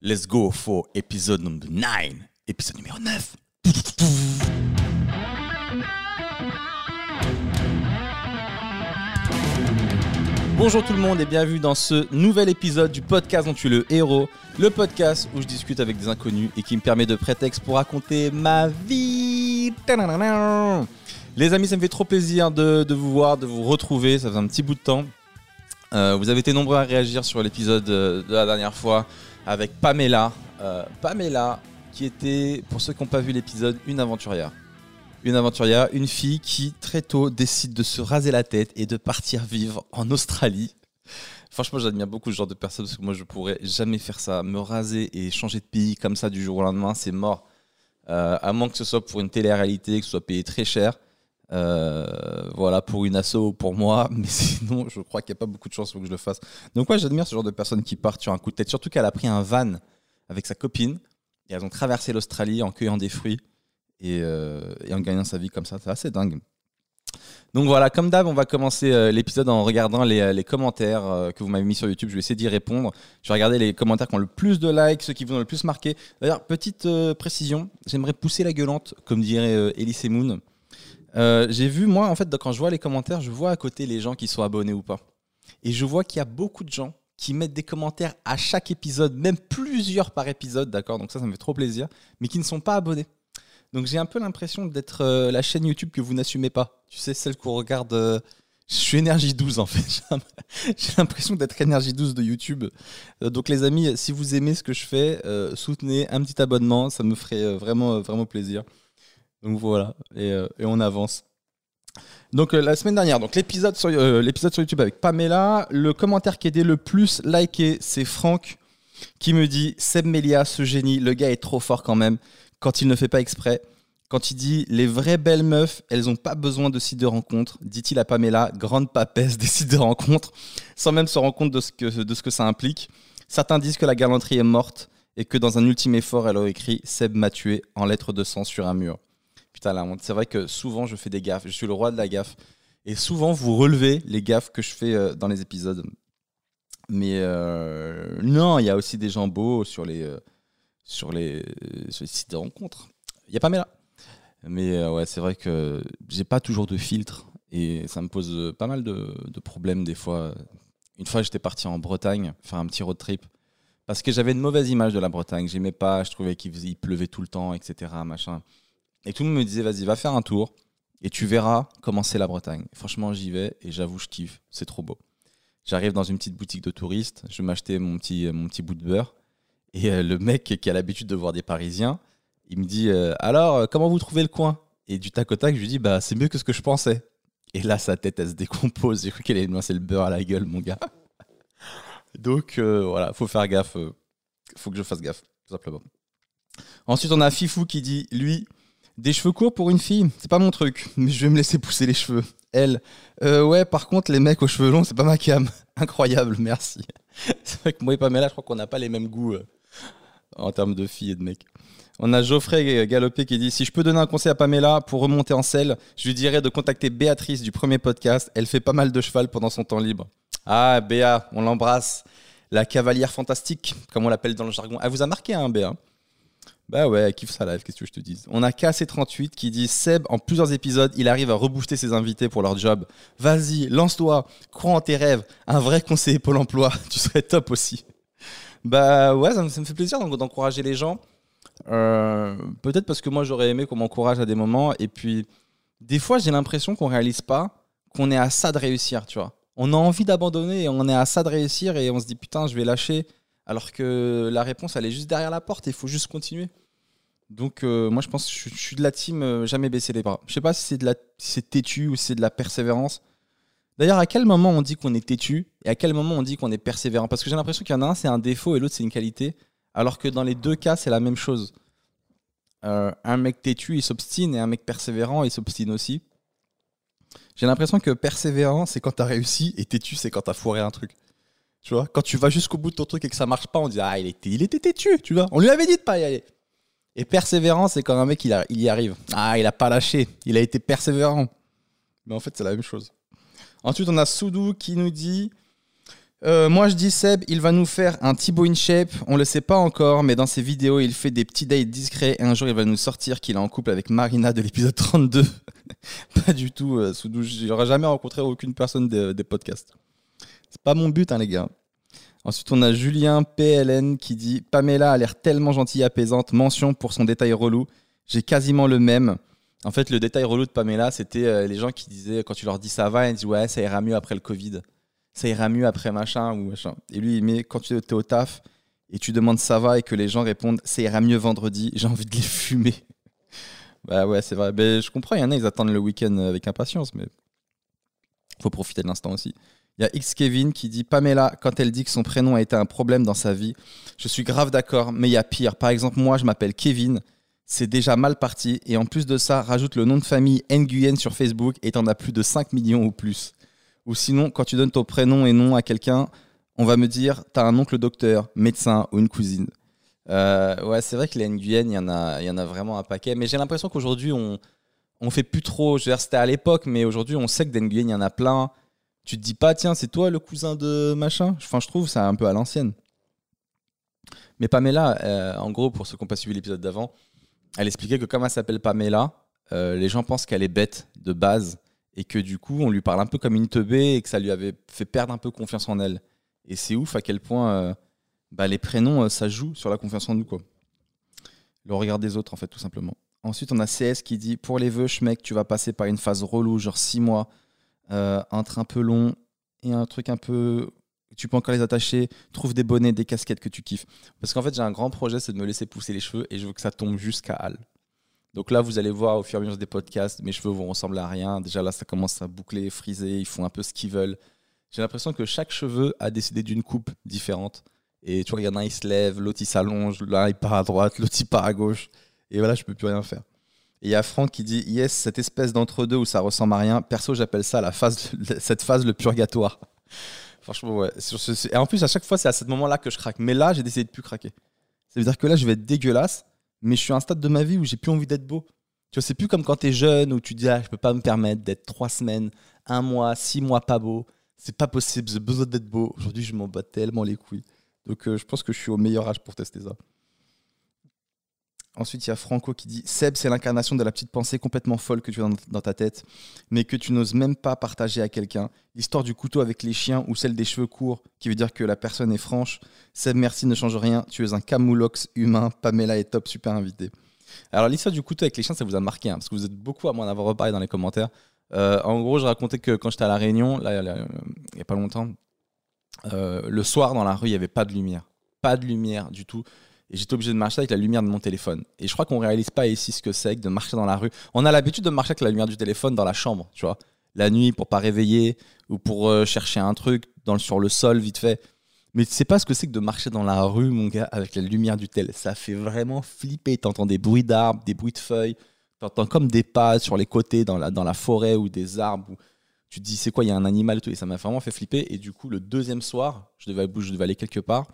Let's go for épisode number 9. Épisode numéro 9. Bonjour tout le monde et bienvenue dans ce nouvel épisode du podcast dont tu es le héros. Le podcast où je discute avec des inconnus et qui me permet de prétexte pour raconter ma vie. Les amis, ça me fait trop plaisir de, vous voir, de vous retrouver. Ça fait un petit bout de temps. Euh, vous avez été nombreux à réagir sur l'épisode euh, de la dernière fois avec Pamela. Euh, Pamela, qui était, pour ceux qui n'ont pas vu l'épisode, une aventurière. Une aventurière, une fille qui très tôt décide de se raser la tête et de partir vivre en Australie. Franchement, j'admire beaucoup ce genre de personnes parce que moi, je pourrais jamais faire ça. Me raser et changer de pays comme ça du jour au lendemain, c'est mort. à moins que ce soit pour une télé-réalité, que ce soit payé très cher. Euh, voilà, pour une asso ou pour moi, mais sinon, je crois qu'il n'y a pas beaucoup de chances pour que je le fasse. Donc, ouais, j'admire ce genre de personnes qui partent sur un coup de tête, surtout qu'elle a pris un van avec sa copine et elles ont traversé l'Australie en cueillant des fruits et, euh, en gagnant sa vie comme ça. C'est assez dingue. Donc voilà, comme d'hab, on va commencer euh, l'épisode en regardant les, commentaires que vous m'avez mis sur YouTube. Je vais essayer d'y répondre. Je vais regarder les commentaires qui ont le plus de likes, ceux qui vous ont le plus marqué. D'ailleurs, petite précision, j'aimerais pousser la gueulante, comme dirait Elise Moon. Euh, j'ai vu, moi, en fait, quand je vois les commentaires, je vois à côté les gens qui sont abonnés ou pas. Et je vois qu'il y a beaucoup de gens qui mettent des commentaires à chaque épisode, même plusieurs par épisode, d'accord? Donc ça, ça me fait trop plaisir, mais qui ne sont pas abonnés. Donc j'ai un peu l'impression d'être euh, la chaîne YouTube que vous n'assumez pas. Tu sais, celle qu'on regarde. Euh, je suis énergie 12 en fait. j'ai l'impression d'être énergie 12 de YouTube. donc les amis, si vous aimez ce que je fais, soutenez un petit abonnement, ça me ferait vraiment, vraiment plaisir. Donc voilà, et, euh, et on avance. Donc euh, la semaine dernière, donc l'épisode sur, euh, l'épisode sur YouTube avec Pamela, le commentaire qui est le plus liké, c'est Franck qui me dit Seb Melia, ce génie, le gars est trop fort quand même quand il ne fait pas exprès. Quand il dit les vraies belles meufs, elles n'ont pas besoin de sites de rencontre, dit-il à Pamela, grande papesse des sites de rencontre, sans même se rendre compte de ce que, de ce que ça implique. Certains disent que la galanterie est morte et que dans un ultime effort, elle a écrit Seb m'a tué en lettres de sang sur un mur. La honte. C'est vrai que souvent, je fais des gaffes. Je suis le roi de la gaffe. Et souvent, vous relevez les gaffes que je fais euh, dans les épisodes. Mais euh, non, il y a aussi des gens beaux sur les, euh, sur les, sur sites de rencontres. Il n'y a pas là. Mais ouais, c'est vrai que j'ai pas toujours de filtre. Et ça me pose pas mal de, de problèmes des fois. Une fois, j'étais parti en Bretagne faire un petit road trip parce que j'avais une mauvaise image de la Bretagne. J'aimais pas, je trouvais qu'il pleuvait tout le temps, etc. Machin. Et tout le monde me disait, vas-y, va faire un tour et tu verras comment c'est la Bretagne. franchement, j'y vais et j'avoue, je kiffe. C'est trop beau. J'arrive dans une petite boutique de touristes, je m'achetais mon petit, mon petit bout de beurre. Et euh, le mec qui a l'habitude de voir des Parisiens, il me dit euh, Alors, euh, comment vous trouvez le coin? Et du tac au tac, je lui dis Bah, c'est mieux que ce que je pensais. Et là, sa tête, elle se décompose. J'ai cru qu'elle allait me lancer le beurre à la gueule, mon gars. Donc, voilà, faut faire gaffe. faut que je fasse gaffe, tout simplement. Ensuite, on a Fifou qui dit Lui, des cheveux courts pour une fille, c'est pas mon truc, mais je vais me laisser pousser les cheveux. Elle, euh, ouais, par contre, les mecs aux cheveux longs, c'est pas ma cam. Incroyable, merci. c'est vrai que moi et Pamela, je crois qu'on n'a pas les mêmes goûts euh, en termes de filles et de mecs. On a Geoffrey Galopé qui dit Si je peux donner un conseil à Pamela pour remonter en selle, je lui dirais de contacter Béatrice du premier podcast. Elle fait pas mal de cheval pendant son temps libre. Ah, Béa, on l'embrasse. La cavalière fantastique, comme on l'appelle dans le jargon. Elle vous a marqué, hein, Béa? Bah ouais, elle kiffe sa live, qu'est-ce que je te dis. On a KC38 qui dit Seb, en plusieurs épisodes, il arrive à rebooster ses invités pour leur job. Vas-y, lance-toi, crois en tes rêves. Un vrai conseiller Pôle emploi, tu serais top aussi. Bah ouais, ça me, fait plaisir d'encourager les gens. Euh, peut-être parce que moi j'aurais aimé qu'on m'encourage à des moments. Et puis, des fois, j'ai l'impression qu'on réalise pas qu'on est à ça de réussir, tu vois. On a envie d'abandonner et on est à ça de réussir et on se dit putain, je vais lâcher alors que la réponse, elle est juste derrière la porte, il faut juste continuer. Donc euh, moi je pense que je, suis de la team euh, jamais baisser les bras. Je sais pas si c'est de la têtu ou si c'est de la persévérance. D'ailleurs, à quel moment on dit qu'on est têtu et à quel moment on dit qu'on est persévérant? Parce que j'ai l'impression qu'il y en a un c'est un défaut et l'autre c'est une qualité, alors que dans les deux cas c'est la même chose. Euh, un mec têtu il s'obstine et un mec persévérant il s'obstine aussi. J'ai l'impression que persévérant c'est quand t'as réussi et têtu c'est quand t'as foiré un truc. Tu vois, quand tu vas jusqu'au bout de ton truc et que ça marche pas, on dit ah il était, il était têtu, tu vois. On lui avait dit de pas y aller. Et persévérant, c'est quand un mec il, y arrive. Ah il a pas lâché, il a été persévérant. Mais en fait c'est la même chose. Ensuite on a Soudou qui nous dit Euh, moi je dis Seb, il va nous faire un Thibaut in shape. On le sait pas encore, mais dans ses vidéos, il fait des petits dates discrets. Et un jour, il va nous sortir qu'il est en couple avec Marina de l'épisode 32. pas du tout. Euh, sous J'aurais jamais rencontré aucune personne des, podcasts. C'est pas mon but, hein, les gars. Ensuite, on a Julien PLN qui dit Pamela a l'air tellement gentille et apaisante. Mention pour son détail relou. J'ai quasiment le même. En fait, le détail relou de Pamela, c'était euh, les gens qui disaient, quand tu leur dis ça va, ils disent ouais, ça ira mieux après le Covid ça ira mieux après machin ou machin. Et lui, il met quand tu es au taf et tu demandes ça va et que les gens répondent ça ira mieux vendredi, j'ai envie de les fumer. bah ouais, c'est vrai. Mais je comprends, il y en a, ils attendent le week-end avec impatience, mais faut profiter de l'instant aussi. Il y a X Kevin qui dit Pamela, quand elle dit que son prénom a été un problème dans sa vie, je suis grave d'accord, mais il y a pire. Par exemple, moi, je m'appelle Kevin, c'est déjà mal parti, et en plus de ça, rajoute le nom de famille Nguyen sur Facebook et t'en as plus de 5 millions ou plus. Ou sinon, quand tu donnes ton prénom et nom à quelqu'un, on va me dire, tu as un oncle docteur, médecin ou une cousine. Euh, ouais, c'est vrai que les Nguyen, il y, en a, y en a vraiment un paquet. Mais j'ai l'impression qu'aujourd'hui, on, on fait plus trop. Je veux dire, c'était à l'époque, mais aujourd'hui, on sait que des il y en a plein. Tu te dis pas, tiens, c'est toi le cousin de machin Enfin, je trouve c'est un peu à l'ancienne. Mais Pamela, euh, en gros, pour ceux qui n'ont pas suivi l'épisode d'avant, elle expliquait que comme elle s'appelle Pamela, euh, les gens pensent qu'elle est bête de base et que du coup on lui parle un peu comme une teubée et que ça lui avait fait perdre un peu confiance en elle. Et c'est ouf à quel point euh, bah, les prénoms ça joue sur la confiance en nous. Le regard des autres en fait tout simplement. Ensuite on a CS qui dit pour les vœux mec tu vas passer par une phase relou genre 6 mois, euh, un train un peu long et un truc un peu tu peux encore les attacher, trouve des bonnets, des casquettes que tu kiffes. Parce qu'en fait j'ai un grand projet c'est de me laisser pousser les cheveux et je veux que ça tombe jusqu'à Hal. Donc là, vous allez voir au fur et à mesure des podcasts, mes cheveux vont ressembler à rien. Déjà là, ça commence à boucler, friser, ils font un peu ce qu'ils veulent. J'ai l'impression que chaque cheveu a décidé d'une coupe différente. Et tu vois, il y en a, il se lève, l'autre il s'allonge, là il part à droite, l'autre il part à gauche. Et voilà, je peux plus rien faire. Et il y a Franck qui dit Yes, cette espèce d'entre-deux où ça ressemble à rien. Perso, j'appelle ça la phase, cette phase le purgatoire. Franchement, ouais. Et en plus, à chaque fois, c'est à ce moment-là que je craque. Mais là, j'ai décidé de plus craquer. Ça veut dire que là, je vais être dégueulasse mais je suis à un stade de ma vie où j'ai plus envie d'être beau. Tu vois, c'est plus comme quand tu es jeune où tu dis ah, je peux pas me permettre d'être trois semaines, un mois, six mois pas beau. C'est pas possible, j'ai besoin d'être beau. Aujourd'hui, je m'en bats tellement les couilles. Donc, euh, je pense que je suis au meilleur âge pour tester ça. Ensuite, il y a Franco qui dit Seb, c'est l'incarnation de la petite pensée complètement folle que tu as dans ta tête, mais que tu n'oses même pas partager à quelqu'un. L'histoire du couteau avec les chiens ou celle des cheveux courts, qui veut dire que la personne est franche. Seb, merci, ne change rien. Tu es un camoulox humain. Pamela est top, super invité. Alors, l'histoire du couteau avec les chiens, ça vous a marqué, hein, parce que vous êtes beaucoup à m'en avoir reparlé dans les commentaires. Euh, en gros, je racontais que quand j'étais à La Réunion, là, il n'y a pas longtemps, euh, le soir dans la rue, il n'y avait pas de lumière. Pas de lumière du tout. Et j'étais obligé de marcher avec la lumière de mon téléphone. Et je crois qu'on réalise pas ici ce que c'est de marcher dans la rue. On a l'habitude de marcher avec la lumière du téléphone dans la chambre, tu vois. La nuit pour pas réveiller ou pour euh, chercher un truc sur le sol vite fait. Mais tu sais pas ce que c'est que de marcher dans la rue, mon gars, avec la lumière du tel. Ça fait vraiment flipper. T'entends des bruits d'arbres, des bruits de feuilles. T'entends comme des pas sur les côtés dans la, dans la forêt ou des arbres. Où tu te dis, c'est quoi, il y a un animal et tout. Et ça m'a vraiment fait flipper. Et du coup, le deuxième soir, je devais, je devais aller quelque part.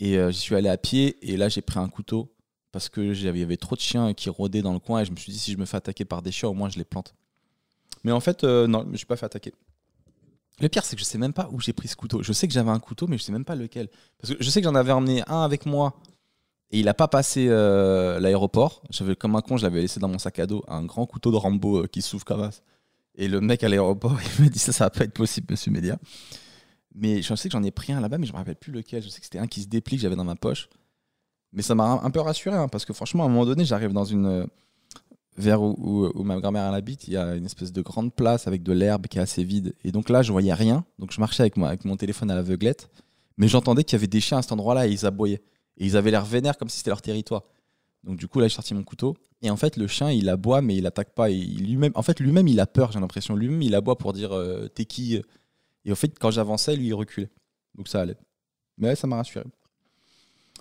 Et euh, j'y suis allé à pied et là j'ai pris un couteau parce que y avait trop de chiens qui rôdaient dans le coin et je me suis dit si je me fais attaquer par des chiens au moins je les plante. Mais en fait euh, non, je me suis pas fait attaquer. Le pire c'est que je sais même pas où j'ai pris ce couteau. Je sais que j'avais un couteau mais je sais même pas lequel. Parce que je sais que j'en avais emmené un avec moi et il a pas passé euh, l'aéroport. J'avais comme un con, je l'avais laissé dans mon sac à dos, un grand couteau de Rambo qui s'ouvre comme ça. Et le mec à l'aéroport, il m'a dit ça, ça va pas être possible, monsieur Média. Mais je sais que j'en ai pris un là-bas, mais je me rappelle plus lequel. Je sais que c'était un qui se déplie que j'avais dans ma poche. Mais ça m'a un peu rassuré, hein, parce que franchement, à un moment donné, j'arrive dans une. Euh, vers où, où, ma grand-mère habite, il y a une espèce de grande place avec de l'herbe qui est assez vide. Et donc là, je voyais rien. Donc je marchais avec, moi, avec mon téléphone à l'aveuglette. Mais j'entendais qu'il y avait des chiens à cet endroit-là et ils aboyaient. Et ils avaient l'air vénères comme si c'était leur territoire. Donc du coup, là, j'ai sorti mon couteau. Et en fait, le chien, il aboie, mais il attaque pas. Il, lui-même, en fait, lui-même, il a peur, j'ai l'impression. Lui-même, il aboie pour dire euh, T'es qui et au fait, quand j'avançais, lui, il reculait. Donc ça allait. Mais ça m'a rassuré.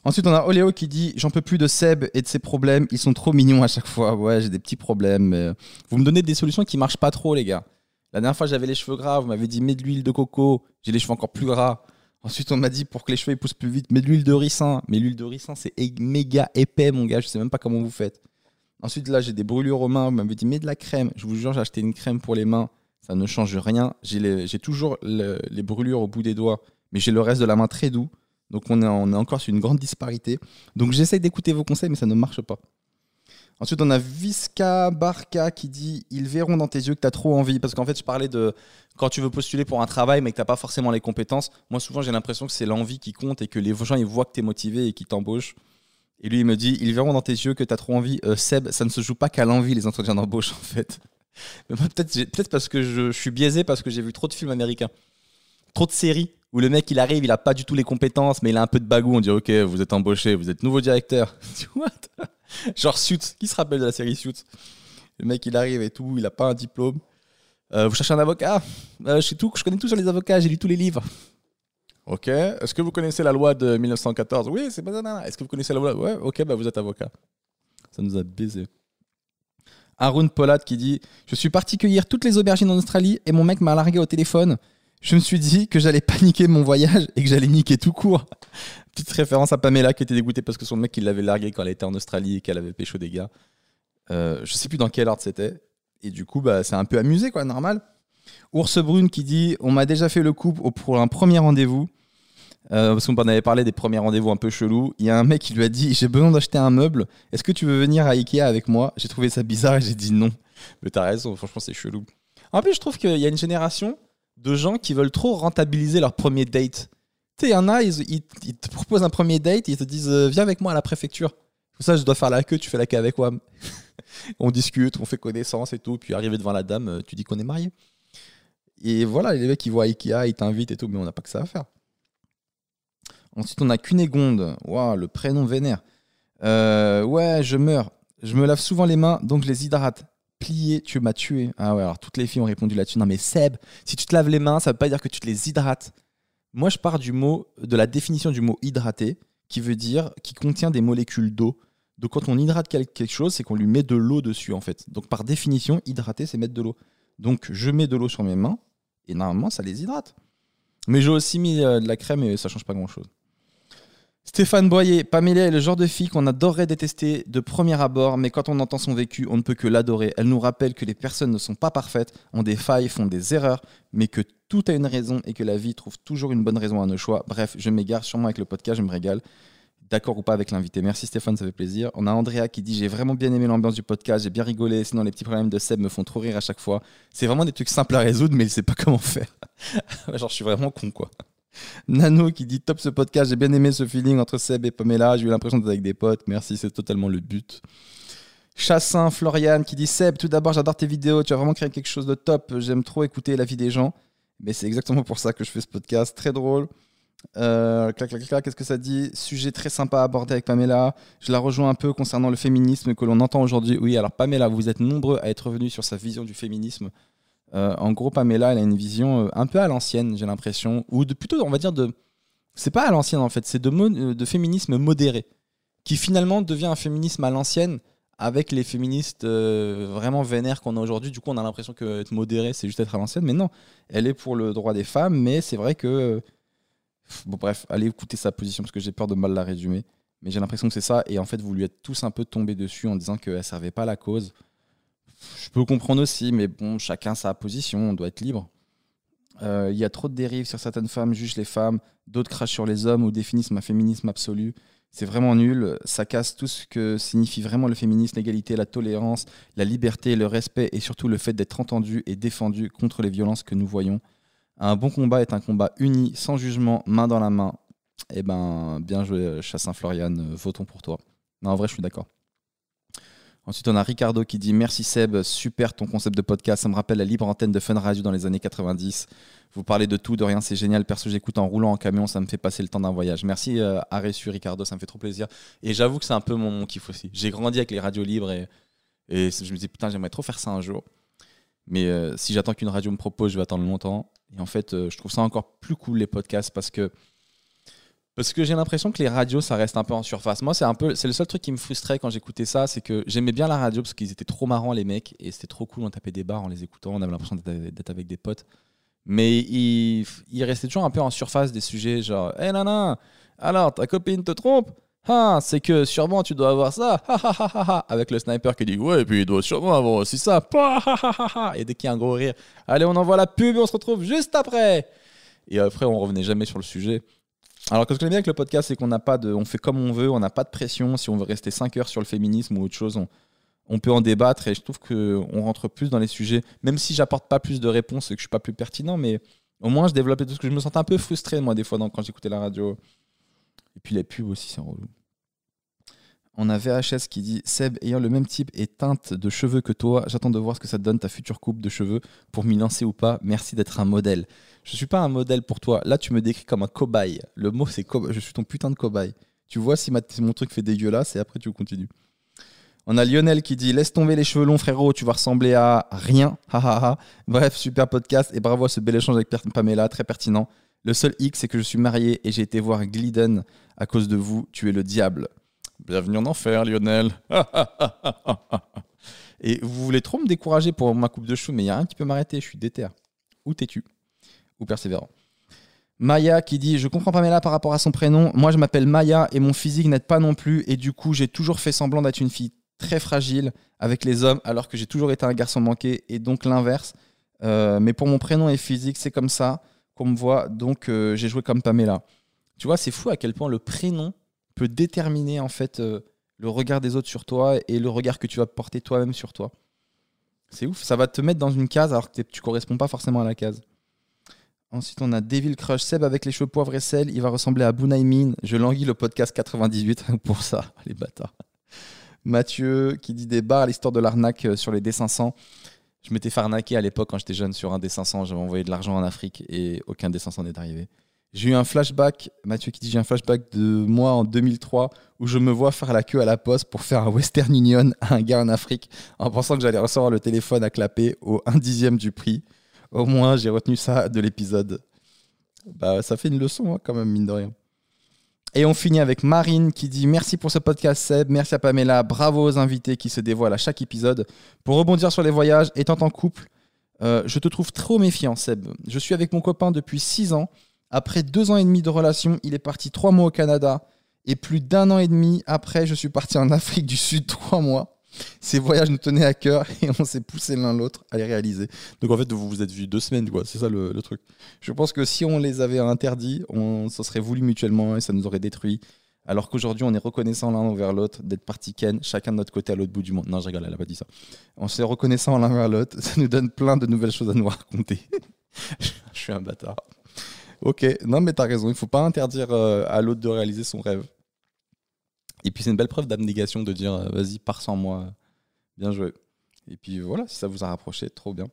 Ensuite, on a Oléo qui dit J'en peux plus de Seb et de ses problèmes. Ils sont trop mignons à chaque fois. Ouais, j'ai des petits problèmes. Mais... Vous me donnez des solutions qui marchent pas trop, les gars. La dernière fois, j'avais les cheveux gras. Vous m'avez dit Mets de l'huile de coco. J'ai les cheveux encore plus gras. Ensuite, on m'a dit Pour que les cheveux poussent plus vite, mets de l'huile de ricin. Mais l'huile de ricin, c'est méga épais, mon gars. Je sais même pas comment vous faites. Ensuite, là, j'ai des brûlures aux mains. Vous m'avez dit Mets de la crème. Je vous jure, j'ai acheté une crème pour les mains ça ne change rien. J'ai toujours les brûlures au bout des doigts, mais j'ai le reste de la main très doux. Donc on est, encore sur une grande disparité. Donc j'essaye d'écouter vos conseils, mais ça ne marche pas. Ensuite, on a Visca Barca qui dit Ils verront dans tes yeux que tu as trop envie. Parce qu'en fait, je parlais de quand tu veux postuler pour un travail, mais que tu n'as pas forcément les compétences. Moi, souvent, j'ai l'impression que c'est l'envie qui compte et que les gens ils voient que tu es motivé et qu'ils t'embauchent. Et lui, il me dit Ils verront dans tes yeux que tu as trop envie. Euh, Seb, ça ne se joue pas qu'à l'envie, les entretiens d'embauche, en fait. Peut-être peut parce que je, suis biaisé, parce que j'ai vu trop de films américains, trop de séries où le mec il arrive, il a pas du tout les compétences, mais il a un peu de bagou. On dit ok, vous êtes embauché, vous êtes nouveau directeur. Genre Suits, qui se rappelle de la série Suits? Le mec il arrive et tout, il a pas un diplôme. Euh, vous cherchez un avocat? Euh, je, tout, je connais tout sur les avocats, j'ai lu tous les livres. Ok. Est-ce que vous connaissez la loi de 1914 Oui, c'est pas Est-ce que vous connaissez la loi? Ouais, ok, bah vous êtes avocat. Ça nous a baisé. Arun Pollard qui dit Je suis parti cueillir toutes les aubergines en Australie et mon mec m'a largué au téléphone je me suis dit que j'allais paniquer mon voyage et que j'allais niquer tout court. Petite référence à Pamela qui était dégoûtée parce que son mec l'avait largué quand elle était en Australie et qu'elle avait pécho des gars. Euh, je sais plus dans quel ordre c'était. Et du coup, bah, c'est un peu amusé, quoi, normal. Ours Brune qui dit On m'a déjà fait le coup pour un premier rendez-vous. Euh, parce qu'on en avait parlé des premiers rendez-vous un peu chelous. Il y a un mec qui lui a dit J'ai besoin d'acheter un meuble. Est-ce que tu veux venir à Ikea avec moi? J'ai trouvé ça bizarre et j'ai dit non. Mais t'as raison, franchement, c'est chelou. En plus, je trouve qu'il y a une génération de gens qui veulent trop rentabiliser leur premier date. Tu sais, il y en a, ils, te proposent un premier date, ils te disent euh, Viens avec moi à la préfecture. Tout ça, je dois faire la queue, tu fais la queue avec moi. on discute, on fait connaissance et tout. Puis arrivé devant la dame, euh, tu dis qu'on est marié. Et voilà, les mecs, ils voient Ikea, ils t'invitent et tout, mais on n'a pas que ça à faire. Ensuite, on a Cunégonde. Waouh, le prénom vénère. Euh, ouais, je meurs. Je me lave souvent les mains, donc je les hydrate plié, tu m'as tué. Ah ouais, alors toutes les filles ont répondu là-dessus. Non mais Seb, si tu te laves les mains, ça veut pas dire que tu te les hydrates. Moi, je pars de la définition du mot hydraté, qui veut dire qui contient des molécules d'eau. Donc quand on hydrate quelque chose, c'est qu'on lui met de l'eau dessus en fait. Donc par définition, hydrater, c'est mettre de l'eau. Donc je mets de l'eau sur mes mains et normalement, ça les hydrate. Mais j'ai aussi mis euh, de la crème et ça change pas grand-chose. Stéphane Boyer, Pamela est le genre de fille qu'on adorerait détester de premier abord, mais quand on entend son vécu, on ne peut que l'adorer. Elle nous rappelle que les personnes ne sont pas parfaites, ont des failles, font des erreurs, mais que tout a une raison et que la vie trouve toujours une bonne raison à nos choix. Bref, je m'égare sûrement avec le podcast, je me régale. D'accord ou pas avec l'invité. Merci Stéphane, ça fait plaisir. On a Andrea qui dit J'ai vraiment bien aimé l'ambiance du podcast, j'ai bien rigolé, sinon les petits problèmes de Seb me font trop rire à chaque fois. C'est vraiment des trucs simples à résoudre, mais il sait pas comment faire. Genre, je suis vraiment con, quoi. Nano qui dit top ce podcast, j'ai bien aimé ce feeling entre Seb et Pamela, j'ai eu l'impression d'être avec des potes, merci, c'est totalement le but. Chassin Florian qui dit Seb, tout d'abord j'adore tes vidéos, tu as vraiment créé quelque chose de top, j'aime trop écouter la vie des gens, mais c'est exactement pour ça que je fais ce podcast, très drôle. Euh, clac, clac, clac, qu'est-ce que ça dit? Sujet très sympa à aborder avec Pamela. Je la rejoins un peu concernant le féminisme que l'on entend aujourd'hui. Oui, alors Pamela, vous êtes nombreux à être venus sur sa vision du féminisme. Euh, en gros, Pamela, elle a une vision euh, un peu à l'ancienne, j'ai l'impression, ou de plutôt, on va dire, de. C'est pas à l'ancienne en fait, c'est de, euh, de féminisme modéré, qui finalement devient un féminisme à l'ancienne avec les féministes vraiment vénères qu'on a aujourd'hui. Du coup, on a l'impression que être modéré, c'est juste être à l'ancienne, mais non, elle est pour le droit des femmes, mais c'est vrai que. Bon, bref, allez écouter sa position parce que j'ai peur de mal la résumer. Mais j'ai l'impression que c'est ça, et en fait, vous lui êtes tous un peu tombés dessus en disant qu'elle servait pas la cause je peux comprendre aussi, mais bon, chacun sa position, on doit être libre. Euh, il y a trop de dérives sur certaines femmes, jugent les femmes, d'autres crachent sur les hommes ou définissent un féminisme absolu. C'est vraiment nul, ça casse tout ce que signifie vraiment le féminisme, l'égalité, la tolérance, la liberté, le respect et surtout le fait d'être entendu et défendu contre les violences que nous voyons. Un bon combat est un combat uni, sans jugement, main dans la main. Eh ben, bien joué, Chassin Florian, votons pour toi. Non, en vrai, je suis d'accord. Ensuite, on a Ricardo qui dit Merci Seb, super ton concept de podcast. Ça me rappelle la libre antenne de Fun Radio dans les années 90. Vous parlez de tout, de rien, c'est génial. Perso, j'écoute en roulant en camion, ça me fait passer le temps d'un voyage. Merci euh, Ricardo, ça me fait trop plaisir. Et j'avoue que c'est un peu mon, kiff aussi. J'ai grandi avec les radios libres et, et je me dis Putain, j'aimerais trop faire ça un jour. Mais euh, si j'attends qu'une radio me propose, je vais attendre longtemps. Et en fait, euh, je trouve ça encore plus cool les podcasts parce que parce que j'ai l'impression que les radios, ça reste un peu en surface. Moi, c'est un peu, c'est le seul truc qui me frustrait quand j'écoutais ça, c'est que j'aimais bien la radio parce qu'ils étaient trop marrants les mecs et c'était trop cool. On tapait des bars en les écoutant, on avait l'impression d'être avec des potes. Mais il, il, restait toujours un peu en surface des sujets, genre, hé hey, nana, alors ta copine te trompe? Ah, c'est que sûrement tu dois avoir ça, avec le sniper qui dit ouais, et puis il doit sûrement avoir aussi ça, et dès qu'il y a un gros rire, allez, on envoie la pub et on se retrouve juste après. Et après, on revenait jamais sur le sujet. Alors, ce que j'aime bien avec le podcast, c'est qu'on n'a pas de. On fait comme on veut, on n'a pas de pression. Si on veut rester 5 heures sur le féminisme ou autre chose, on, peut en débattre. Et je trouve qu'on rentre plus dans les sujets, même si j'apporte pas plus de réponses et que je suis pas plus pertinent, mais au moins je développe tout ce que je me sentais un peu frustré, moi, des fois, quand j'écoutais la radio. Et puis les pubs aussi, c'est relou. On a VHS qui dit Seb, ayant le même type et teinte de cheveux que toi, j'attends de voir ce que ça te donne ta future coupe de cheveux pour m'y lancer ou pas. Merci d'être un modèle. Je suis pas un modèle pour toi. Là, tu me décris comme un cobaye. Le mot, c'est cobaye. Je suis ton putain de cobaye. Tu vois si mon truc fait dégueulasse et après tu continues. On a Lionel qui dit Laisse tomber les cheveux longs, frérot, tu vas ressembler à rien. Bref, super podcast et bravo à ce bel échange avec Pamela, très pertinent. Le seul X, c'est que je suis marié et j'ai été voir Glidden à cause de vous. Tu es le diable. Bienvenue en enfer, Lionel. Et vous voulez trop me décourager pour ma coupe de cheveux, mais il y a rien qui peut m'arrêter. Je suis déter. Ou têtu. Ou persévérant. Maya qui dit Je comprends pas Pamela par rapport à son prénom. Moi, je m'appelle Maya et mon physique n'aide pas non plus. Et du coup, j'ai toujours fait semblant d'être une fille très fragile avec les hommes, alors que j'ai toujours été un garçon manqué. Et donc l'inverse. Euh, mais pour mon prénom et physique, c'est comme ça qu'on me voit. Donc, euh, j'ai joué comme Pamela. Tu vois, c'est fou à quel point le prénom déterminer en fait euh, le regard des autres sur toi et le regard que tu vas porter toi-même sur toi. C'est ouf, ça va te mettre dans une case alors que tu corresponds pas forcément à la case. Ensuite, on a Devil Crush Seb avec les cheveux poivre et sel. Il va ressembler à Bunaimin. Je languis le podcast 98 pour ça, les bâtards. Mathieu qui dit des barres l'histoire de l'arnaque euh, sur les D500. Je m'étais fait arnaquer à l'époque quand j'étais jeune sur un D500. J'avais envoyé de l'argent en Afrique et aucun D500 n'est arrivé. J'ai eu un flashback, Mathieu qui dit j'ai un flashback de moi en 2003 où je me vois faire la queue à la poste pour faire un Western Union à un gars en Afrique en pensant que j'allais recevoir le téléphone à clapper au 1 dixième du prix. Au moins, j'ai retenu ça de l'épisode. Bah, ça fait une leçon hein, quand même, mine de rien. Et on finit avec Marine qui dit Merci pour ce podcast, Seb. Merci à Pamela. Bravo aux invités qui se dévoilent à chaque épisode. Pour rebondir sur les voyages, étant en couple, euh, je te trouve trop méfiant, Seb. Je suis avec mon copain depuis 6 ans après deux ans et demi de relation, il est parti trois mois au Canada. Et plus d'un an et demi après, je suis parti en Afrique du Sud trois mois. Ces voyages nous tenaient à cœur et on s'est poussé l'un l'autre à les réaliser. Donc en fait, vous vous êtes vus deux semaines, quoi. C'est ça le, truc. Je pense que si on les avait interdits, on s'en serait voulu mutuellement et ça nous aurait détruit. Alors qu'aujourd'hui, on est reconnaissant l'un envers l'autre d'être parti ken, chacun de notre côté à l'autre bout du monde. Non, je rigole, elle n'a pas dit ça. On s'est reconnaissant l'un envers l'autre. Ça nous donne plein de nouvelles choses à nous raconter. je suis un bâtard. Ok, non mais t'as raison, il faut pas interdire euh, à l'autre de réaliser son rêve. Et puis c'est une belle preuve d'abnégation de dire euh, vas-y, pars sans moi, bien joué. Et puis voilà, si ça vous a rapproché, trop bien. et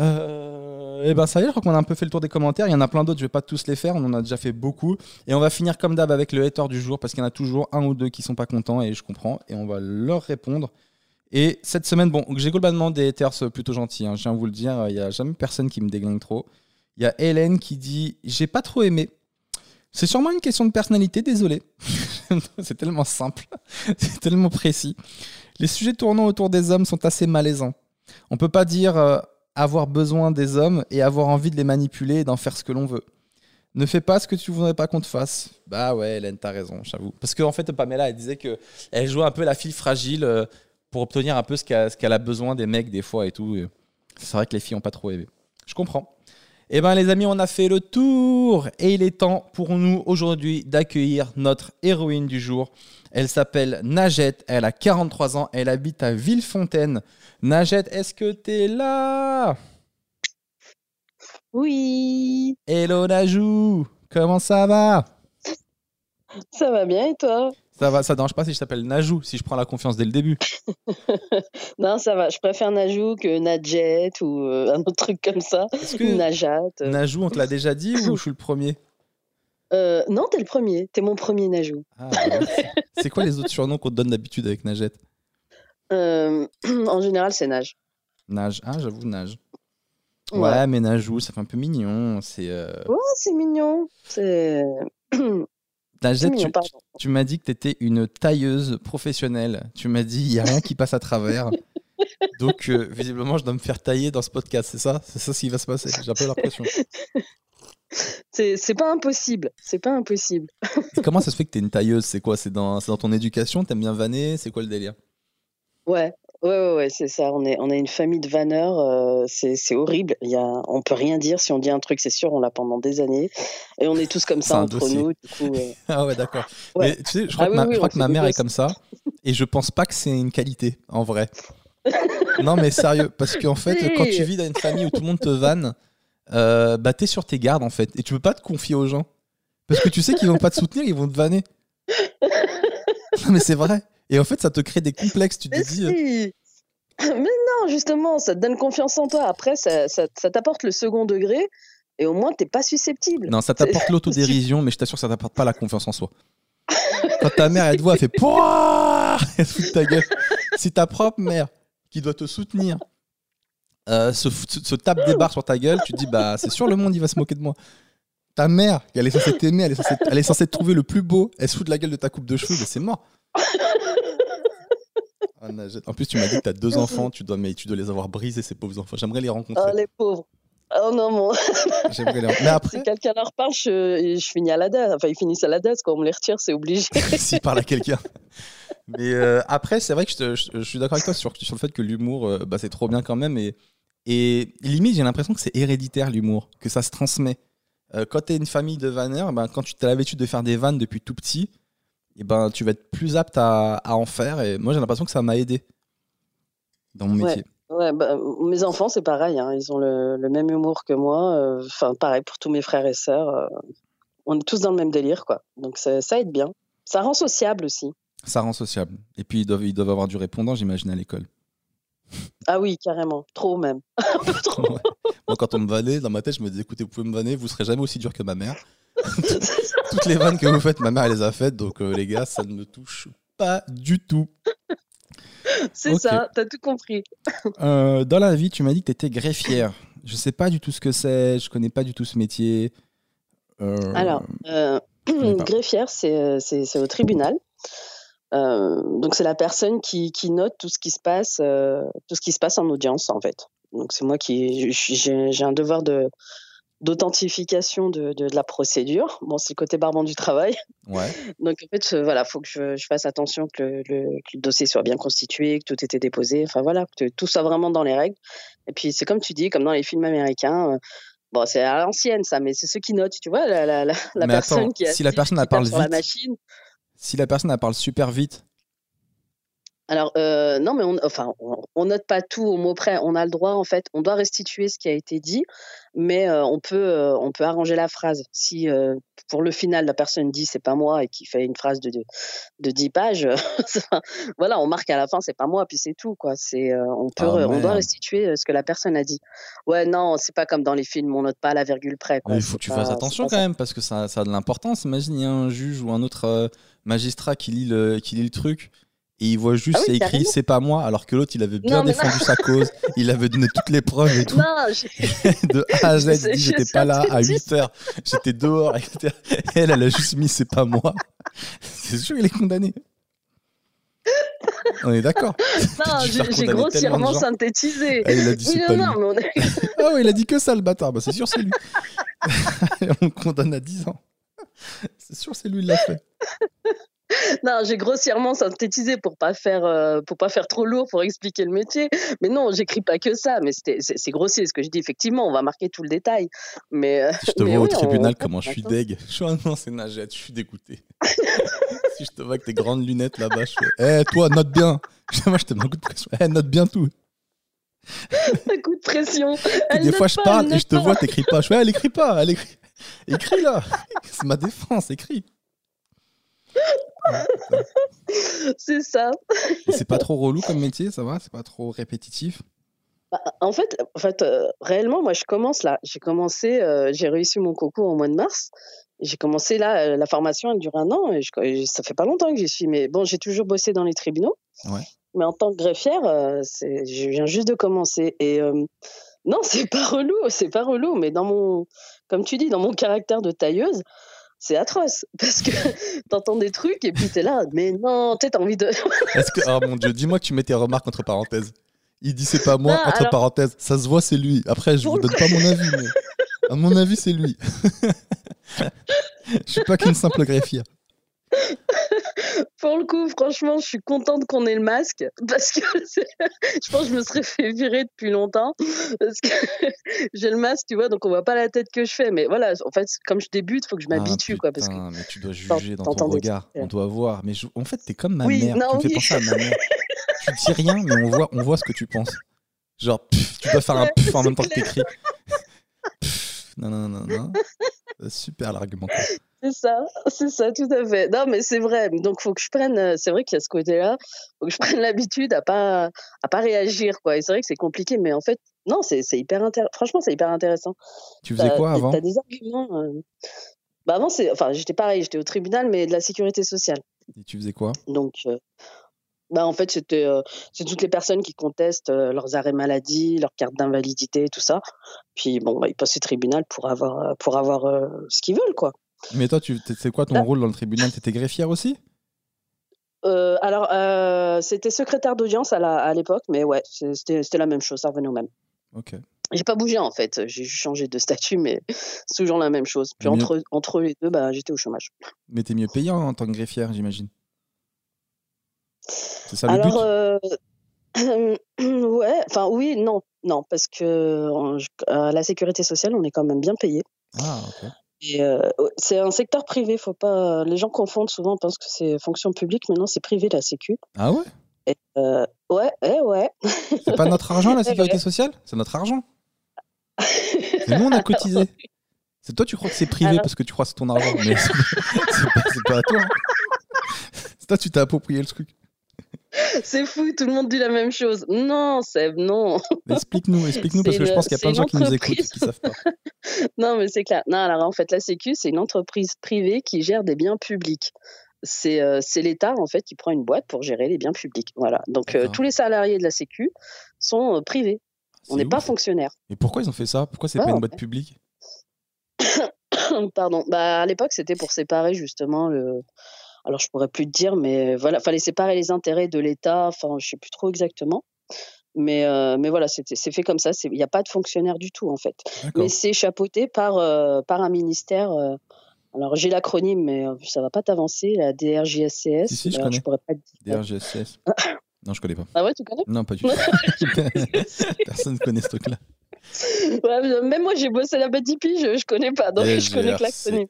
euh, eh ben ça y est, je crois qu'on a un peu fait le tour des commentaires. Il y en a plein d'autres, je vais pas tous les faire, on en a déjà fait beaucoup. Et on va finir comme d'hab avec le hater du jour parce qu'il y en a toujours un ou deux qui sont pas contents et je comprends. Et on va leur répondre. Et cette semaine, bon, j'ai globalement des haters plutôt gentils, hein, je viens vous le dire, il n'y a jamais personne qui me déglingue trop. Il y a Hélène qui dit J'ai pas trop aimé. C'est sûrement une question de personnalité, désolé. c'est tellement simple, c'est tellement précis. Les sujets tournant autour des hommes sont assez malaisants. On peut pas dire euh, avoir besoin des hommes et avoir envie de les manipuler et d'en faire ce que l'on veut. Ne fais pas ce que tu voudrais pas qu'on te fasse. Bah ouais, Hélène, t'as raison, j'avoue. Parce qu'en en fait, Pamela, elle disait que elle jouait un peu la fille fragile euh, pour obtenir un peu ce qu'elle a besoin des mecs des fois et tout. C'est vrai que les filles ont pas trop aimé. Je comprends. Eh bien les amis, on a fait le tour et il est temps pour nous aujourd'hui d'accueillir notre héroïne du jour. Elle s'appelle Najette, elle a 43 ans, elle habite à Villefontaine. Najette, est-ce que tu es là? Oui. Hello Najou, comment ça va? Ça va bien et toi? Ça va, ça dérange pas si je t'appelle Najou, si je prends la confiance dès le début. non, ça va. Je préfère Najou que Najet ou euh, un autre truc comme ça. Que Najat. Euh. Najou, on te l'a déjà dit ou je suis le premier? Euh, Non, t'es le premier. T'es mon premier Najou. Ah, bah c'est quoi les autres surnoms qu'on te donne d'habitude avec Najet En général, c'est Nage. Nage. Ah, j'avoue, Nage. Ouais, mais Najou, ça fait un peu mignon. C'est. Ouais, c'est mignon. C'est. tu, m'as dit que tu étais une tailleuse professionnelle. Tu m'as dit, il n'y a rien qui passe à travers. Donc, euh, visiblement, je dois me faire tailler dans ce podcast, c'est ça? C'est ça ce qui va se passer. J'ai un peu l'impression. C'est pas impossible. C'est pas impossible. comment ça se fait que tu es une tailleuse? C'est quoi? C'est dans, dans ton éducation? T'aimes bien vanner? C'est quoi le délire? Ouais, Ouais, ouais, c'est ça. On est, on est une famille de vanneurs. Euh, c'est horrible. Il y a, on peut rien dire. Si on dit un truc, c'est sûr, on l'a pendant des années. Et on est tous comme ça entre nous. ah ouais, d'accord. Mais tu sais, je crois, ah que, ma, mère est comme ça. Et je pense pas que c'est une qualité, en vrai. non, mais sérieux. Parce qu'en fait, quand tu vis dans une famille où tout le monde te vanne, euh, bah t'es sur tes gardes, en fait. Et tu peux pas te confier aux gens. Parce que tu sais qu'ils vont pas te soutenir, ils vont te vanner. non, mais c'est vrai. Et en fait, ça te crée des complexes. Tu te dis. Euh, mais non, justement, ça te donne confiance en toi. Après, ça, ça, t'apporte le second degré et au moins, t'es pas susceptible. Non, ça t'apporte l'autodérision, mais je t'assure, ça t'apporte pas la confiance en soi. Quand ta mère, elle te voit, elle fait Pouah Elle se fout de ta gueule. Si ta propre mère, qui doit te soutenir, euh, se, se, tape des barres sur ta gueule, tu te dis Bah, c'est sûr, le monde, il va se moquer de moi. Ta mère, elle est censée t'aimer, elle, est censée, elle est censée te trouver le plus beau, elle se fout de la gueule de ta coupe de cheveux, mais c'est mort. En plus, tu m'as dit que tu as deux enfants, tu dois, mais tu dois les avoir brisés, ces pauvres enfants. J'aimerais les rencontrer. Oh, les pauvres. Oh non, mon. J'aimerais les Mais après. Si quelqu'un leur parle, je, je finis à la date. Enfin, ils finissent à la date. Quand on me les retire, c'est obligé. S'ils parlent à quelqu'un. Mais euh, après, c'est vrai que je, je, suis d'accord avec toi sur, sur, le fait que l'humour, euh, bah, c'est trop bien quand même. Et, et limite, j'ai l'impression que c'est héréditaire l'humour, que ça se transmet. Euh, quand tu es une famille de vanneurs, ben, quand tu as l'habitude de faire des vannes depuis tout petit, et eh ben, tu vas être plus apte à, à en faire. Et moi, j'ai l'impression que ça m'a aidé dans mon métier. Ouais, bah, mes enfants, c'est pareil. Hein, ils ont le, le, même humour que moi. Euh, enfin, pareil pour tous mes frères et sœurs. Euh, on est tous dans le même délire, quoi. Donc, ça, ça aide bien. Ça rend sociable aussi. Ça rend sociable. Et puis, ils doivent, ils doivent avoir du répondant, j'imagine, à l'école. Ah oui, carrément. Trop même. Trop. Moi, quand on me vannait, dans ma tête, je me disais, écoutez, vous pouvez me vanner, vous serez jamais aussi dur que ma mère. Toutes les vannes que vous faites, ma mère, elle les a faites. Donc, euh, les gars, ça ne me touche pas du tout. C'est ça, t'as tout compris. Euh, dans la vie, tu m'as dit que tu étais greffière. Je sais pas du tout ce que c'est, je connais pas du tout ce métier. Euh, Alors, greffière, c'est au tribunal. donc c'est la personne qui, qui, note tout ce qui se passe, tout ce qui se passe en audience en fait. Donc c'est moi qui j'ai un devoir de d'authentification de, de, la procédure. Bon, c'est le côté barbant du travail. Ouais. Donc, en fait, voilà, il faut que je, je, fasse attention que le, le, dossier soit bien constitué, que tout était déposé. Enfin, voilà, que tout soit vraiment dans les règles. Et puis, c'est comme tu dis, comme dans les films américains. Euh, bon, c'est à l'ancienne, ça, mais c'est ceux qui notent, tu vois, la, la, la, personne qui si la personne parle vite, la machine. Si la personne parle super vite, alors euh, non, mais on, enfin, on, note pas tout au mot près. On a le droit, en fait, on doit restituer ce qui a été dit, mais euh, on peut, euh, on peut arranger la phrase. Si pour le final la personne dit c'est pas moi et qui fait une phrase de de, de 10 pages, voilà, on marque à la fin c'est pas moi puis c'est tout quoi. C'est on peut, ah, on doit restituer ce que la personne a dit. Ouais, non, c'est pas comme dans les films, on note pas à la virgule près. Il faut que tu fasses attention quand même parce que ça, ça a de l'importance. Imagine il y a un juge ou un autre magistrat qui lit le, qui lit le truc et il voit juste ah écrit c'est pas moi alors que l'autre il avait bien défendu sa cause. Il avait donné toutes les preuves et tout. Non, de A à Z dit j'étais pas là à 8 heures. J'étais dehors etc. elle elle a juste mis c'est pas moi. C'est sûr il est condamné. On est d'accord. Non j'ai grossièrement synthétisé. Ah, il a dit c'est pas lui. ah ouais il a dit que ça le bâtard. Bah, c'est sûr c'est lui. On condamne à 10 ans. C'est sûr c'est lui qui l'a fait non, j'ai grossièrement synthétisé pour pas faire euh, pour pas faire trop lourd pour expliquer le métier. Mais non, j'écris pas que ça. Mais c'est grossier ce que je dis. Effectivement, on va marquer tout le détail. Mais euh, je te vois au tribunal comment je suis deg? Je suis non, c'est. Je suis dégoûté. si je te vois avec tes grandes lunettes là-bas, je fais. Eh, toi, note bien. Moi, je te mets un coup de pression. Eh, note bien tout. un coup de pression. des fois, je parle et je te vois, t'écris pas. Je fais, elle écrit pas. Elle écrit. Écris là. C'est ma défense. Écris. C'est ça. C'est pas trop relou comme métier, ça va? C'est pas trop répétitif? Bah, en fait, en fait euh, réellement, moi, je commence là. J'ai commencé, euh, j'ai réussi mon concours au mois de mars. J'ai commencé là, euh, la formation, elle dure un an. Et ça fait pas longtemps que j'y suis, mais bon, j'ai toujours bossé dans les tribunaux. Mais en tant que greffière, je viens juste de commencer. Et non, c'est pas relou, c'est pas relou. Mais dans mon, comme tu dis, dans mon caractère de tailleuse, c'est atroce parce que t'entends des trucs et puis t'es là, mais non, t'as envie de. Est-ce que, oh mon dieu, dis-moi que tu mets tes remarques entre parenthèses. Il dit c'est pas moi, entre parenthèses, ça se voit, c'est lui. Après, je vous donne pas mon avis, mais à mon avis, c'est lui. je suis pas qu'une simple greffière. pour le coup, franchement, je suis contente qu'on ait le masque parce que je pense que je me serais fait virer depuis longtemps parce que j'ai le masque, tu vois, donc on voit pas la tête que je fais. Mais voilà, en fait, comme je débute, il faut que je Ah, m'habitue, quoi. Parce que putain, mais tu dois juger dans ton regard. On doit voir. Mais je- en fait, t'es comme ma Oui, mère. non, tu me fais penser à ma mère. tu dis rien, mais on voit, on voit ce que tu penses. Genre, pff, tu dois faire un pff en même temps que t'écris. Non, non, non, non. Euh, Super l'argumentaire. C'est ça, c'est ça, tout à fait. Non, mais c'est vrai. Donc, faut que je prenne. euh, C'est vrai qu'il y a ce côté-là. Faut que je prenne l'habitude à pas à pas réagir, quoi. Et c'est vrai que c'est compliqué, mais en fait, non, c'est c'est hyper intéressant. Franchement, c'est hyper intéressant. Tu faisais quoi avant? T'as des arguments. euh. Bah avant, c'est, enfin, j'étais pareil. J'étais au tribunal, mais de la sécurité sociale. Et tu faisais quoi? Donc, euh, bah en fait, c'était euh, c'est toutes les personnes qui contestent leurs arrêts maladie, leurs cartes d'invalidité, tout ça. Puis bon, bah, ils passent au tribunal pour avoir pour avoir ce qu'ils veulent, quoi. Mais toi, tu c'est quoi ton Ah. rôle dans le tribunal? T'étais greffière aussi? Euh, alors, euh, c'était secrétaire d'audience à l'époque, mais ouais, c'était la même chose, ça revenait au même. Ok. J'ai pas bougé en fait, j'ai changé de statut, mais c'est toujours la même chose. Puis entre, entre les deux, bah, j'étais au chômage. Mais t'es mieux payé en tant que greffière, j'imagine. C'est ça le Alors, but? euh, ouais, enfin oui, non, non, parce que en- à la sécurité sociale, on est quand même bien payé. Ah, ok. Euh, c'est un secteur privé, faut pas. Les gens confondent souvent, pensent que c'est fonction publique, mais non, c'est privé la Sécu. Ah ouais? Et, euh, ouais, eh ouais. C'est pas notre argent, la sécurité sociale? C'est notre argent. C'est nous, on a cotisé. C'est toi, tu crois que c'est privé Alors- parce que tu crois que c'est ton argent, mais c'est pas, pas à toi. hein. C'est toi, tu t'es approprié le truc. c'est fou, tout le monde dit la même chose. Non, Seb, non. Explique-nous, explique-nous parce que je pense qu'il y a plein de gens qui nous écoutent qui savent pas. Non, mais c'est clair. Non, alors en fait, la Sécu, c'est une entreprise privée qui gère des biens publics. C'est euh, c'est l'État, en fait, qui prend une boîte pour gérer les biens publics. Voilà. Donc, euh, tous les salariés de la Sécu sont euh, privés. On C'est n'est pas ouf. fonctionnaires. Et pourquoi ils ont fait ça? Pourquoi c'est Ah, pas une boîte publique? Pardon. Bah, à l'époque, c'était pour séparer justement le. Alors, je pourrais plus te dire, mais voilà, fallait séparer les intérêts de l'État. Enfin, je sais plus trop exactement. Mais, euh, mais voilà, c'est fait comme ça. Il n'y a pas de fonctionnaire du tout, en fait. Mais c'est chapeauté par, euh, par un ministère. euh, alors, j'ai l'acronyme, mais ça va pas t'avancer, la DRJSCS. Si, si, je Alors, connais. pourrais pas te dire. DRGSS. Non, je connais pas. Ah ouais, tu connais? Non, pas du tout. Personne ne connaît ce truc-là. Ouais, Même moi, j'ai bossé la BTP, je, je connais pas, donc je connais que l'acronyme.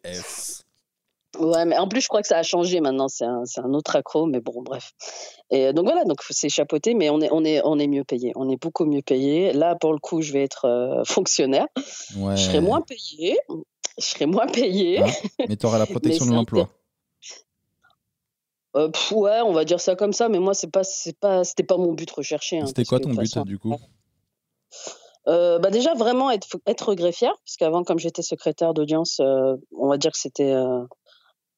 Ouais, mais en plus, je crois que ça a changé maintenant. C'est un, c'est un autre accro, mais bon, bref. Et donc voilà, donc c'est chapeauté, mais on est, on est, on est mieux payé. On est beaucoup mieux payé. Là, pour le coup, je vais être euh, fonctionnaire. Ouais. Je serai moins payé. Je serai moins payé. Ah, mais tu auras la protection de l'emploi. Euh, pff, ouais, on va dire ça comme ça, mais moi, c'est pas, c'est pas, c'était pas mon but recherché. hein, C'était quoi ton but façon, du coup? Euh, bah déjà vraiment être, être greffière, parce qu'avant comme j'étais secrétaire d'audience, euh, on va dire que c'était euh,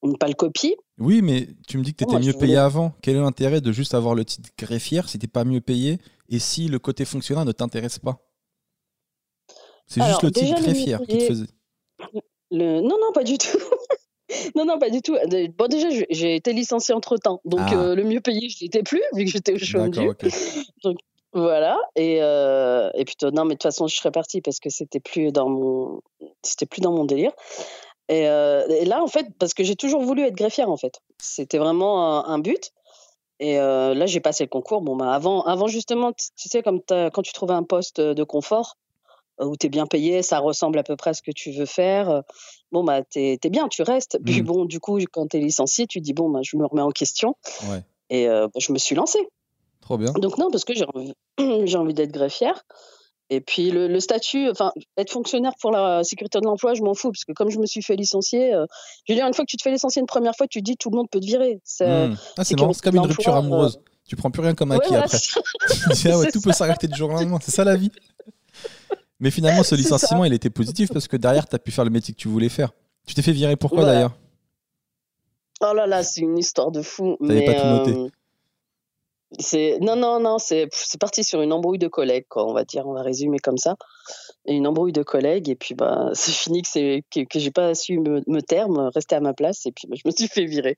une pâle copie. Oui, mais tu me dis que tu étais mieux payé voulais- avant. Quel est l'intérêt de juste avoir le titre greffière si t'es pas mieux payé et si le côté fonctionnaire ne t'intéresse pas? C'est juste le titre greffière qui te faisait. Le... Non, non, pas du tout. non, non, pas du tout. De- Bon, déjà, j'ai été licenciée entre temps, donc Ah. euh, le mieux payé, je l'étais plus, vu que j'étais au chômage. D'accord, ok. Voilà. Et, euh, et puis, non, mais de toute façon, je serais partie parce que c'était plus dans mon, c'était plus dans mon délire. Et, euh, et là, en fait, parce que j'ai toujours voulu être greffière, en fait. C'était vraiment un, un but. Et euh, là, j'ai passé le concours. Bon, bah, avant, avant justement, tu tu sais, comme quand tu trouves un poste de confort euh, où tu es bien payé, ça ressemble à peu près à ce que tu veux faire. Bon, bah, t'es es bien, tu restes. Puis Mhm. bon, du coup, quand tu es licencié, tu dis, bon, bah, je me remets en question. Ouais, Et euh, bah, je me suis lancée. trop bien. Donc non, parce que j'ai envie, j'ai envie d'être greffière. Et puis le, le statut, enfin, être fonctionnaire pour la sécurité de l'emploi, je m'en fous, parce que comme je me suis fait licencier, euh, je veux dire, une fois que tu te fais licencier une première fois, tu te dis tout le monde peut te virer. C'est, Hmm. Ah, c'est marrant, c'est comme une rupture d'emploi, amoureuse. Tu prends plus rien comme acquis après. Tu dis, ah ouais, tout peut s'arrêter du jour au lendemain. C'est ça la vie. Mais finalement, ce licenciement, il était positif parce que derrière, tu as pu faire le métier que tu voulais faire. Tu t'es fait virer pourquoi Voilà. d'ailleurs? Oh là là, c'est une histoire de fou. T'avais pas tout noté. euh, c'est non non non, c'est c'est parti sur une embrouille de collègues quoi, on va dire, on va résumer comme ça. Une embrouille de collègues et puis bah c'est fini que c'est que, que j'ai pas su me, me taire, me rester à ma place et puis bah, je me suis fait virer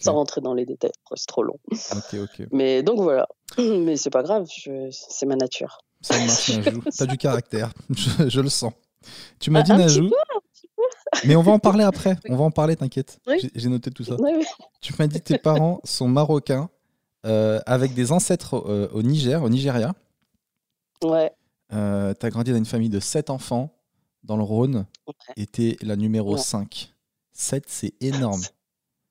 sans rentrer dans les détails, c'est trop long. ok, ok. Mais donc voilà. Mais c'est pas grave, c'est ma nature. Ça marche, Najou. T'as du caractère. Je, je le sens. Tu m'as Ah, dit, Najou. Mais on va en parler après. On va en parler, t'inquiète. Oui. J'ai- noté tout ça. Oui, oui. Tu m'as dit que tes parents sont marocains avec des ancêtres euh, au Niger, au Nigeria. Ouais. Euh, T'as grandi dans une famille de 7 enfants dans le Rhône et t'es la numéro Ouais. 5. 7, c'est énorme.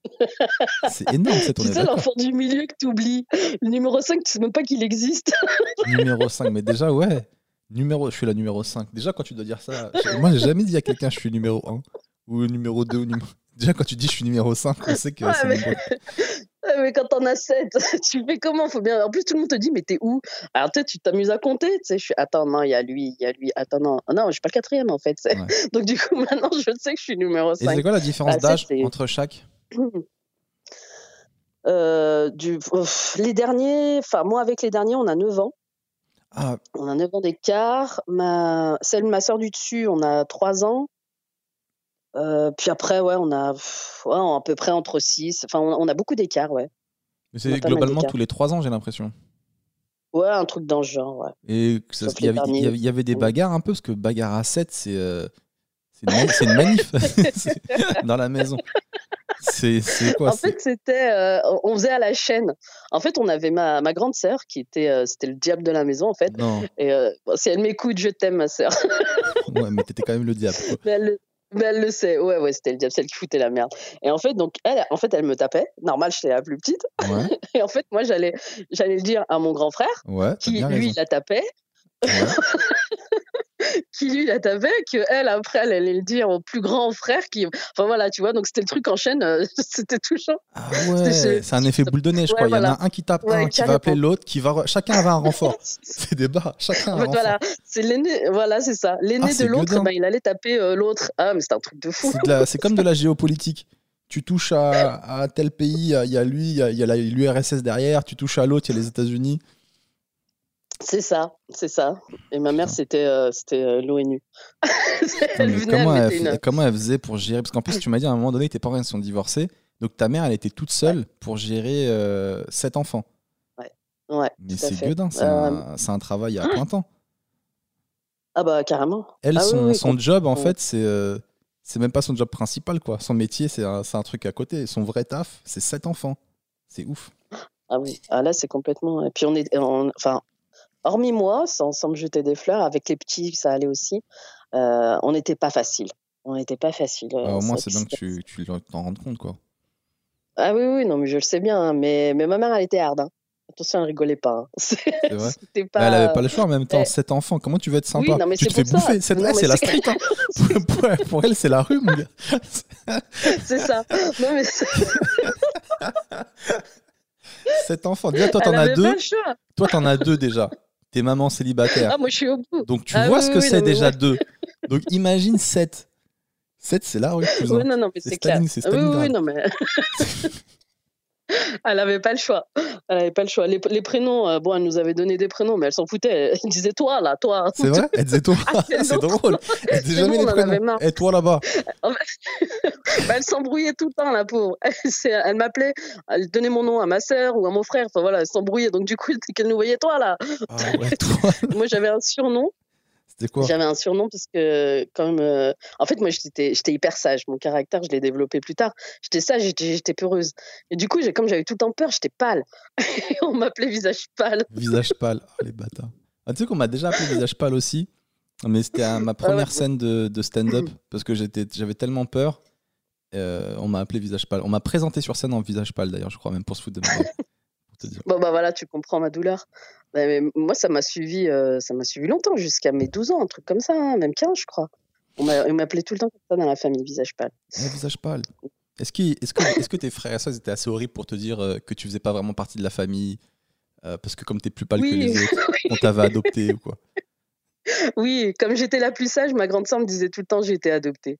c'est énorme, 7, on Tu est sais, d'accord. l'enfant du milieu que tu oublies. Le numéro 5, tu sais même pas qu'il existe. Numéro 5, mais déjà, ouais. Numéro, je suis la numéro 5. Déjà, quand tu dois dire ça, moi, j'ai jamais dit à quelqu'un je suis numéro 1 ou numéro 2 ou numéro. Déjà, quand tu dis je suis numéro 5, on sait que Ouais, c'est mais- mais quand t'en as 7, tu fais comment? Faut bien... En plus, tout le monde te dit, mais t'es où? Alors, tu t'amuses à compter. Tu sais, je suis, attends, non, il y a lui, il y a lui. Attends, non, Ah non, je suis pas le quatrième en fait. Ouais. Donc, du coup, maintenant, je sais que je suis numéro Et 5. c'est quoi la différence Ah, ça, d'âge entre chaque? Euh, du... Les derniers, enfin, moi, avec les derniers, on a 9 ans. Ah, On a 9 ans d'écart. Ma... Celle de ma soeur du dessus, on a 3 ans. Euh, puis après, ouais, on a pff, ouais, à peu près entre 6. Enfin, on on a beaucoup d'écart, ouais. mais c'est globalement tous les 3 ans, j'ai l'impression. Ouais, un truc dans ce genre, ouais. Et il y, avait, y des Oui. bagarres un peu, parce que bagarre à 7, c'est euh, c'est une, manif dans la maison. C'est quoi en fait, c'était, euh, on faisait à la chaîne. En fait, on avait ma, ma grande sœur qui était, euh, c'était le diable de la maison, en fait. Non, Et euh, bon, si elle m'écoute, je t'aime, ma sœur. ouais, mais t'étais quand même le diable. quoi. mais, elle, le- mais elle le sait. Ouais, ouais, c'était le diable, celle qui foutait la merde. Et en fait, donc, elle, en fait, elle me tapait. Normal, j'étais la plus petite. Ouais, Et en fait, moi, j'allais, j'allais le dire à mon grand frère, ouais, qui lui raison. la tapait, Ouais. qui lui la tapait, que elle après, elle allait le dire au plus grand frère. Qui, enfin voilà, tu vois. Donc c'était le truc en chaîne. euh, c'était touchant. Ah ouais, c'est un effet boule de neige, Ouais, quoi. Il y en a un qui tape Ouais, un, qui va appeler l'autre, qui va. Chacun avait un renfort. C'est des bas, chacun a un renfort. voilà, c'est l'aîné, voilà, c'est ça. L'aîné Ah, c'est de l'autre, ben, il allait taper euh, l'autre. Ah, mais c'était un truc de fou. C'est c'est comme de la géopolitique. Tu touches à, à tel pays, il y a- lui, il y a, l'URSS derrière, tu touches à l'autre, il y a les États-Unis. C'est ça, c'est ça. Et ma mère, c'était euh, c'était euh, l'ONU. Mais comment, elle une... comment elle faisait pour gérer? Parce qu'en plus, tu m'as dit à un moment donné, tes parents sont divorcés. Donc ta mère, elle était toute seule pour gérer euh, sept enfants. Ouais, Mais tout à c'est gueudin, c'est Euh, un, c'est un travail à plein temps. Ah bah carrément. Elle, Ah oui, son, oui, son job, en fait, c'est euh, c'est même pas son job principal, quoi. Son métier, c'est un, c'est un truc à côté. Son vrai taf, c'est sept enfants. C'est ouf. Ah oui, ah là c'est complètement. Et puis on est, on- enfin, hormis moi, sans, sans me jeter des fleurs, avec les petits, ça allait aussi. euh, on n'était pas facile. On n'était pas facile. euh, Ah, au moins, c'est bien que tu, tu t'en rendes compte, quoi. Ah oui, oui, non, mais je le sais bien. hein, mais, mais ma mère, elle était hard. hein. Attention, elle rigolait pas. hein. C'est vrai. Pas. Elle avait pas le choix en même temps. eh. Sept enfants, comment tu veux être sympa? Oui, non, mais Tu te fais ça. bouffer. Elle, mais c'est la street. hein. pour, elle, pour elle, c'est la rue, mon gars. c'est ça. Non, mais c'est- Sept enfants. Déjà, toi, t'en as deux. Toi, t'en as deux déjà. T'es maman célibataire. Ah, moi, je suis au bout. Donc, tu Ah vois oui, ce que oui, c'est déjà deux. Donc, imagine sept. Sept, c'est la rue. Oui, non, non, mais C'est clair. Staline, Ah oui, oui, non, mais. Elle avait pas le choix. Elle avait pas le choix. Les, les prénoms, euh, bon, elle nous avait donné des prénoms, mais elle s'en foutait. Elle disait toi, là, toi. C'est vrai? Elle disait toi? Ah, c'est drôle. Elle disait jamais bon, les prénoms. Et toi là-bas. Bah, elle s'embrouillait tout le temps, la pauvre. Elle, m'appelait, elle donnait mon nom à ma sœur ou à mon frère. Enfin voilà, elle s'embrouillait. Donc du coup, qu'elle nous voyait, toi là. Ah ouais, toi. Moi, j'avais un surnom. J'avais un surnom parce que, comme. euh, En fait, moi, j'étais hyper sage. Mon caractère, je l'ai développé plus tard. J'étais sage, j'étais peureuse. Et du coup, comme j'avais tout le temps peur, j'étais pâle. Et on m'appelait visage pâle. Visage pâle. Oh, les bâtards. Ah, tu sais qu'on m'a déjà appelé visage pâle aussi. Mais c'était ma Ah ouais. première scène de, de stand-up parce que j'avais tellement peur. euh, on m'a appelé visage pâle. On m'a présenté sur scène en visage pâle d'ailleurs, je crois, même pour se foutre de. Pour te dire. Bon, bah voilà, tu comprends ma douleur. Bah, mais moi, ça m'a suivi, euh, ça m'a suivi longtemps, jusqu'à mes 12 ans, un truc comme ça, hein, même 15, je crois. On m'a- on m'appelait tout le temps comme ça dans la famille, visage pâle. Ouais, visage pâle. Est-ce, qu'il- est-ce, que, est-ce que tes frères et sœurs étaient assez horribles pour te dire euh, que tu faisais pas vraiment partie de la famille euh, parce que comme t'es plus pâle que les autres, on t'avait adopté ou quoi? Oui, comme j'étais la plus sage, ma grande sœur me disait tout le temps que j'étais adoptée.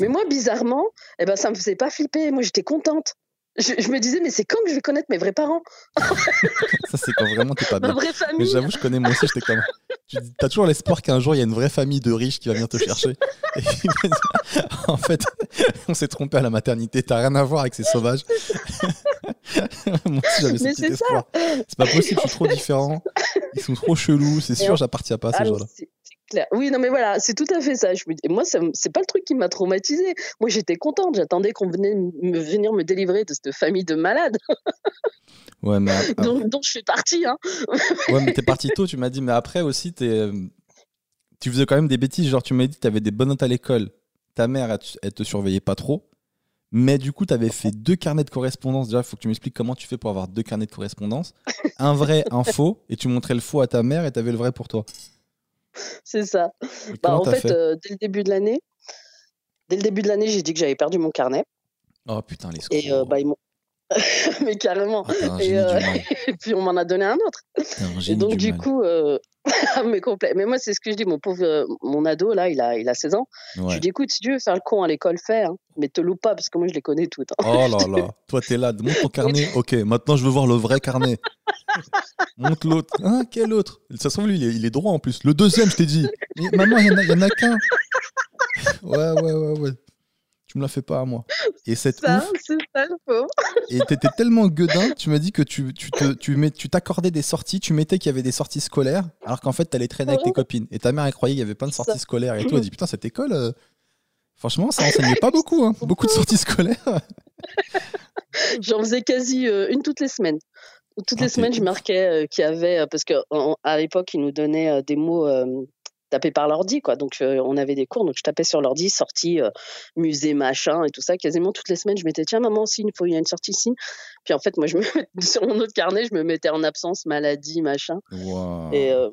Mais moi, bizarrement, eh ben, ça me faisait pas flipper. Moi, j'étais contente. Je, je me disais, mais c'est quand que je vais connaître mes vrais parents, Ça, c'est quand vraiment t'es pas ma bien. vraie Mais famille. j'avoue, je connais moi aussi, j'étais comme. Tu as toujours l'espoir qu'un jour il y a une vraie famille de riches qui va venir te chercher. Et en fait, on s'est trompé à la maternité, t'as rien à voir avec ces sauvages. moi aussi j'avais ce Mais petit c'est ça. espoir. C'est pas possible, je suis trop différent. Ils sont trop chelous, c'est sûr, en- j'appartiens pas à Ah, ces mais gens-là. Clair. Oui, non, mais voilà, c'est tout à fait ça. Je me dis, moi, c'est pas le truc qui m'a traumatisé. Moi, j'étais contente. J'attendais qu'on venait me venir me délivrer de cette famille de malades Ouais, mais, ah, dont, dont je fais partie. Hein. ouais, mais t'es parti tôt, tu m'as dit, mais après aussi, euh, tu faisais quand même des bêtises. Genre, tu m'as dit que t'avais des bonnes notes à l'école. Ta mère, elle, te- elle te surveillait pas trop. Mais du coup, t'avais fait deux carnets de correspondance. Déjà, il faut que tu m'expliques comment tu fais pour avoir deux carnets de correspondance. Un vrai, un faux. Et tu montrais le faux à ta mère et t'avais le vrai pour toi. C'est ça. Bah, en fait, fait euh, dès le début de l'année, dès le début de l'année, j'ai dit que j'avais perdu mon carnet. Oh putain, les Et euh, bah, ils m'ont. mais carrément. Ah, et, euh. Et puis, on m'en a donné un autre. Un Et donc, du, coup, euh, mais complet. Mais moi, c'est ce que je dis, mon pauvre, mon ado, là, il a, il a 16 ans. Je lui dis, écoute, si tu veux faire le con à l'école, fais, hein, mais te loupe pas, parce que moi, je les connais toutes. hein. Oh là là, toi t'es là, montre ton carnet. Ok, maintenant je veux voir le vrai carnet. Montre l'autre. Hein, quel autre? Ça se trouve, lui, il est, il est droit en plus. Le deuxième, je t'ai dit. Mais maman, il y en a, qu'un. Ouais, ouais, ouais, ouais. Tu me la fais pas à moi. Et cette Ça, ouf, c'est ça le et t'étais tellement gueudin, tu m'as dit que tu, tu te- tu mets- tu t'accordais des sorties, tu mettais qu'il y avait des sorties scolaires, alors qu'en fait, t'allais traîner avec tes copines. Et ta mère, elle croyait qu'il y avait plein de sorties scolaires et tout. Elle dit Putain, cette école, euh, franchement, ça enseignait pas beaucoup. Hein. Beaucoup de sorties scolaires. J'en faisais quasi euh, une toutes les semaines. Toutes Ah, les semaines, je marquais euh, qu'il y avait, euh, parce qu'à l'époque, ils nous donnaient euh, des mots tapés par l'ordi, quoi. Donc, on avait des cours, donc je tapais sur l'ordi, sortie, musée, machin, et tout ça. Quasiment toutes les semaines, je mettais, tiens, maman, signe, il faut, il y a une sortie ici. Puis en fait, moi, je me sur mon autre carnet, je me mettais en absence, maladie, machin. Et, euh,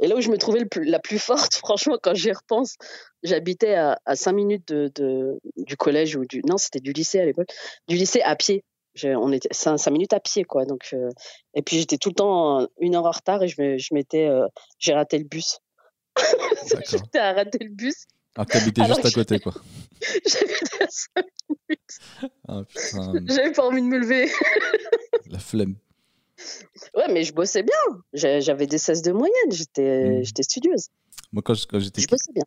et là où je me trouvais le plus- la plus forte, franchement, quand j'y repense, j'habitais à, à 5 minutes de, de- du collège ou du. Non, c'était du lycée à l'époque. Du lycée à pied. On était 5, minutes à pied, quoi. Donc, euh, et puis j'étais tout le temps une heure en retard et je je m'étais. euh, j'ai raté le bus. J'étais à rater le bus. Ah, t'habitais Alors juste à que- côté, quoi. J'habitais à 5 minutes. Ah, putain, J'avais pas envie de me lever. la flemme. Ouais, mais je bossais bien. J'avais des 16 de moyenne. J'étais Mm. j'étais studieuse. Moi, quand quand j'étais Je bossais bien.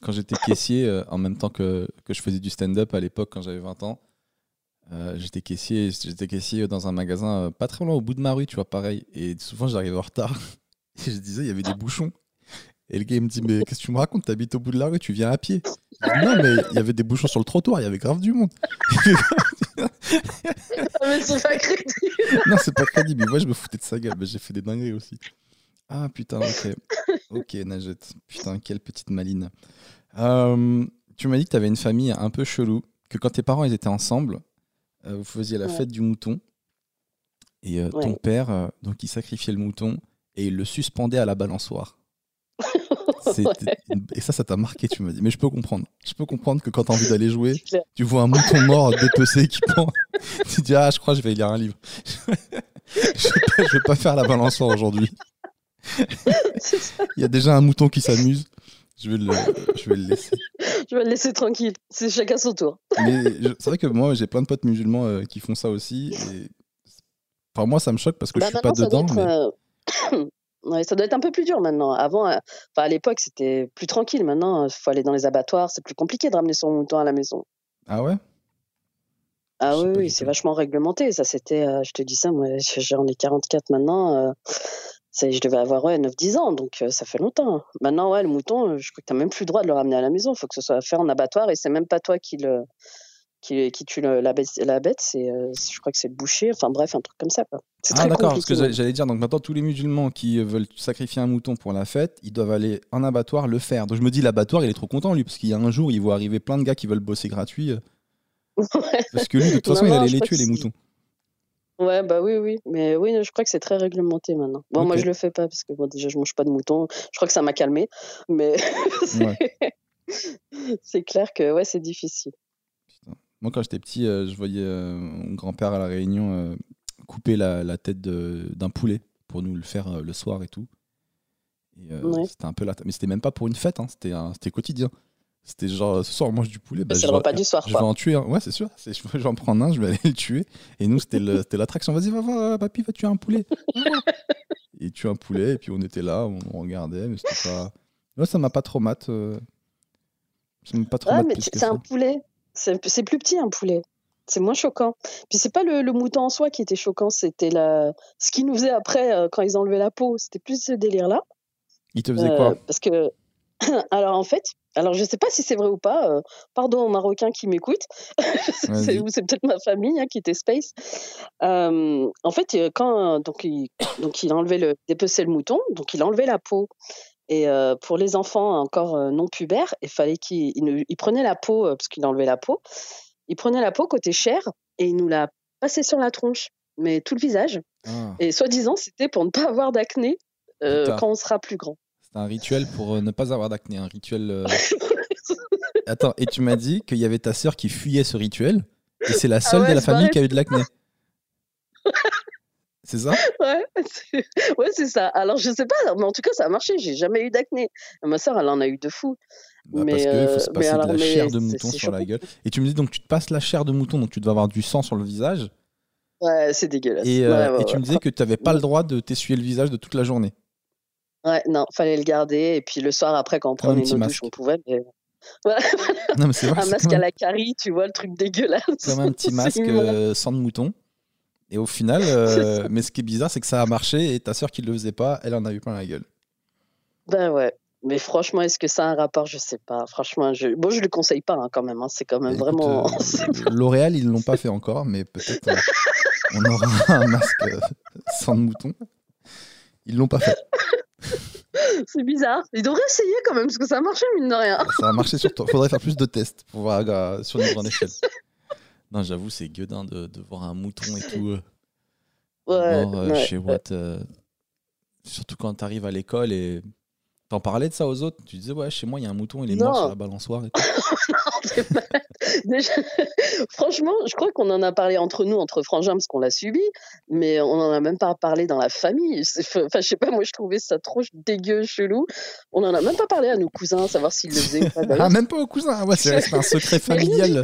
quand j'étais caissier, euh, en même temps que, que je faisais du stand-up à l'époque, quand j'avais 20 ans, euh, j'étais caissier, j'étais caissier dans un magasin euh, pas très loin au bout de ma rue, tu vois, pareil. Et souvent, j'arrivais en retard. Et je disais, il y avait des bouchons. Et le gars, il me dit, mais qu'est-ce que tu me racontes? T'habites au bout de la rue, tu viens à pied. Je dis, non, mais il y avait des bouchons sur le trottoir, il y avait grave du monde. Ah, mais c'est pas crédible. non, c'est pas crédible. Moi, je me foutais de sa gueule. mais j'ai fait des dingueries aussi. Ah, putain, ok. Ok, Najette. Putain, quelle petite maline. Euh, tu m'as dit que tu avais une famille un peu chelou, que quand tes parents ils étaient ensemble, vous faisiez la Ouais. fête du mouton. Et euh, ton père, euh, donc, il sacrifiait le mouton et il le suspendait à la balançoire. Et ça, ça t'a marqué, tu m'as dit. Mais je peux comprendre. Je peux comprendre que quand t'as envie d'aller jouer, tu vois un mouton mort dépecé qui pend. tu dis, ah, je crois que je vais lire un livre. je vais pas, je vais pas faire la balançoire aujourd'hui. Il y a déjà un mouton qui s'amuse. Je vais le, je vais le laisser. Je vais le laisser tranquille. C'est chacun son tour. Mais c'est vrai que moi, j'ai plein de potes musulmans euh, qui font ça aussi. Et... Enfin, moi, ça me choque parce que Bah, je suis pas dedans. être, Mais... euh, ouais, ça doit être un peu plus dur maintenant. Avant, euh, enfin, à l'époque, c'était plus tranquille. Maintenant, il faut aller dans les abattoirs. C'est plus compliqué de ramener son mouton à la maison. Ah ouais? Ah Je oui, oui, c'est vachement réglementé. Ça, c'était, je te dis ça, moi, j'en ai 44 maintenant. Ça, je devais avoir ouais, 9-10 ans, donc euh, ça fait longtemps. Maintenant, ouais, le mouton, euh, je crois que tu n'as même plus le droit de le ramener à la maison. Il faut que ce soit fait en abattoir et c'est même pas toi qui le qui, qui tue le- la bête, la bête c'est, euh, je crois que c'est le boucher. Enfin bref, un truc comme ça. Quoi. C'est Ah d'accord, parce que j'allais- dire, donc maintenant tous les musulmans qui veulent sacrifier un mouton pour la fête, ils doivent aller en abattoir le faire. Donc je me dis, l'abattoir, il est trop content lui, parce qu'il y a un jour, il voit arriver plein de gars qui veulent bosser gratuit. Parce que lui, de toute façon, Non, il allait les tuer, les moutons. Ouais, bah oui, oui. Mais oui, je crois que c'est très réglementé maintenant. Bon, moi, je le fais pas parce que bon, déjà, je mange pas de mouton. Je crois que ça m'a calmé. Mais c'est- clair que ouais, c'est difficile. Moi, quand j'étais petit, euh, je voyais euh, mon grand-père à La Réunion euh, couper la, la tête d'un poulet pour nous le faire le soir et tout. Ouais. C'était un peu la... Mais c'était même pas pour une fête, hein, c'était un- c'était quotidien. C'était genre, ce soir, on mange du poulet. bah, c'est je le vais- repas du soir, Je vais en tuer un. Ouais, c'est sûr. Je vais en prendre un, je vais aller le tuer. Et nous, c'était l'attraction. Vas-y, va voir, euh, papy, va tuer un poulet. Il tue un poulet, et puis on était là, on regardait, mais c'était pas. Moi, ça m'a pas trop mat. euh, Ça m'a pas trop Ouais, que c'est un poulet. C'est plus petit, un poulet. C'est moins choquant. Puis c'est pas le, le mouton en soi qui était choquant, c'était la... ce qu'ils nous faisaient après euh, quand ils enlevaient la peau. C'était plus ce délire-là. Il te faisait Euh, quoi parce que Alors en fait, alors je sais pas si c'est vrai ou pas. euh, pardon aux Marocains qui m'écoutent. c'est ou c'est peut-être ma famille hein, qui était space. Euh, en fait, euh, quand donc il donc il enlevait le dépeçait le mouton, donc il enlevait la peau. Et euh, pour les enfants encore non pubères, il fallait qu'il il prenait la peau parce qu'il enlevait la peau. Il prenait la peau côté chair et il nous la passait sur la tronche, mais tout le visage. Ah, Et soi-disant, c'était pour ne pas avoir d'acné quand on sera plus grand. C'est un rituel pour euh, ne pas avoir d'acné, un rituel. euh, Attends, et tu m'as dit qu'il y avait ta sœur qui fuyait ce rituel, et c'est la seule Ah ouais, de la famille qui a eu de l'acné. C'est ça? Ouais, c'est ouais, ça. Alors, je sais pas, mais en tout cas, ça a marché. J'ai jamais eu d'acné. Ma sœur, elle en a eu de fou. Bah, Mais, Parce qu'il faut euh, se passer alors, de la chair de mouton sur la gueule. Et tu me dis donc tu te passes la chair de mouton, donc tu dois avoir du sang sur le visage. Ouais, c'est dégueulasse. Et, euh, ouais, et tu me disais que tu n'avais pas le droit de t'essuyer le visage de toute la journée. Ouais, non, fallait le garder. Et puis le soir, après, quand on prenait nos masque. douches, on pouvait. mais- Voilà, Non, mais c'est vrai, un masque à la carie, tu vois, le truc dégueulasse. comme un petit masque euh, sang de mouton. Et au final, euh, mais ce qui est bizarre, c'est que ça a marché et ta sœur qui ne le faisait pas, elle en a eu plein la gueule. Ben ouais. Mais franchement, est-ce que ça a un rapport? Je sais pas. Franchement, je... bon, je le conseille pas hein, quand même. hein. C'est quand même Écoute, vraiment. euh, L'Oréal, ils l'ont pas fait encore, mais peut-être on aura un masque sang de mouton. Ils l'ont pas fait. c'est bizarre. Ils devraient essayer quand même, parce que ça a marché, mine de rien. Ça a marché sur toi. Faudrait faire plus de tests pour voir euh, sur une grande échelle. Non, j'avoue, c'est gueudin de, de voir un mouton et tout. euh, Ouais, mort, euh, ouais. chez Watt. euh, surtout quand tu arrives à l'école et t'en parlais de ça aux autres. Tu disais, ouais, chez moi, il y a un mouton, il est mort sur la balançoire. Et tout. Déjà, franchement, je crois qu'on en a parlé entre nous, entre frangins, parce qu'on l'a subi, mais on en a même pas parlé dans la famille. Enfin, je sais pas, moi, je trouvais ça trop dégueu, chelou. On en a même pas parlé à nos cousins, savoir s'ils le faisaient ou pas. Ah, même pas au cousin. Ah Ouais, c'est un secret familial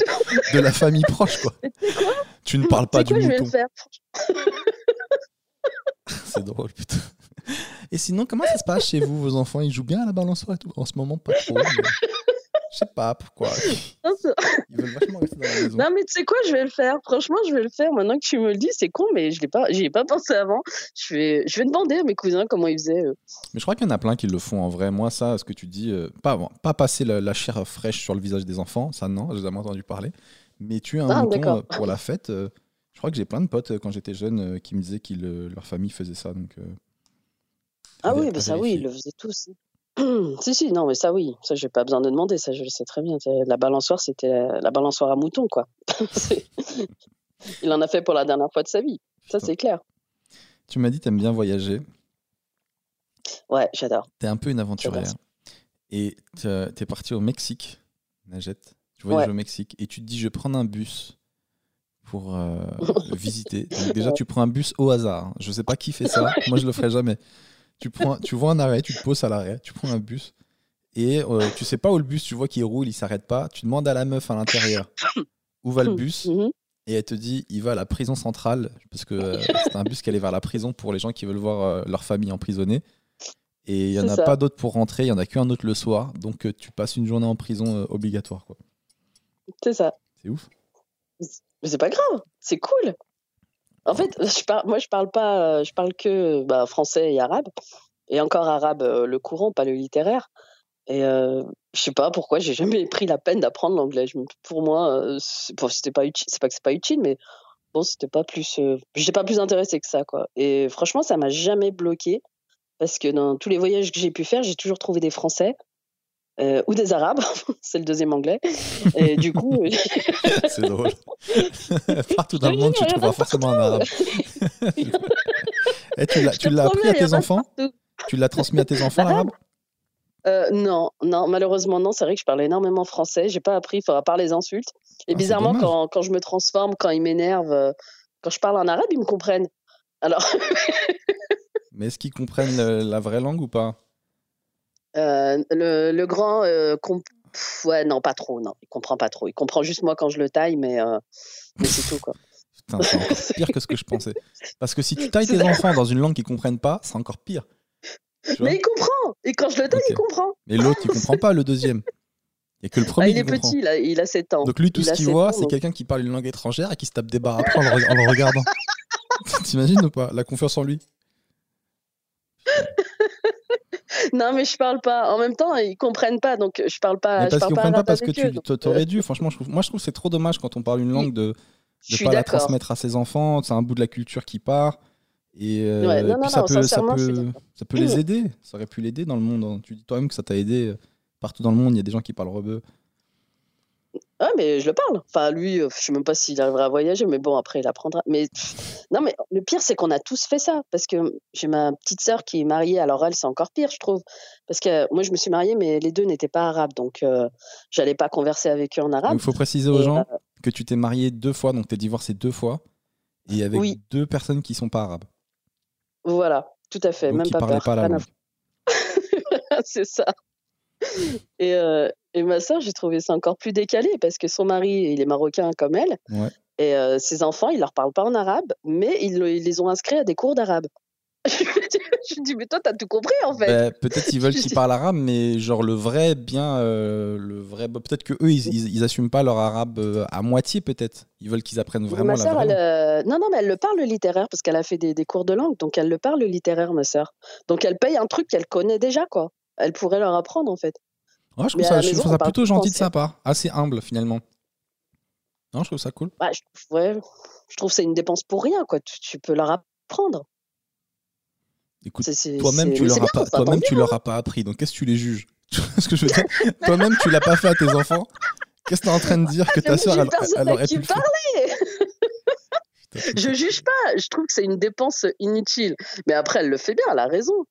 de la famille proche, quoi. Tu sais quoi? Tu ne parles pas du quoi, je vais mouton. le faire. C'est drôle, putain. Et sinon, comment ça se passe chez vous? Vos enfants, ils jouent bien à la balançoire et tout? En ce moment, pas trop. mais Je sais pas pourquoi. Ils veulent vachement rester dans la maison. Non, mais tu sais quoi, je vais le faire. Franchement, je vais le faire. Maintenant que tu me le dis, c'est con, mais je l'ai pas, j'y ai pas pensé avant. Je vais, je vais demander à mes cousins comment ils faisaient. Mais je crois qu'il y en a plein qui le font en vrai. Moi, ça, ce que tu dis, euh, pas, bon, pas passer la, la chair fraîche sur le visage des enfants, ça non, j'ai jamais entendu parler. Mais tuer un Ah, mouton euh, pour la fête, euh, je crois que j'ai plein de potes quand j'étais jeune euh, qui me disaient que leur famille faisait ça. Donc, Ah oui, bah ça oui, ils le faisaient tous. si, si, non, mais ça oui. Ça, j'ai pas besoin de demander. Ça, je le sais très bien. La balançoire, c'était la, la balançoire à mouton, quoi. Il en a fait pour la dernière fois de sa vie. Ça, c'est clair. Tu m'as dit t'aimes bien voyager, Ouais, j'adore. t'es un peu une aventurière. Et t'es parti au Mexique, Najette. Tu voyages Ouais. au Mexique et tu te dis je vais prendre un bus pour euh, visiter. Donc déjà tu prends un bus au hasard. hein. Je sais pas qui fait ça. Moi je le ferai jamais. Tu prends, tu vois un arrêt, tu te poses à l'arrêt, tu prends un bus et euh, tu sais pas où le bus, tu vois qu'il roule, il s'arrête pas. Tu demandes à la meuf à l'intérieur où va le bus Mhm. et elle te dit il va à la prison centrale parce que euh, c'est un bus qui allait vers la prison pour les gens qui veulent voir euh, leur famille emprisonnée. Et il y en a ça. pas d'autres pour rentrer, il y en a qu'un autre le soir, donc tu passes une journée en prison obligatoire quoi. C'est ça. C'est ouf. Mais c'est pas grave. C'est cool. En fait, moi, je parle pas, euh, je parle que bah, français et arabe. Et encore arabe, euh, le courant, pas le littéraire. Et euh, je sais pas pourquoi j'ai jamais pris la peine d'apprendre l'anglais. Pour moi, euh, bon, c'était pas utile. C'est pas que c'est pas utile, mais bon, c'était pas plus. euh, pas plus intéressée que ça, quoi. Et franchement, ça m'a jamais bloqué parce que dans tous les voyages que j'ai pu faire, j'ai toujours trouvé des Français. Euh, ou des Arabes, c'est le deuxième anglais. Et du coup, euh, C'est drôle. Partout dans le monde, tu trouveras forcément un arabe. Eh, tu l'as, tu te l'as appris à tes enfants. Tu l'as transmis à tes enfants L'arabe arabe Euh, non, non, malheureusement non. C'est vrai que je parle énormément français. J'ai pas appris, à part les insultes. Et Ah, bizarrement, quand, quand je me transforme, quand ils m'énervent, euh, quand je parle en arabe, ils me comprennent. Alors, Mais est-ce qu'ils comprennent la vraie langue ou pas? Euh, le, le grand, euh, comp- pff, ouais, non, pas trop, non, il comprend pas trop. Il comprend juste moi quand je le taille, mais, euh, mais c'est tout quoi. Putain, c'est encore pire que ce que je pensais. Parce que si tu tailles tes enfants dans une langue qu'ils comprennent pas, c'est encore pire. Mais il comprend. Et quand je le taille, il comprend. Mais l'autre, il comprend pas le deuxième. Il a que le Ah, premier il qui est comprend. petit, là, il a 7 ans. Donc lui, tout Il ce a qu'il voit, c'est donc- quelqu'un qui parle une langue étrangère et qui se tape des barres après en le, en le regardant. T'imagines ou pas La confiance en lui. non, mais je parle pas. En même temps, ils comprennent pas, donc je parle pas. Mais parce qu'ils comprennent pas parce que tu aurais dû. Franchement, je trouve, moi, je trouve c'est trop dommage quand on parle une langue de ne pas la transmettre à ses enfants. C'est un bout de la culture qui part. Et, puis ça, peut, ça, peut, ça peut les aider. Ça aurait pu l'aider dans le monde. Hein. Tu dis toi-même que ça t'a aidé. Partout dans le monde, il y a des gens qui parlent rebeu. Ah, mais je le parle. Enfin, lui, euh, je sais même pas s'il arrivera à voyager, mais bon, après, il apprendra. Mais non, mais le pire, c'est qu'on a tous fait ça. Parce que j'ai ma petite sœur qui est mariée, alors elle, c'est encore pire, je trouve. Parce que moi, je me suis mariée, mais les deux n'étaient pas arabes, donc euh, j'allais pas converser avec eux en arabe. Il faut préciser aux gens euh, que tu t'es mariée deux fois, donc tu es divorcée deux fois, et avec deux personnes qui sont pas arabes. Voilà, tout à fait. même pas peur. pas la langue. c'est ça. Et, euh, et ma soeur, j'ai trouvé ça encore plus décalé parce que son mari, il est marocain comme elle. Et euh, ses enfants, ils leur parlent pas en arabe, mais ils, les ont inscrits à des cours d'arabe. je dis, mais toi, t'as tout compris en fait. Bah, peut-être qu'ils veulent qu'ils parlent arabe, mais genre le vrai, bien, euh, le vrai. Peut-être que eux, ils, ils, assument pas leur arabe à moitié, peut-être. Ils veulent qu'ils apprennent vraiment ma la elle, Non, non, mais elle le parle littéraire parce qu'elle a fait des, des, cours de langue, donc elle le parle littéraire, ma soeur. Donc elle paye un truc qu'elle connaît déjà, quoi elle pourrait leur apprendre en fait. Je trouve ça, je trouve ça plutôt gentil de sa part, assez humble finalement. Non, je trouve ça cool. Bah, je, ouais, je trouve c'est une dépense pour rien, quoi. Tu, peux leur apprendre. Écoute, toi-même, tu leur toi-même, tu leur as pas appris. Donc, qu'est-ce que tu les juges? Ce que je veux dire, toi-même, tu l'as pas fait à tes enfants? Qu'est-ce que tu es en train de dire que ta soeur, elle, elle, aurait pu le faire? Je juge pas, je trouve que c'est une dépense inutile. Mais après, elle le fait bien, elle a raison.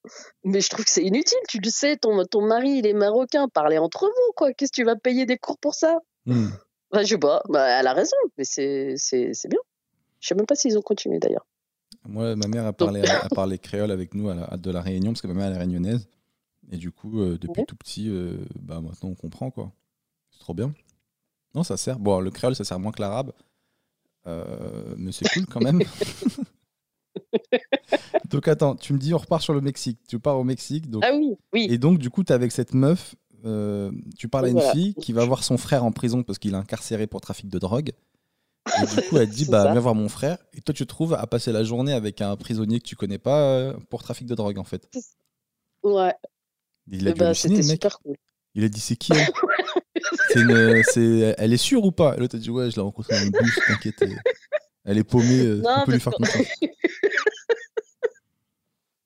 Mais je trouve que c'est inutile. Tu le sais, ton, ton mari, il est marocain, parlez entre vous, quoi. Qu'est-ce que tu vas payer des cours pour ça? Hmm. Je sais pas, bah, elle a raison, mais c'est bien. Je sais même pas s'ils ont continué d'ailleurs. Moi, ma mère a parlé, a parlé créole avec nous à, de la Réunion, parce que ma mère elle est réunionnaise. Et du coup, euh, depuis tout petit, euh, bah, maintenant on comprend, quoi. C'est trop bien. Non, ça sert. Bon, le créole, ça sert moins que l'arabe. Euh, mais c'est cool quand même. donc attends, tu me dis on repart sur le Mexique. Tu pars au Mexique. Donc... Ah oui, oui. Et donc du coup, tu es avec cette meuf, euh, tu parles à une fille qui va voir son frère en prison parce qu'il est incarcéré pour trafic de drogue. Et du coup, elle dit bah viens voir mon frère. Et toi, tu te trouves à passer la journée avec un prisonnier que tu connais pas euh, pour trafic de drogue en fait. Ouais. Il a dû bah, halluciner, le mec. Il a dit c'est qui elle c'est elle est sûre ou pas? L'autre a dit ouais, je l'ai rencontrée dans le bus, t'inquiète. Elle est paumée, euh, on peut lui faire confiance.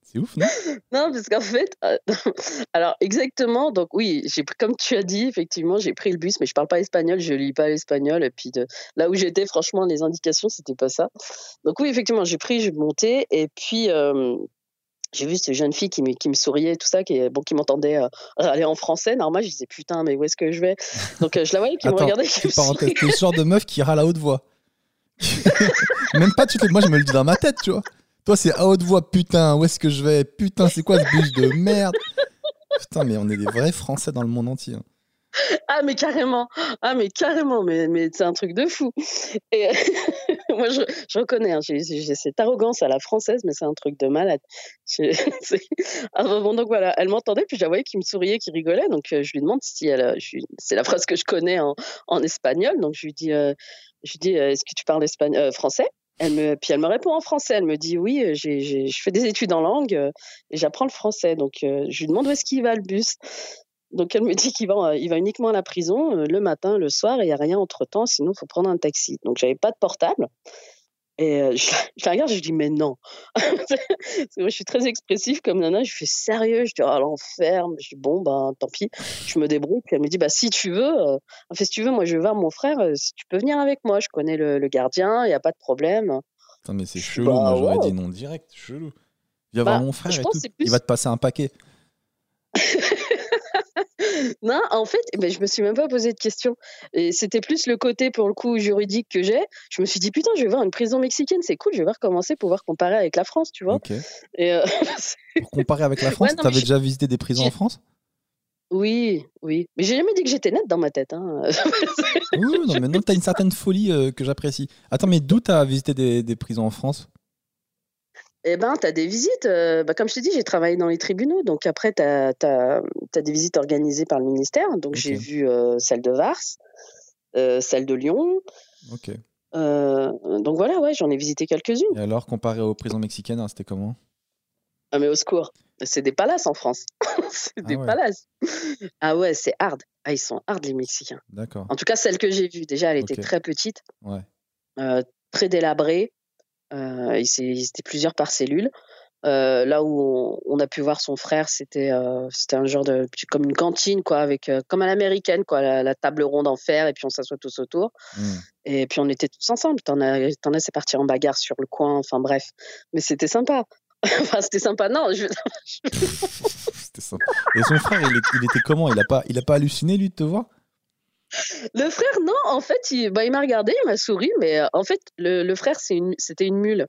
C'est ouf, non? Non, parce qu'en fait, euh, alors exactement, donc oui, j'ai comme tu as dit, effectivement, j'ai pris le bus, mais je parle pas espagnol, je lis pas l'espagnol, et puis de là où j'étais, franchement, les indications, c'était pas ça. Donc oui, effectivement, j'ai pris, j'ai monté, et puis euh, j'ai vu cette jeune fille qui me, qui me souriait, tout ça, qui, bon, qui m'entendait euh, râler en français. Normal, je disais putain, mais où est-ce que je vais? Donc euh, je la voyais qui me regardait. Qui parenthèse, le genre de meuf qui râle à haute voix. Même pas, tu fais, moi je me le dis dans ma tête, tu vois. Toi, c'est à haute voix, putain, où est-ce que je vais? Putain, c'est quoi ce bus de merde? Putain, mais on est des vrais Français dans le monde entier. Hein. Ah, mais carrément. Ah, mais carrément. Mais, mais c'est un truc de fou. Et moi, je, reconnais, hein, j'ai cette arrogance à la française, mais c'est un truc de malade. ah, bon, donc voilà, elle m'entendait, puis je la voyais qui me souriait, qui rigolait. Donc, euh, je lui demande si elle. Euh, c'est la phrase que je connais en, espagnol. Donc, je lui dis, euh, dis est-ce que tu parles espagnol, français? Puis elle me répond en français. Elle me dit oui, j'ai, je fais des études en langue et j'apprends le français. Donc je lui demande où est-ce qu'il va le bus? Donc elle me dit qu'il va, il va uniquement à la prison euh, le matin, le soir, et il n'y a rien entre temps, sinon il faut prendre un taxi. Donc j'avais pas de portable. Et euh, je, la regarde, je dis mais non. moi, je suis très expressif comme nana. Je fais sérieux. Je dis oh l'enfer. Je dis bon ben tant pis. Je me débrouille. Puis elle me dit bah si tu veux, euh, si tu veux, moi je vais voir mon frère. Si tu peux venir avec moi, je connais le, gardien. Il y a pas de problème. Attends, mais c'est chelou. Bah, moi j'aurais dit non direct. Chelou. Viens voir bah, mon frère et tout. Il va te passer un paquet. non, en fait, ben, je me suis même pas posé de questions. Et c'était plus le côté, pour le coup, juridique que j'ai. Je me suis dit, putain, je vais voir une prison mexicaine, c'est cool, je vais voir comment c'est pouvoir comparer avec la France, tu vois. Et euh, pour comparer avec la France, tu avais déjà visité des prisons en France? Oui, oui. Mais j'ai jamais dit que j'étais nette dans ma tête. Hein. oui, non, mais non, tu as une certaine folie euh, que j'apprécie. Attends, mais d'où tu as visité des, des prisons en France? Eh ben, tu as des visites. Euh, bah, comme je t'ai dit, j'ai travaillé dans les tribunaux. Donc après, tu as, des visites organisées par le ministère. Donc j'ai vu euh, celle de Vars, euh, celle de Lyon. Ok. donc voilà, ouais, j'en ai visité quelques-unes. Et alors, comparé aux prisons mexicaines, hein, c'était comment? Ah, mais au secours. C'est des palaces en France. c'est Ah des ouais. palaces. Ah ouais, c'est hard. Ah, ils sont hard, les Mexicains. D'accord. En tout cas, celle que j'ai vue, déjà, elle était très petite, Ouais. très délabrée. Euh, ils étaient plusieurs par cellule. Euh, là où on, on a pu voir son frère, c'était euh, c'était un genre de comme une cantine quoi, avec euh, comme à l'américaine quoi, la, la table ronde en fer et puis on s'assoit tous autour. Hmm. Et puis on était tous ensemble. T'en as, t'en as, c'est parti en bagarre sur le coin. Enfin bref, mais c'était sympa. enfin c'était sympa. Non, je... C'était ça. Et son frère, il, est- il était comment? Il a pas, il a pas halluciné lui de te voir? Le frère non, en fait il, bah, il m'a regardé, il m'a souri, mais euh, en fait le, le frère une, c'était une mule.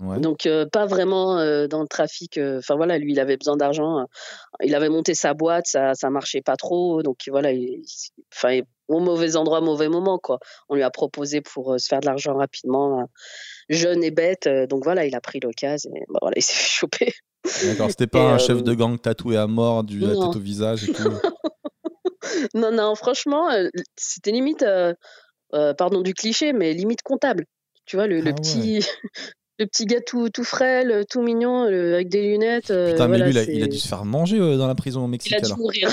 Ouais. Donc euh, pas vraiment euh, dans le trafic. Enfin voilà, lui il avait besoin d'argent. il avait monté sa boîte, ça ça marchait pas trop. Donc voilà, il, au mauvais endroit, mauvais moment quoi. On lui a proposé pour se faire de l'argent rapidement, euh, jeune et bête. donc voilà, il a pris l'occasion et bah, voilà, il s'est fait choper. D'accord. C'était pas Et, un chef de gang tatoué à mort, du la non. tête au visage et tout. non non, franchement, euh, c'était limite, euh, euh, pardon du cliché, mais limite comptable. Tu vois le, le Ah petit. Le petit gars tout, tout frêle, tout mignon, avec des lunettes. euh, Putain, mais voilà, lui, il a, il dû se faire manger euh, dans la prison au il Mexique a dû alors. mourir.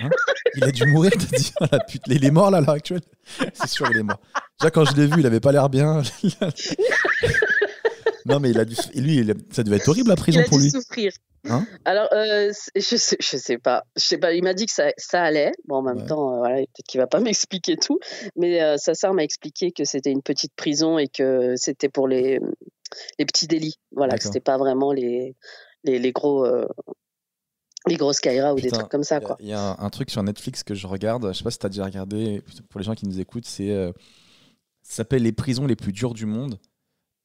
Il a dû mourir, t'as dit Ah, la pute, Il est mort là à l'heure actuelle C'est sûr, il est mort. Déjà, quand je l'ai vu, il avait pas l'air bien. Non, mais il a dû. Lui, il a- ça devait être horrible la il prison a pour dû lui. souffrir. Hein Alors, euh, je sais, je sais pas. Je sais pas. Il m'a dit que ça, ça allait. Bon, en même Ouais. temps, euh, voilà, peut-être qu'il va pas m'expliquer tout. Mais euh, sa sœur m'a expliqué que c'était une petite prison et que c'était pour les, les petits délits. Voilà, que c'était pas vraiment les, les, les gros. euh, les grosses Kaira ou des trucs comme ça, Il y a- quoi. Il y, a un, un truc sur Netflix que je regarde, je sais pas si tu as déjà regardé, pour les gens qui nous écoutent, c'est ça s'appelle Les prisons les plus dures du monde.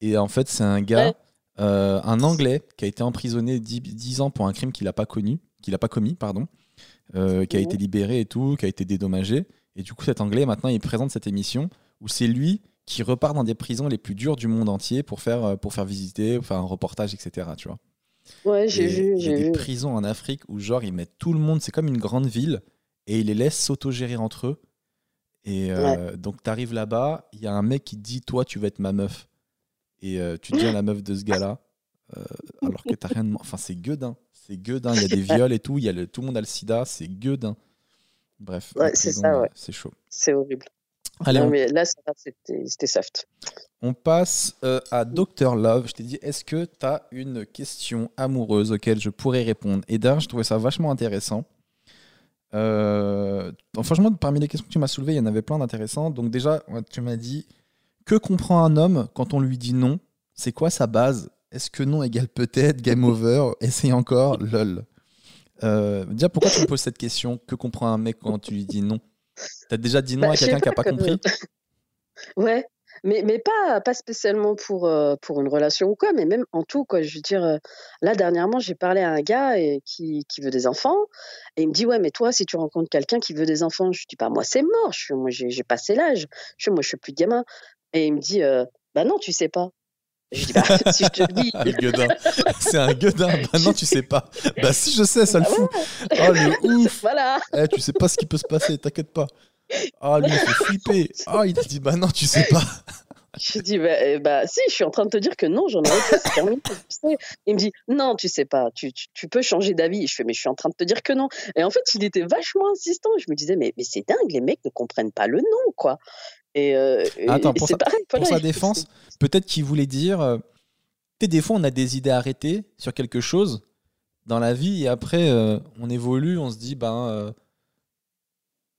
Et en fait, c'est un gars, Ouais. euh, un Anglais, qui a été emprisonné 10, 10 ans pour un crime qu'il n'a pas connu, qu'il a pas commis, pardon, euh, qui a été libéré et tout, qui a été dédommagé. Et du coup, cet Anglais, maintenant, il présente cette émission où c'est lui qui repart dans des prisons les plus dures du monde entier pour faire, euh, pour faire visiter, pour faire un reportage, etc. Tu vois. Ouais, j'ai vu, Il y a des vu. prisons en Afrique où genre ils mettent tout le monde, c'est comme une grande ville, et ils les laissent s'autogérer entre eux. Et euh, donc tu arrives là-bas, il y a un mec qui dit toi tu vas être ma meuf. Et euh, tu deviens la meuf de ce gars-là, euh, alors que t'as rien de... Enfin c'est gueudin, c'est gueudin, il y a des viols et tout, il y a le... tout le monde a le sida, c'est gueudin. Bref, Ouais, c'est ça, euh, ouais. c'est chaud. C'est horrible. Allez, Non, on, mais là, c'était soft. on passe euh, à Dr Love. Je t'ai dit, est-ce que tu as une question amoureuse auquel je pourrais répondre? Et d'ailleurs, je trouvais ça vachement intéressant. Euh, franchement, parmi les questions que tu m'as soulevées, il y en avait plein d'intéressantes. Donc déjà, tu m'as dit, que comprend un homme quand on lui dit non? C'est quoi sa base? Est-ce que non égale peut-être, game over, essaye encore, lol. Euh, Déjà, pourquoi tu me poses cette question? Que comprend un mec quand tu lui dis non? T'as déjà dit non Bah, à quelqu'un qui n'a pas compris? Ouais, mais, mais pas, pas spécialement pour, euh, pour une relation ou quoi, mais même en tout, quoi. Je veux dire, euh, là, dernièrement, j'ai parlé à un gars et, qui, qui veut des enfants, et il me dit, ouais, mais toi, si tu rencontres quelqu'un qui veut des enfants, je dis, bah, moi, c'est mort, je suis, moi, j'ai j'ai passé l'âge, je suis, moi, je suis plus gamin. Et il me dit, euh, bah, non, tu sais pas. Je dis, bah, si je te le dis. Ah, le. C'est un gueudin. Bah non, tu sais pas. Bah si, je sais, ça le Bah fout. Oh, le ouf. Voilà. Eh, tu sais pas ce qui peut se passer, t'inquiète pas. Ah, lui, il fait flipper. Ah, il a dit, bah non, tu sais pas. Je dis, bah, euh, bah, si, je suis en train de te dire que non, j'en ai autre c'est terminé. Il me dit, non, tu sais pas, tu, tu, tu peux changer d'avis. Je fais, mais je suis en train de te dire que non. Et en fait, il était vachement insistant. Je me disais, mais, mais c'est dingue, les mecs ne comprennent pas le non, quoi. Et, euh, et- Attends, et pour sa- pareil. Pour voilà, sa il- défense, peut-être qu'il voulait dire. euh, des fois, on a des idées arrêtées sur quelque chose dans la vie et après, euh, on évolue, on se dit, ben. euh,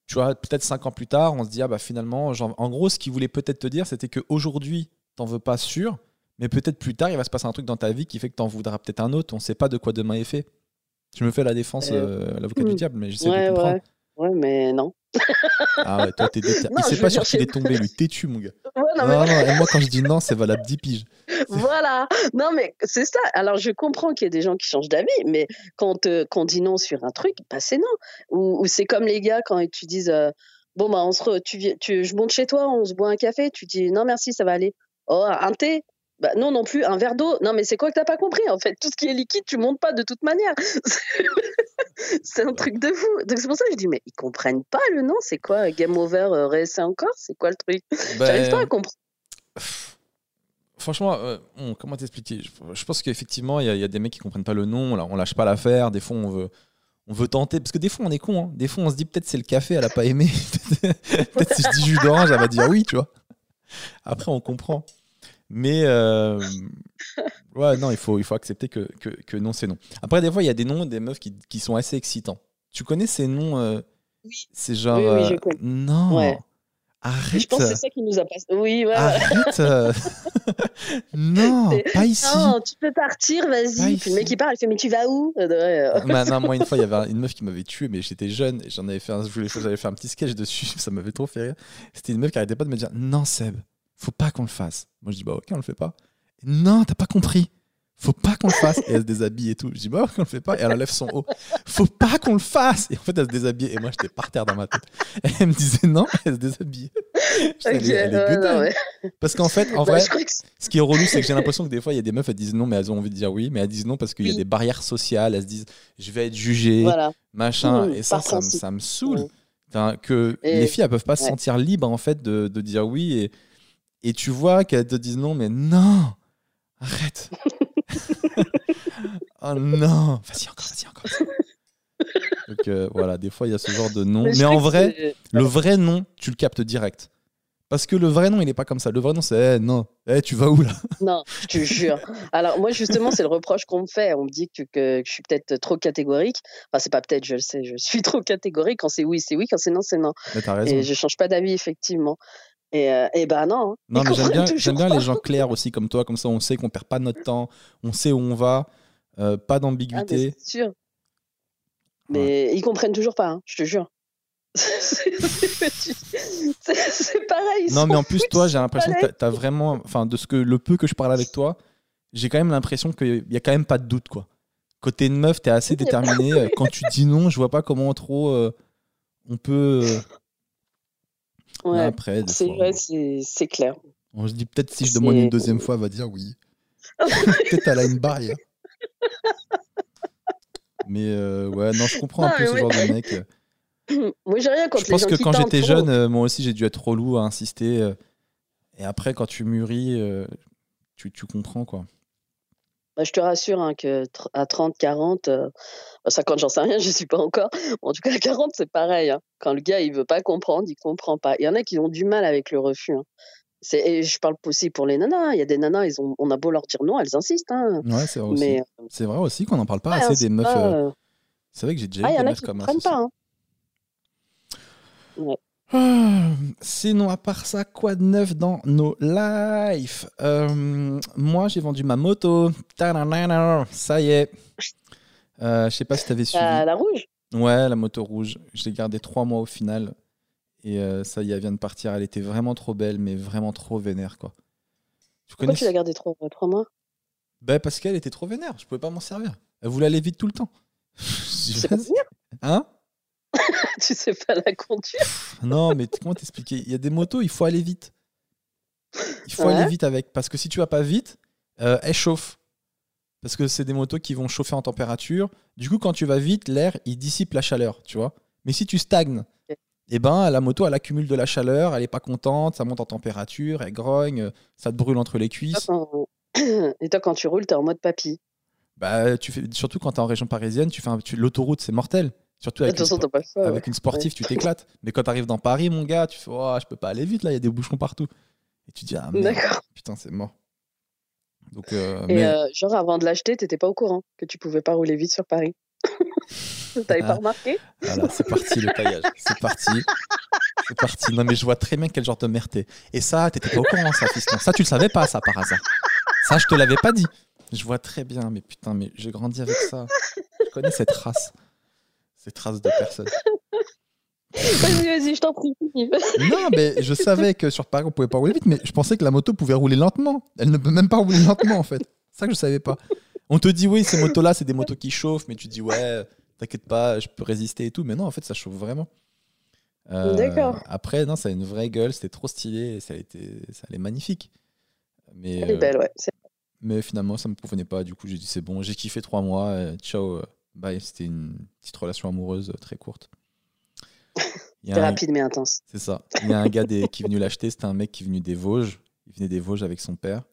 tu vois, peut-être cinq ans plus tard, on se dit, ah bah finalement, genre, en gros, ce qu'il voulait peut-être te dire, c'était qu'aujourd'hui, t'en veux pas sûr, mais peut-être plus tard, il va se passer un truc dans ta vie qui fait que t'en voudras peut-être un autre. On sait pas de quoi demain est fait. Je me fais la défense, l'avocat du hmm. diable, mais j'essaie Ouais, de comprendre. ouais. Ouais, mais non. Ah ouais, toi, t'es déter- Non, Il veux pas sur qui est tombé, lui. Têtu, mon gars. Ouais, Non, non, mais non, et moi, quand je dis non, c'est valable 10 piges. voilà. Non, mais c'est ça. Alors, je comprends qu'il y ait des gens qui changent d'avis, mais quand, euh, quand on dit non sur un truc, bah, c'est non. Ou, ou c'est comme les gars quand ils te disent euh, Bon, bah, on se re- tu, tu, je monte chez toi, on se boit un café. Tu dis Non, merci, ça va aller. Oh, un thé bah, Non, non plus. Un verre d'eau Non, mais c'est quoi que t'as pas compris En fait, tout ce qui est liquide, tu montes pas de toute manière. c'est un truc de fou. Donc, c'est pour ça que je dis Mais ils comprennent pas le non. C'est quoi Game over, euh, réessayer encore? C'est quoi le truc? J'arrive pas à Ben, comprendre. Franchement, euh, on- comment t'expliquer? Je, pense qu'effectivement, il y, a- il y a des mecs qui comprennent pas le nom, on, la- on lâche pas l'affaire, des fois on veut, on veut tenter. Parce que des fois, on est con. hein. Des fois, on se dit peut-être c'est le café, elle a pas aimé. peut-être si je dis jus d'orange, elle va dire oui, tu vois. Après, on comprend. Mais euh, ouais, non, il faut, il faut accepter que, que, que non, c'est non. Après, des fois, il y a des noms des meufs qui, qui sont assez excitants. Tu connais ces noms euh, Oui. C'est genre. Oui, oui, je euh, connais. non. Ouais. Arrête. Je pense que c'est ça qui nous a passé. Oui, ouais. Arrête. non, pas ici. Non, tu peux partir, vas-y. Puis le mec il parle, il fait mais tu vas où? Bah, non, moi, une fois, il y avait une meuf qui m'avait tué, mais j'étais jeune et j'en avais fait un, je voulais- j'avais fait un petit sketch dessus, ça m'avait trop fait rire. C'était une meuf qui arrêtait pas de me dire Non, Seb, faut pas qu'on le fasse. Moi, je dis Bah, ok, on le fait pas. Non, t'as pas compris. Faut pas qu'on le fasse. Et elle se déshabille et tout. Je dis Bah, ok, on le fait pas. Et elle enlève son haut. Faut pas qu'on le fasse. Et en fait, elle se déshabillait. Et moi, j'étais par terre dans ma tête. Et elle me disait Non, elle se déshabillait. Je dis, elle, elle est non, ouais. Parce qu'en fait, en Bah, vrai, que ce qui est relou, c'est que j'ai l'impression que des fois, il y a des meufs, elles disent non, mais elles ont envie de dire oui, mais elles disent non parce qu'il y a des barrières sociales. Elles se disent je vais être jugée, voilà. machin. Mmh, et ça, ça, me- principe. ça me saoule. Mmh. Que Et- les filles, elles peuvent pas se sentir libres, en fait, de, de dire oui. Et, et tu vois qu'elles te disent non, mais non, arrête. oh non, vas-y encore, vas-y encore. Donc euh, voilà, des fois, il y a ce genre de non. je Mais en vrai, le vrai nom, tu le captes direct. Parce que le vrai nom, il est pas comme ça. Le vrai nom, c'est eh, non. Eh, tu vas où là? Non, je te jure. Alors moi justement, c'est le reproche qu'on me fait. On me dit que, que je suis peut-être trop catégorique. Enfin, c'est pas peut-être, je le sais. Je suis trop catégorique. Quand c'est oui, c'est oui. Quand c'est non, c'est non. Mais t'as raison. Et je change pas d'avis effectivement. Et, euh, et ben non. hein. Non, mais j'aime bien, j'aime bien les gens clairs aussi comme toi, comme ça on sait qu'on perd pas notre temps, on sait où on va, euh, pas Ah, mais d'ambiguïté. c'est sûr. Mais ils comprennent toujours pas. hein, je te jure. c'est pareil. non, mais en plus, toi, j'ai l'impression que t'as vraiment, enfin, de ce que le peu que je parle avec toi, j'ai quand même l'impression qu'il y a quand même pas de doute, quoi. Côté une meuf, t'es assez Oui, y a pas- déterminé. euh, Quand tu dis non, je vois pas comment trop euh, on peut. Ouais, après, c'est ouais, c'est c'est clair. on se dit peut-être si je demande une deuxième fois, elle va dire oui. peut-être elle a une barrière. Mais euh, ouais, non, je comprends un peu ce genre de mec. Moi, j'ai rien contre je les pense gens que quand j'étais jeune, euh, moi aussi, j'ai dû être relou à insister. euh, et après, quand tu mûris, tu, tu comprends, quoi. Bah, je te rassure hein, que à 30, 40, euh, bah, 50, j'en sais rien, je suis pas encore. En tout cas, à 40, c'est pareil. hein. Quand le gars, il veut pas comprendre, il comprend pas. Il y en a qui ont du mal avec le refus. hein. Et je parle aussi pour les nanas. Il y a des nanas, ils ont, on a beau leur dire non, elles insistent. hein. Ouais, c'est vrai aussi. Mais qu'on n'en parle pas ouais, hein, assez des meufs. pas, euh, euh, C'est vrai que j'ai déjà Ah, eu y des a meufs qui comme comprennent ça. pas. hein. Sinon, à part ça, quoi de neuf dans nos lives? Euh, Moi, j'ai vendu ma moto. Ça y est. Euh, je sais pas si t'avais suivi. La, la rouge? Ouais, la moto rouge. Je l'ai gardée trois mois au final. Et euh, ça y est, elle vient de partir. Elle était vraiment trop belle, mais vraiment trop vénère, quoi. Tu Pourquoi connais tu l'as gardée trois, trois mois? Ben, parce qu'elle était trop vénère. Je pouvais pas m'en servir. Elle voulait aller vite tout le temps. Sais pas Hein? Tu sais pas la conduire Non, mais comment t'expliquer? Il y a des motos, il faut aller vite. Il faut Ouais. aller vite avec. Parce que si tu vas pas vite, euh, elle chauffe. Parce que c'est des motos qui vont chauffer en température. Du coup, quand tu vas vite, l'air, il dissipe la chaleur, tu vois. Mais si tu stagnes, eh ben, la moto, elle accumule de la chaleur, elle est pas contente, ça monte en température, elle grogne, ça te brûle entre les cuisses. Et toi, quand tu roules, t'es en mode papy? Bah, tu fais, surtout quand tu es en région parisienne, tu fais un- l'autoroute, c'est mortel. Surtout avec, façon, une, ouais. sportive, tu t'éclates. Mais quand tu arrives dans Paris, mon gars, tu fais oh, je peux pas aller vite là, il y a des bouchons partout. Et tu dis ah merde, putain, c'est mort. Donc, euh, Et mais- euh, genre, avant de l'acheter, t'étais pas au courant que tu pouvais pas rouler vite sur Paris. T'avais pas Ah. remarqué? Voilà, c'est parti le taillage. C'est parti. C'est parti. Non, mais je vois très bien quel genre de merde t'es. Et ça, t'étais pas au courant, ça, fiston. Ça, tu le savais pas, ça, par hasard. Ça, je te l'avais pas dit. Je vois très bien, mais putain, mais j'ai grandi avec ça. Je connais cette race. Cette race de personnes. Vas-y, vas-y, je t'en prie. Non, mais je savais que sur Paris, on pouvait pas rouler vite, mais je pensais que la moto pouvait rouler lentement. Elle ne peut même pas rouler lentement, en fait. C'est ça que je savais pas. On te dit, oui, ces motos-là, c'est des motos qui chauffent, mais tu dis, ouais, t'inquiète pas, je peux résister et tout. Mais non, en fait, ça chauffe vraiment. Euh, D'accord. Après, non, ça a une vraie gueule, c'était trop stylé, et ça a été, ça allait magnifique. Mais, Elle est euh, belle, ouais. C'est- mais finalement, ça me convenait pas. Du coup, j'ai dit, c'est bon, j'ai kiffé trois mois, euh, ciao, bye. C'était une petite relation amoureuse euh, très courte. Un- rapide mais intense. c'est ça. Il y a un gars des- qui est venu l'acheter, c'était un mec qui est venu des Vosges. Il venait des Vosges avec son père.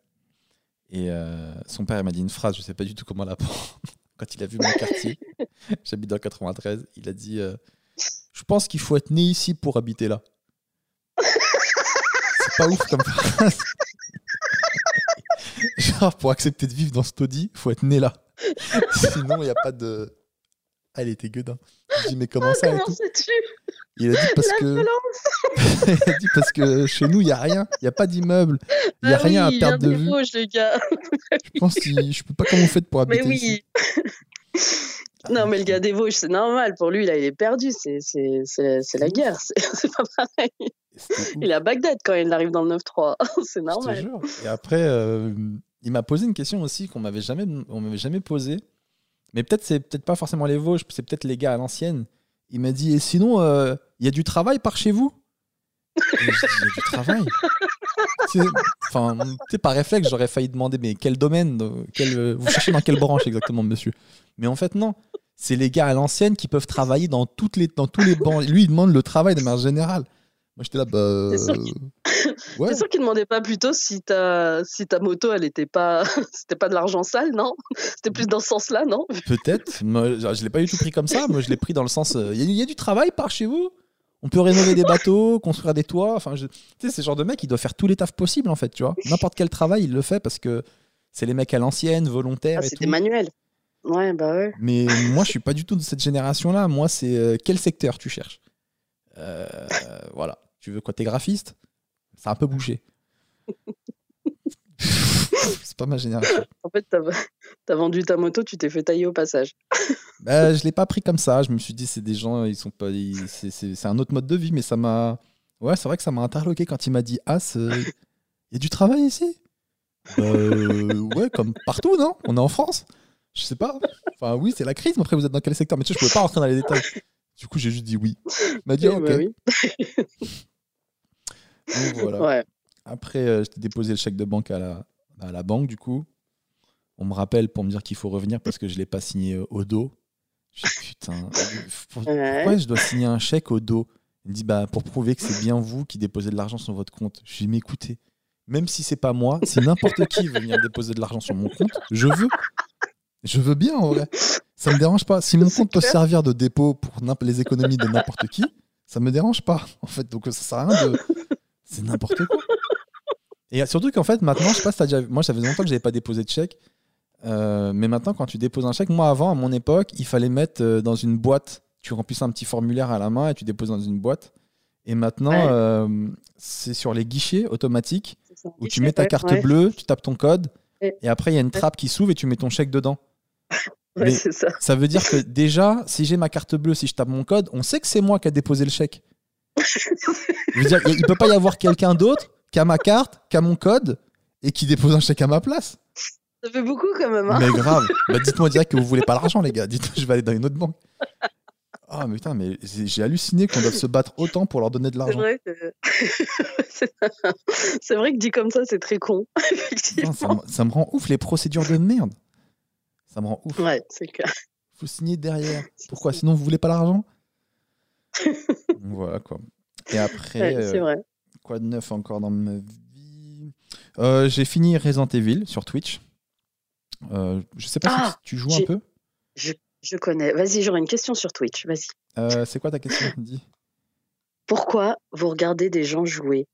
Et euh, son père, il m'a dit une phrase, je sais pas du tout comment la prendre. quand il a vu mon quartier. J'habite dans le 93. Il a dit euh, Je pense qu'il faut être né ici pour habiter là. C'est pas ouf comme phrase. Genre, pour accepter de vivre dans ce taudis, il faut être né là. Sinon, il n'y a pas de. Ah, elle était gueudin. Je dis, mais comment ça et Comment sais-tu Il a dit parce La que. il a dit parce que chez nous, il n'y a rien. Il n'y a pas d'immeuble. Il n'y a Ah rien oui, à perdre de vue. Vosges, le gars. Je pense que je peux pas comment vous faites pour Mais habiter ici. oui. Non, mais le gars des Vosges, c'est normal. Pour lui, là, il est perdu. C'est c'est- c'est- c'est la guerre. C'est pas pareil. Il est à Bagdad quand il arrive dans le 9-3. C'est Je te normal. jure. Et après, euh, il m'a posé une question aussi qu'on m'avait jamais, on m'avait jamais posée. Mais peut-être c'est peut-être pas forcément les Vosges, c'est peut-être les gars à l'ancienne. Il m'a dit et sinon euh, il y a du travail par chez vous? Il y a du travail. Enfin, par réflexe, j'aurais failli demander mais quel domaine, euh, vous cherchez dans quelle branche exactement, monsieur? Mais en fait non. C'est les gars à l'ancienne qui peuvent travailler dans toutes les dans tous les bancs. Lui, il demande le travail de manière générale. Moi, j'étais là, bah. C'est sûr euh, ouais. C'est sûr qu'il demandait pas plutôt si ta, si ta moto, elle était pas, c'était pas de l'argent sale, non? C'était plus dans ce sens-là, non? Peut-être. Moi, je l'ai pas du tout pris comme ça. Moi, je l'ai pris dans le sens. Il y, a- y a du travail par chez vous. On peut rénover des bateaux, construire des toits. Enfin, je- tu sais, c'est le genre de mec, il doit faire tous les tafs possibles, en fait, tu vois. N'importe quel travail, il le fait parce que c'est les mecs à l'ancienne, volontaires ah, et C'était tout. manuel. Ouais, bah ouais. Mais moi, je suis pas du tout de cette génération-là. Moi, c'est euh, quel secteur tu cherches? Euh, Voilà. Tu veux quoi T'es graphiste? C'est un peu bouché. c'est pas ma génération. En fait, t'as as vendu ta moto, tu t'es fait tailler au passage. Bah, je l'ai pas pris comme ça. Je me suis dit, c'est des gens, ils sont pas, c'est- un autre mode de vie, mais ça m'a, ouais, c'est vrai que ça m'a interloqué quand il m'a dit, ah, il y a du travail ici? Bah, euh, ouais, comme partout, non? On est en France? Je sais pas. Enfin, oui, c'est la crise. Mais après, vous êtes dans quel secteur? Mais tu sais, je pouvais pas rentrer dans les détails. Du coup, j'ai juste dit oui. Il m'a dit, Eh ok. bah oui. Voilà. Ouais. Après, euh, j'ai déposé le chèque de banque à la, à la banque, du coup. On me rappelle pour me dire qu'il faut revenir parce que je ne l'ai pas signé euh, au dos. Je dis, putain, pour- pourquoi je dois signer un chèque au dos? Il me dit, bah, pour prouver que c'est bien vous qui déposez de l'argent sur votre compte. Je lui dis, mais écoutez, même si c'est pas moi, si n'importe qui veut venir déposer de l'argent sur mon compte, je veux. Je veux bien, en vrai. Ça me dérange pas. Si mon compte peut servir de dépôt pour les économies de n'importe qui, ça me dérange pas. En fait, donc ça sert à rien de. C'est n'importe quoi. Et surtout qu'en fait, maintenant, je sais pas si t'as déjà. Moi, ça faisait longtemps que j'avais pas déposé de chèque. Euh, mais maintenant, quand tu déposes un chèque, moi, avant, à mon époque, il fallait mettre euh, dans une boîte. Tu remplisses un petit formulaire à la main et tu déposes dans une boîte. Et maintenant, Ouais. euh, c'est sur les guichets automatiques où tu mets ta carte ouais. bleue, tu tapes ton code. Et après, il y a une trappe qui s'ouvre et tu mets ton chèque dedans. Ouais, ça. Ça veut dire que déjà, si j'ai ma carte bleue, si je tape mon code, on sait que c'est moi qui a déposé le chèque. Je veux dire, il peut pas y avoir quelqu'un d'autre qui a ma carte, qui a mon code et qui dépose un chèque à ma place. Ça fait beaucoup quand même. Hein Mais grave. Bah, dites-moi direct que vous voulez pas l'argent, les gars. Dites-moi, je vais aller dans une autre banque. Ah, mais putain, mais j'ai halluciné qu'on doive se battre autant pour leur donner de c'est l'argent. vrai que c'est vrai que dit comme ça, c'est très con. Me- ça me rend ouf les procédures de merde. Ça me rend ouf. Ouais, c'est clair. Faut signer derrière. Pourquoi? Sinon, vous voulez pas l'argent? Voilà quoi. Et après, Ouais, euh, c'est vrai. quoi de neuf encore dans ma vie? Euh, J'ai fini Resident Evil sur Twitch. Euh, je sais pas Ah, si tu joues un peu. Je, je connais. Vas-y, j'aurais une question sur Twitch. Vas-y. Euh, c'est quoi ta question Dis. Pourquoi vous regardez des gens jouer?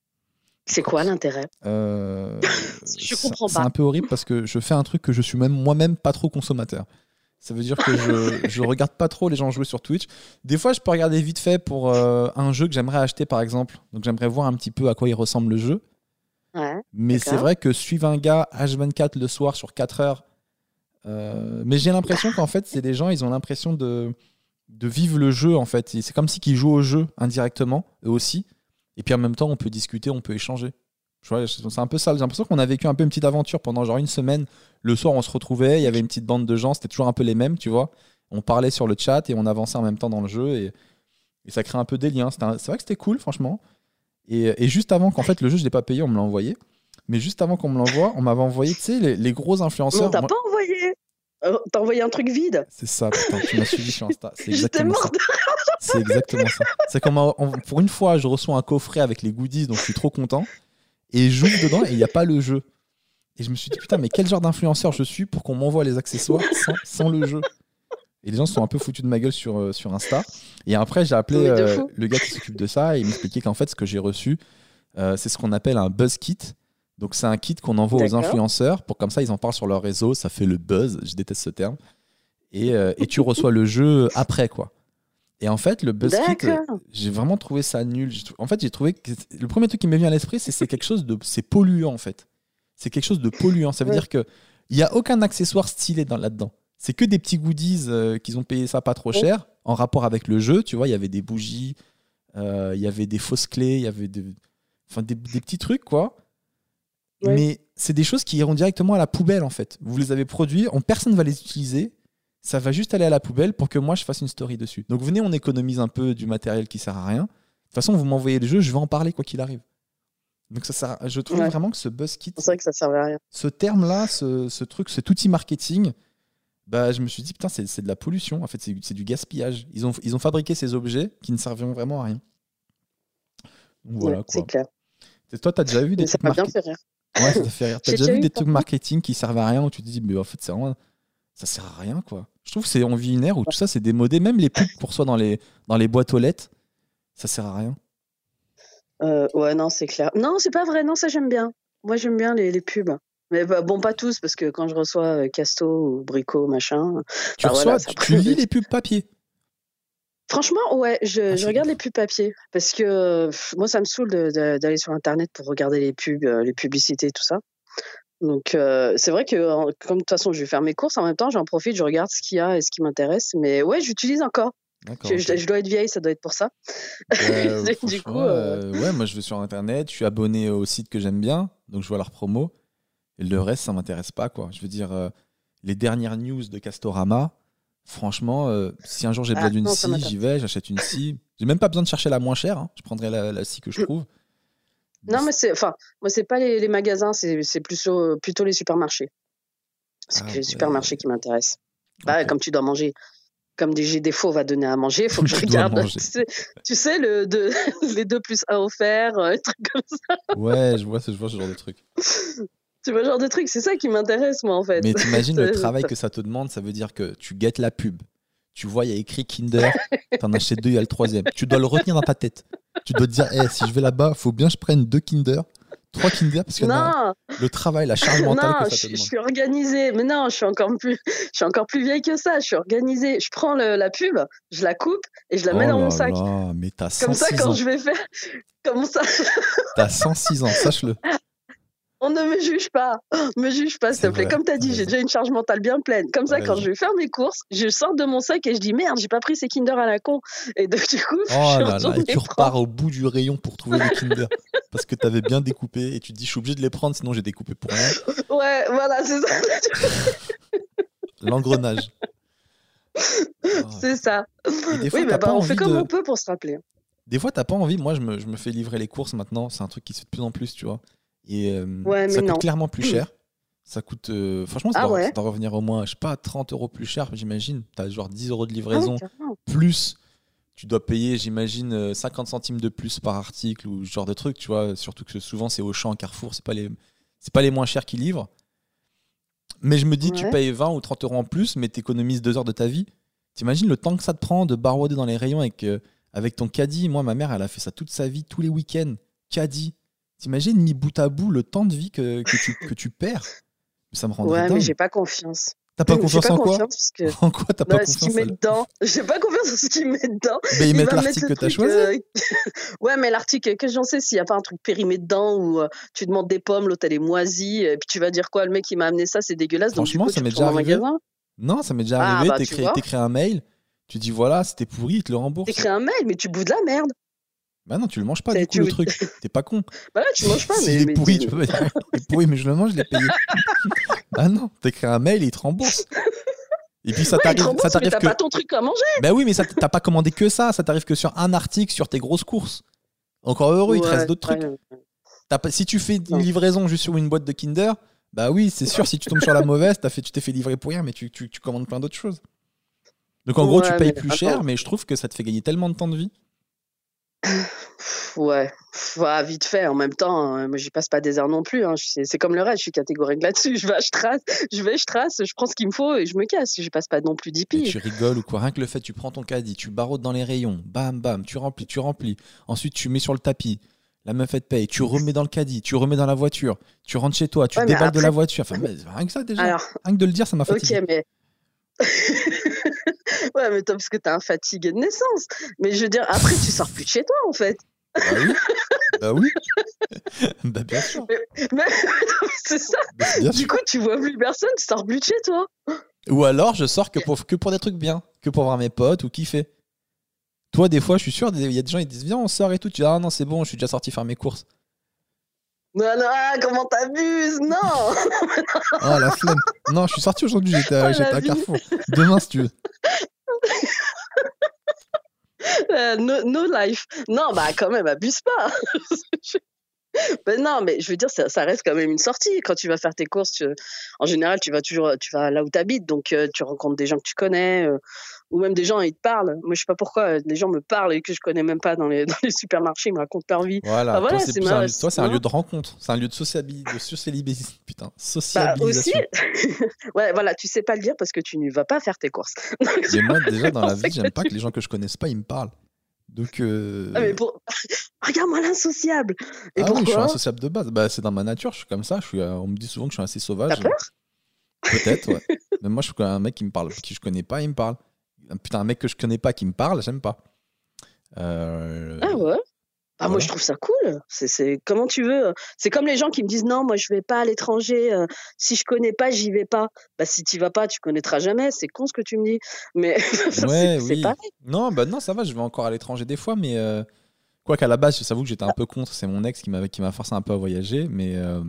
C'est quoi l'intérêt? Je c'est- comprends C'est pas. un peu horrible parce que je fais un truc que je suis même moi-même pas trop consommateur. Ça veut dire que je, je regarde pas trop les gens jouer sur Twitch. Des fois, je peux regarder vite fait pour euh, un jeu que j'aimerais acheter, par exemple. Donc, j'aimerais voir un petit peu à quoi il ressemble le jeu. Ouais. Mais c'est vrai que suivre un gars H24 le soir sur 4 heures. euh, mais j'ai l'impression qu'en fait, c'est des gens, ils ont l'impression de, de vivre le jeu, en fait. C'est comme si qu'ils jouent au jeu indirectement, eux aussi. Et puis en même temps, on peut discuter, on peut échanger. C'est un peu ça. J'ai l'impression qu'on a vécu un peu une petite aventure pendant genre une semaine. Le soir, on se retrouvait, il y avait une petite bande de gens, c'était toujours un peu les mêmes, tu vois. On parlait sur le chat et on avançait en même temps dans le jeu. Et, et ça crée un peu des liens. Un- C'est vrai que c'était cool, franchement. Et, et juste avant qu'en fait le jeu, je l'ai pas payé, on me l'a envoyé. Mais juste avant qu'on me l'envoie, on m'avait envoyé, tu sais, les, les gros Mais on influenceurs. t'a pas envoyé Euh, T'as envoyé un truc vide C'est ça, putain, tu m'as suivi sur Insta. C'est exactement ça. C'est exactement ça. C'est comme un- on- pour une fois, je reçois un coffret avec les goodies, donc je suis trop content. Et j'ouvre dedans et il n'y a pas le jeu. Et je me suis dit, putain, mais quel genre d'influenceur je suis pour qu'on m'envoie les accessoires sans, sans le jeu? Et les gens se sont un peu foutus de ma gueule sur, euh, sur Insta. Et après, j'ai appelé Oui, euh, le gars qui s'occupe de ça et il m'expliquait qu'en fait, ce que j'ai reçu, euh, c'est ce qu'on appelle un buzz kit. Donc, c'est un kit qu'on envoie aux influenceurs pour comme ça, ils en parlent sur leur réseau. Ça fait le buzz. Je déteste ce terme. Et, et tu reçois le jeu après, quoi. Et en fait, le buzz kit, euh, j'ai vraiment trouvé ça nul. En fait, j'ai trouvé que le premier truc qui m'est venu à l'esprit, c'est c'est quelque chose de. C'est polluant, en fait. C'est quelque chose de polluant. Ça veut dire que il n'y a aucun accessoire stylé dans- là-dedans. C'est que des petits goodies euh, qu'ils ont payé ça pas trop cher en rapport avec le jeu. Tu vois, il y avait des bougies, euh, il y avait des fausses clés, il y avait de- enfin, des, des petits trucs, quoi. Mais c'est des choses qui iront directement à la poubelle, en fait. Vous les avez produits, on, personne ne va les utiliser. Ça va juste aller à la poubelle pour que moi je fasse une story dessus. Donc venez, on économise un peu du matériel qui sert à rien. De toute façon, vous m'envoyez le jeu, je vais en parler quoi qu'il arrive. Donc ça je trouve Ouais. vraiment que ce buzz kit, C'est vrai que ça servait à rien. ce terme-là, ce, ce truc, cet outil marketing, bah, je me suis dit, putain, c'est de la pollution. En fait, c'est du gaspillage. Ils ont, ils ont fabriqué ces objets qui ne serviront vraiment à rien. Donc voilà Ouais, c'est clair. Et Toi, t'as déjà vu des Mais ça trucs m'a bien marketing fait rire. Ouais, ça t'a fait rire. T'as déjà déjà vu des ça. trucs marketing qui servent à rien où tu te dis, mais en fait, c'est vraiment. Ça sert à rien, quoi. Je trouve que c'est on vit une ère où tout ça, c'est démodé. Même les pubs qu'on reçoit dans les, dans les boîtes aux lettres, ça sert à rien. Euh, ouais, non, c'est clair. Non, c'est pas vrai. Non, ça, j'aime bien. Moi, j'aime bien les, les pubs. Mais bah, bon, pas tous, parce que quand je reçois euh, Casto ou Brico, machin. Tu Ah, reçois, voilà, ça tu, lis les pubs papier. Franchement, ouais, je, Ah, je regarde les pubs papier. Parce que pff, moi, ça me saoule d'aller sur Internet pour regarder les pubs, euh, les publicités, tout ça. Donc, euh, c'est vrai que, comme de toute façon, je vais faire mes courses en même temps, j'en profite, je regarde ce qu'il y a et ce qui m'intéresse. Mais ouais, j'utilise encore. Je, je- je dois être vieille, ça doit être pour ça. Ouais, Du coup, euh, euh, ouais, moi je vais sur internet, je suis abonné au site que j'aime bien, donc je vois leurs promos. Et le reste, ça m'intéresse pas, quoi. Je veux dire, euh, les dernières news de Castorama, franchement, euh, si un jour j'ai Ah, besoin d'une non, ça scie, j'y vais, j'achète une scie. J'ai même pas besoin de chercher la moins chère, hein. je prendrai la, la scie que je trouve. Non, mais c'est, enfin, moi, c'est pas les, les magasins, c'est, c'est plutôt, plutôt les supermarchés. C'est Ah que les ouais. supermarchés qui m'intéressent. Bah, comme tu dois manger, comme des, j'ai des faux à donner à manger, il faut que je regarde. Tu sais, tu sais, le, de, les deux plus un offert, euh, un truc comme ça. Ouais, je vois, ce- je vois ce genre de truc. Tu vois, ce genre de truc, c'est ça qui m'intéresse, moi, en fait. Mais t'imagines le travail que ça te demande, ça veut dire que tu guettes la pub. Tu vois, il y a écrit Kinder, t'en achètes deux, il y a le troisième. Tu dois le retenir dans ta tête. Tu dois te dire, Eh, si je vais là-bas, faut bien que je prenne deux Kinder, trois Kinder, parce que le travail, la charge mentale non, que ça je, suis organisée. Mais non, je suis encore plus, je suis encore plus vieille que ça. Je suis organisée. Je prends le- la pub, je la coupe et je la mets Oh dans mon sac. là, mais t'as Comme 106 ça, quand ans. je vais faire, comme ça, T'as 106 ans, sache-le. On ne me juge pas. Me juge pas, s'il te plaît. Comme tu as t'as dit, j'ai déjà une charge mentale bien pleine. Comme ça, quand je vais faire mes courses, je sors de mon sac et je dis merde, j'ai pas pris ces Kinder à la con. Et donc, du coup, Oh je là là, et tu prendre. repars au bout du rayon pour trouver les Kinder. Parce que t'avais bien découpé et tu te dis, je suis obligé de les prendre, sinon j'ai découpé pour rien. Ouais, voilà, c'est ça. L'engrenage. Oh. c'est ça. Des fois, Oui, bah, bah, on fait comme de- on peut pour se rappeler. Des fois, t'as pas envie. Moi, je me, je me fais livrer les courses maintenant. C'est un truc qui se fait de plus en plus, tu vois. Et euh, Ouais, ça coûte non. clairement plus cher. Ça coûte. euh, franchement, ça, Ah doit, ouais ça doit revenir au moins, je sais pas, 30 euros plus cher, j'imagine. T'as genre 10 euros de Ah ouais, livraison. plus tu dois payer, j'imagine, euh, 50 centimes de plus par article ou ce genre de truc, tu vois. Surtout que souvent, c'est Auchan, Carrefour, c'est pas les, c'est pas les moins chers qui livrent. Mais je me dis, tu Ouais. payes 20 ou 30 euros en plus, mais t'économises deux heures de ta vie. T'imagines le temps que ça te prend de barouder dans les rayons avec, euh, avec ton caddie. Moi, ma mère, elle a fait ça toute sa vie, tous les week-ends. Caddie. T'imagines, mis bout à bout, le temps de vie que, que, tu, que tu perds. Ça me rendrait Ouais, mais j'ai pas confiance. T'as pas confiance pas en quoi confiance que En quoi t'as pas bah, ce qu'il confiance met dedans, j'ai pas confiance en ce qu'il met dedans. Ben, ils Il mettent l'article que t'as choisi. euh, ouais, mais l'article, que j'en sais s'il n'y a pas un truc périmé dedans où euh, tu demandes des pommes, l'autre elle est moisie, et puis tu vas dire quoi, le mec qui m'a amené ça, c'est dégueulasse. Donc, Franchement, coup, ça m'est déjà arrivé. Non, ça m'est déjà Ah, arrivé. bah, tu t'écris, un mail, tu dis voilà, c'était pourri, il te le rembourse. t'écris un mail, mais tu boudes de la merde. Bah non, tu le manges pas du coup tu- le truc. T'es pas con. Bah là, tu manges pas, mais. est mais pourri, tu peux pas dire il est pourri, mais je le mange, je l'ai payé. bah non, t'écris un mail et il te rembourse. Et puis ça Ouais, il t'arrive, ça t'as que. pas ton truc à manger. Bah oui, mais ça t'as pas commandé que ça, ça t'arrive que sur un article sur tes grosses courses. Encore heureux, il te reste d'autres trucs. pas- si tu fais une livraison juste sur une boîte de Kinder, bah oui, c'est sûr, si tu tombes sur la mauvaise, t'as fait, tu t'es fait livrer pour rien, mais tu, tu, tu commandes plein d'autres choses. Donc en gros, tu payes plus attends. cher, mais je trouve que ça te fait gagner tellement de temps de vie. Ouais, vite fait. En même temps, euh, moi, j'y passe pas des heures non plus. hein. C'est comme le reste, je suis catégorique là-dessus. Je vais, je trace, je vais, je trace, je prends ce qu'il me faut et je me casse. Je passe pas non plus 10 Et piges. tu rigoles ou quoi? Rien que le fait, tu prends ton caddie, tu baraudes dans les rayons, bam, bam, tu remplis, tu remplis. Ensuite, tu mets sur le tapis. La meuf, elle te paye. Tu remets dans le caddie, tu remets dans la voiture. Tu rentres chez toi, tu Ouais, déballes de la voiture. Enfin, mais rien que ça, déjà. Alors, Rien que de le dire, ça m'a ok, fatigué. mais. ouais, mais toi, parce que t'as un fatigué de naissance. Mais je veux dire, après, tu sors plus de chez toi, en fait. Bah oui. bah oui. bah bien sûr. Mais c'est ça. Bah, bien Du sûr. coup, tu vois plus personne, tu sors plus de chez toi. Ou alors, je sors que pour, que pour des trucs bien, que pour voir mes potes ou kiffer. Toi, des fois, je suis sûr, il y a des gens, ils disent Viens, on sort et tout. Tu dis Ah non, c'est bon, je suis déjà sorti faire mes courses. Non, non, ah, comment t'abuses Non Ah, la flemme. Non, je suis sorti aujourd'hui, j'étais à, Oh, à. Carrefour. Demain, si tu veux. Euh, no, no life. Non, bah quand même, abuse pas. Ben non, mais je veux dire, ça, ça reste quand même une sortie. Quand tu vas faire tes courses, tu- en général, tu vas toujours tu vas là où tu habites, donc euh, tu rencontres des gens que tu connais, euh, ou même des gens, ils te parlent. Moi, je sais pas pourquoi, euh, des gens me parlent et que je connais même pas dans les, dans les supermarchés, ils me racontent leur vie. Voilà, Ah, voilà, c'est un, toi, c'est un lieu de rencontre, c'est un lieu de sociabilité, de sociabilisation. Putain, Bah aussi, sociabilisation. ouais, voilà, tu sais pas le dire parce que tu ne vas pas faire tes courses. Mais moi, déjà, dans la vie, j'aime pas que les gens que je connaisse pas, ils me parlent. Donc. euh, Ah, mais pour... Regarde-moi l'insociable. Et ah oui, je suis pourquoi insociable de base. Bah, c'est dans ma nature, je suis comme ça. Je suis, euh, on me dit souvent que je suis assez sauvage. T'as peur? Peut-être, ouais. Mais moi, je suis un mec qui me parle, qui je connais pas, il me parle. Putain, un mec que je connais pas qui me parle, j'aime pas. Euh, Ah ouais? Ah, Moi, je trouve ça cool. C'est, comment tu veux. C'est comme les gens qui me disent non, moi, je vais pas à l'étranger. euh, si je connais pas, j'y vais pas. Bah, si tu vas pas, tu connaîtras jamais. C'est con ce que tu me dis. Mais Ouais, oui. pareil. Non, bah non, ça va, je vais encore à l'étranger des fois, mais euh, quoi qu'à la base, j'avoue que j'étais un peu contre. C'est mon ex qui m'a qui m'a forcé un peu à voyager, mais euh,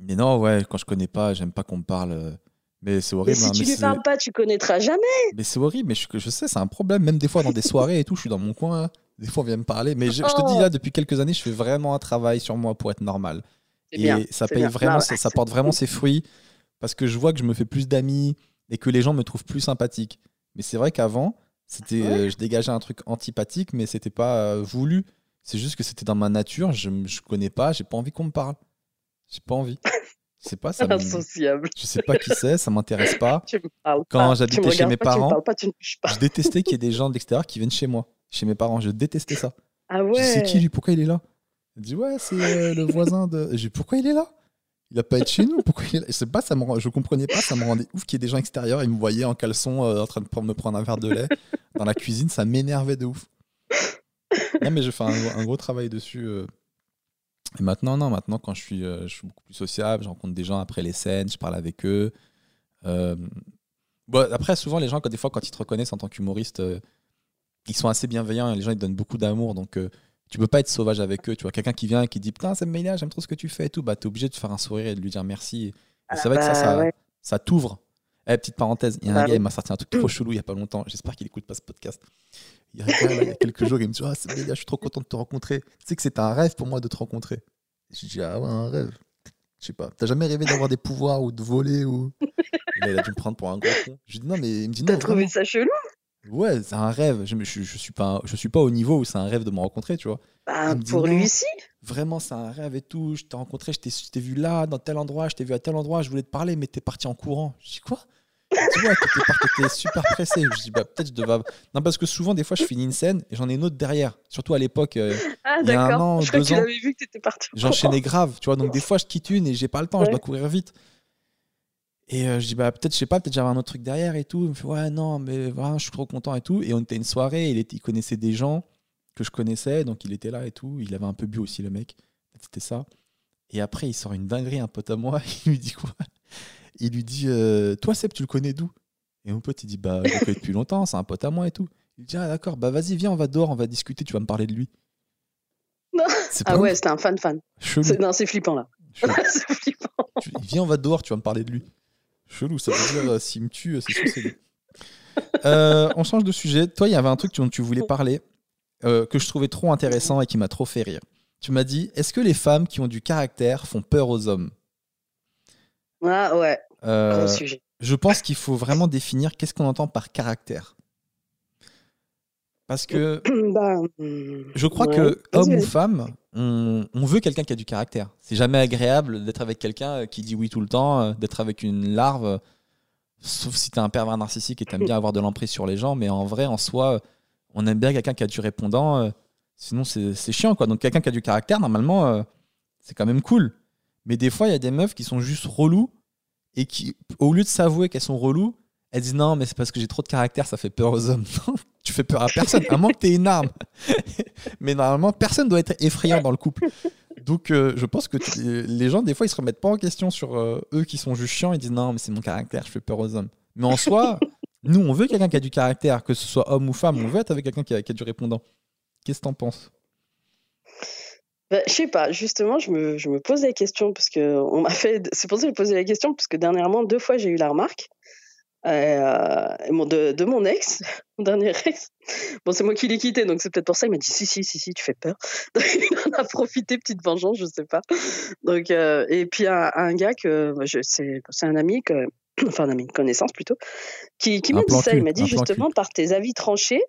mais non, ouais, quand je connais pas, j'aime pas qu'on me parle. Mais c'est Mais horrible. si hein, tu mais lui parles pas, tu connaîtras jamais. Mais c'est horrible, mais je, je sais, c'est un problème. Même des fois dans des soirées et tout, je suis dans mon coin. hein. Des fois, on vient me parler. Mais je, je te dis Oh. là, depuis quelques années, je fais vraiment un travail sur moi pour être normal. Et bien. ça paye bien. vraiment, ça, ça porte vraiment ses fruits parce que je vois que je me fais plus d'amis et que les gens me trouvent plus sympathique. Mais c'est vrai qu'avant, c'était, Ouais. euh, je dégageais un truc antipathique, mais c'était pas euh, voulu. C'est juste que c'était dans ma nature. Je, je connais pas, j'ai pas envie qu'on me parle. J'ai pas envie. Je sais pas, ça Insociable. je sais pas qui c'est, ça m'intéresse pas. Quand j'habitais chez mes pas, parents, pas. Je détestais qu'il y ait des gens de l'extérieur qui viennent chez moi, chez mes parents. Je détestais ça. Ah Je dis, c'est ouais. qui lui? Pourquoi il est là? Elle dit ouais, c'est euh, le voisin de. Dit, pourquoi il est là? Il a pas être chez nous Pourquoi il est là? Je sais pas, ça me rend- je comprenais pas, ça me rendait ouf qu'il y ait des gens extérieurs. Ils me voyaient en caleçon euh, en train de me prendre un verre de lait dans la cuisine, ça m'énervait de ouf. Non mais je fais un, gros- un gros travail dessus. euh. Et maintenant, non, maintenant quand je suis, euh, je suis beaucoup plus sociable, je rencontre des gens après les scènes, je parle avec eux. Euh, bon, après, souvent les gens, quand, des fois, quand ils te reconnaissent en tant qu'humoriste, euh, ils sont assez bienveillants et les gens ils te donnent beaucoup d'amour. Donc, tu peux pas être sauvage avec eux. Tu vois, quelqu'un qui vient et qui dit Putain, c'est Melia, j'aime trop ce que tu fais et tout, bah, t'es obligé de faire un sourire et de lui dire merci. Et Ah que ça, bah ça, ouais. ça t'ouvre. Eh, petite parenthèse, il y a un gars, il m'a sorti un truc trop chelou il y a pas longtemps. J'espère qu'il écoute pas ce podcast. Il y a un gars, là, il y a quelques jours, il me dit Ah, c'est je suis trop content de te rencontrer. Tu sais que c'était un rêve pour moi de te rencontrer. Je dis Ah, ouais, un rêve. Je sais pas. T'as jamais rêvé d'avoir des pouvoirs ou de voler ou? Là, il a dû me prendre pour un gros con. Je lui dis Non, mais il me dit T'as Non, trouvé vraiment. ça chelou? Ouais, c'est un rêve. Je, je, je suis pas, je suis pas au niveau où c'est un rêve de me rencontrer, tu vois. Bah, dit Pour lui, si. Vraiment, c'est un rêve et tout. Je t'ai rencontré, je t'ai je t'ai vu là, dans tel endroit, je t'ai vu à tel endroit, je voulais te parler, mais t'es parti en courant. Je dis quoi? Tu vois, t'étais super pressé. Je dis bah peut-être je devais. Non, parce que souvent, des fois, je finis une scène et j'en ai une autre derrière. Surtout à l'époque, euh, Ah, Il y a un an, Je deux que ans. vu que t'étais parti. j'enchaînais grave, tu vois. Donc des fois, je quitte une et j'ai pas le temps, je dois courir vite. Et euh, je dis bah peut-être, je sais pas, peut-être j'avais un autre truc derrière et tout. Il me fait ouais non, mais voilà, je suis trop content et tout. Et on était à une soirée, il, était, il connaissait des gens que je connaissais, donc il était là et tout. Il avait un peu bu aussi le mec. C'était ça. Et après, il sort une dinguerie, un pote à moi. Il lui dit quoi? Il lui dit euh, Toi, Seb, tu le connais d'où? Et mon pote, il dit Bah, je le connais depuis longtemps, c'est un pote à moi et tout. Il dit Ah, d'accord, bah vas-y, viens, on va dehors, on va discuter, tu vas me parler de lui. Ah ouais, c'était un fan fan. Chelou. C'est- Non, c'est flippant là. C'est flippant. Tu- Viens, on va dehors, tu vas me parler de lui. Chelou, ça veut dire euh, s'il me tue, euh, c'est sûr que c'est lui. Euh, on change de sujet. Toi, il y avait un truc dont tu voulais parler euh, que je trouvais trop intéressant et qui m'a trop fait rire. Tu m'as dit Est-ce que les femmes qui ont du caractère font peur aux hommes? Ah ouais, Euh, sujet. Je pense qu'il faut vraiment définir qu'est-ce qu'on entend par caractère. Parce que Bah, je crois ouais. que homme ou femme, on, on veut quelqu'un qui a du caractère. C'est jamais agréable d'être avec quelqu'un euh, qui dit oui tout le temps, euh, d'être avec une larve. Sauf si t'es un pervers narcissique et t'aimes bien avoir de l'emprise sur les gens, mais en vrai, en soi, on aime bien quelqu'un qui a du répondant. sinon, c'est chiant, quoi. Donc, quelqu'un qui a du caractère, normalement, c'est quand même cool. Mais des fois, il y a des meufs qui sont juste relous et qui, au lieu de s'avouer qu'elles sont reloues, elles disent non, mais c'est parce que j'ai trop de caractère, ça fait peur aux hommes. Non, tu fais peur à personne, à moins que t'aies une arme. mais normalement, personne doit être effrayant dans le couple. Donc, euh, je pense que tu- les gens, des fois, ils se remettent pas en question sur euh, eux qui sont juste chiants. Ils disent non, mais c'est mon caractère, je fais peur aux hommes. Mais en soi, nous, on veut quelqu'un qui a du caractère, que ce soit homme ou femme, on veut être avec quelqu'un qui a, qui a du répondant. Qu'est-ce que t'en penses? Bah, je sais pas, justement, je me, je me pose la question parce que on m'a fait. C'est pour ça que j'ai posé la question parce que dernièrement, deux fois, j'ai eu la remarque euh, de, de mon ex, mon dernier ex. Bon, c'est moi qui l'ai quitté, donc c'est peut-être pour ça. Il m'a dit si, si, si, si, tu fais peur. Donc, il en a profité, petite vengeance, je sais pas. Donc, euh, et puis un, un gars que bah, je, c'est, c'est un ami que, enfin un ami, une connaissance plutôt, qui, qui m'a dit ça. Il m'a dit justement par tes avis tranchés.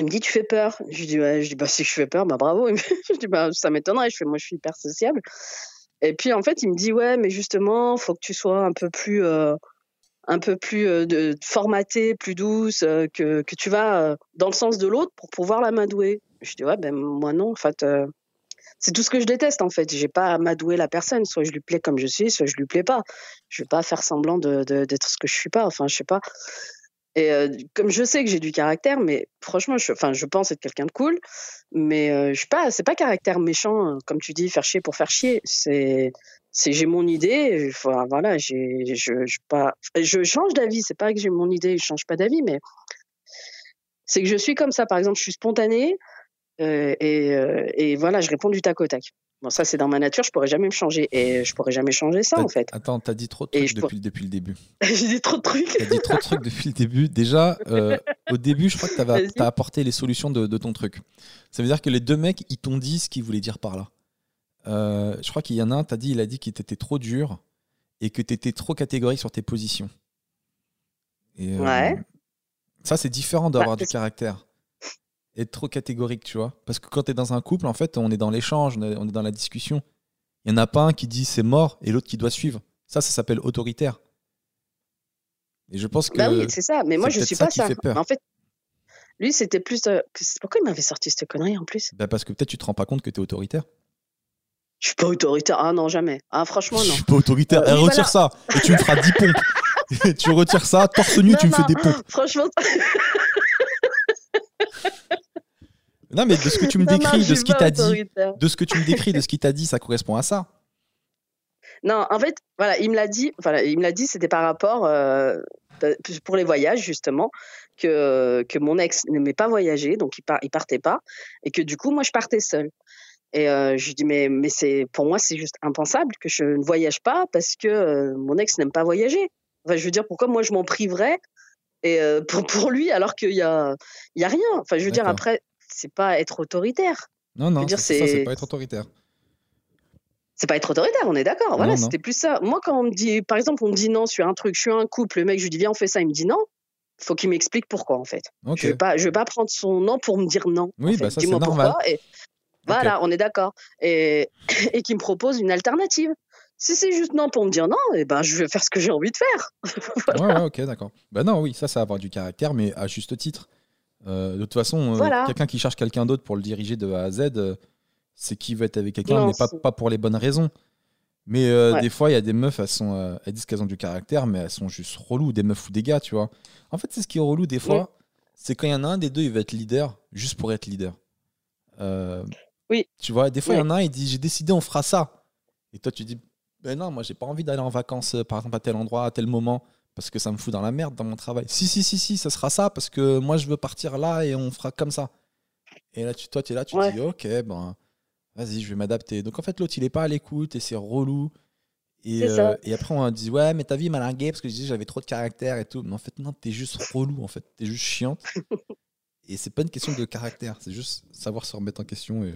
Il me dit, tu fais peur. Je lui dis. Je dis, bah, si je fais peur, bah, bravo. Il Je dis, bah, ça m'étonnerait. Je fais, moi, je suis hyper sociable. Et puis, en fait, il me dit, ouais, mais justement, faut que tu sois un peu plus, euh, un peu plus euh, de, formaté, plus douce, euh, que, tu vas dans le sens de l'autre pour pouvoir l'amadouer. Je dis, ouais, ben, moi, non, en fait. c'est tout ce que je déteste, en fait. J'ai pas à m'adouer la personne. Soit je lui plais comme je suis, soit je lui plais pas. Je vais pas faire semblant de, de- d'être ce que je suis pas. Enfin, je sais pas. Et euh, comme je sais que j'ai du caractère, mais franchement, je, enfin, je pense être quelqu'un de cool, mais euh, je suis pas, c'est pas caractère méchant, euh, comme tu dis, faire chier pour faire chier. C'est, c'est j'ai mon idée. Voilà, j'ai, je, je pas, je change d'avis. C'est pas que j'ai mon idée, je change pas d'avis, mais c'est que je suis comme ça. Par exemple, je suis spontanée euh, et, euh, et voilà, je réponds du tac au tac. Bon, ça, c'est dans ma nature. Je pourrais jamais me changer et je pourrais jamais changer ça, en fait. Attends, t'as dit trop de trucs depuis, depuis le début. j'ai dit trop de trucs. T'as dit trop de trucs depuis le début. Déjà, euh, au début, je crois que t'avais- t'as apporté les solutions de, de ton truc. Ça veut dire que les deux mecs, ils t'ont dit ce qu'ils voulaient dire par là. Je crois qu'il y en a un, t'as dit, il a dit qu'il était trop dur et que t'étais trop catégorique sur tes positions. Et, Ouais. Ça, c'est différent d'avoir Bah, du parce- caractère. Être trop catégorique, tu vois. Parce que quand t'es dans un couple, en fait, on est dans l'échange, on est dans la discussion. Il y en a pas un qui dit c'est mort et l'autre qui doit suivre. Ça, ça s'appelle autoritaire. Et je pense que. Bah oui, c'est ça. Mais moi, je suis ça pas ça. fait peur. En fait, lui, c'était plus. euh, que- Pourquoi il m'avait sorti cette connerie en plus? Bah, parce que peut-être tu te rends pas compte que tu es autoritaire. Je suis pas autoritaire. Ah non, jamais. Ah franchement, Je non. suis pas autoritaire. Euh, Eh, retire ça et tu me feras 10 pompes. tu retires ça, torse nu, Non, tu me fais des pompes. Franchement, Non, mais de ce que tu me décris, de ce pas t'a dit, de ce que tu me décris, de ce qu'il t'a dit, ça correspond à ça. Non, en fait, voilà, il me l'a dit. Voilà, il me l'a dit. C'était par rapport euh, pour les voyages justement que que mon ex n'aimait pas voyager, donc il, par, il partait pas, et que du coup, moi, je partais seule. Et euh, je lui dis mais mais c'est pour moi c'est juste impensable que je ne voyage pas parce que euh, mon ex n'aime pas voyager. Enfin, je veux dire pourquoi moi je m'en priverais et euh, pour pour lui alors qu'il y a il y a rien. Enfin, je veux dire après c'est pas être autoritaire. Non, non, c'est pas être autoritaire. C'est pas être autoritaire, on est d'accord. Voilà, c'était plus ça. Moi, quand on me dit, par exemple, on me dit non sur un truc, je suis un couple, le mec, je lui dis viens, on fait ça, il me dit non. Faut qu'il m'explique pourquoi, en fait. Je vais pas, je vais pas prendre son nom pour me dire non. Oui, en fait. bah ça, c'est normal. Et voilà, on est d'accord. Et, et qu'il me propose une alternative. Si c'est juste non pour me dire non, eh ben, je vais faire ce que j'ai envie de faire. Ouais, ouais, ok, d'accord. Bah non, oui, ça, ça va avoir du caractère, mais à juste titre. Euh, de toute façon, euh, quelqu'un qui cherche quelqu'un d'autre pour le diriger de A à Z, euh, c'est qui veut être avec quelqu'un, mais pas, pour les bonnes raisons. Mais Ouais. des fois, il y a des meufs, elles, sont, elles disent qu'elles ont du caractère, mais elles sont juste reloues, des meufs ou des gars, tu vois. En fait, c'est ce qui est relou des fois, c'est quand il y en a un des deux, il va être leader, juste pour être leader. Oui. Tu vois, des fois, il y en a un, il dit J'ai décidé, on fera ça. Et toi, tu dis Ben non, moi, j'ai pas envie d'aller en vacances, par exemple, à tel endroit, à tel moment, parce que ça me fout dans la merde dans mon travail. Si, si, si, si, ça sera ça, parce que moi, je veux partir là et on fera comme ça. Et là, tu, toi, tu es là, tu te dis Ok, ben, vas-y, je vais m'adapter. Donc, en fait, l'autre, il est pas à l'écoute et c'est relou. Et, euh, et après, on dit Ouais, mais ta vie m'a largué parce que je disais j'avais trop de caractère et tout. Mais en fait, non, t'es juste relou, en fait. T'es juste chiante. et c'est pas une question de caractère, c'est juste savoir se remettre en question. Et...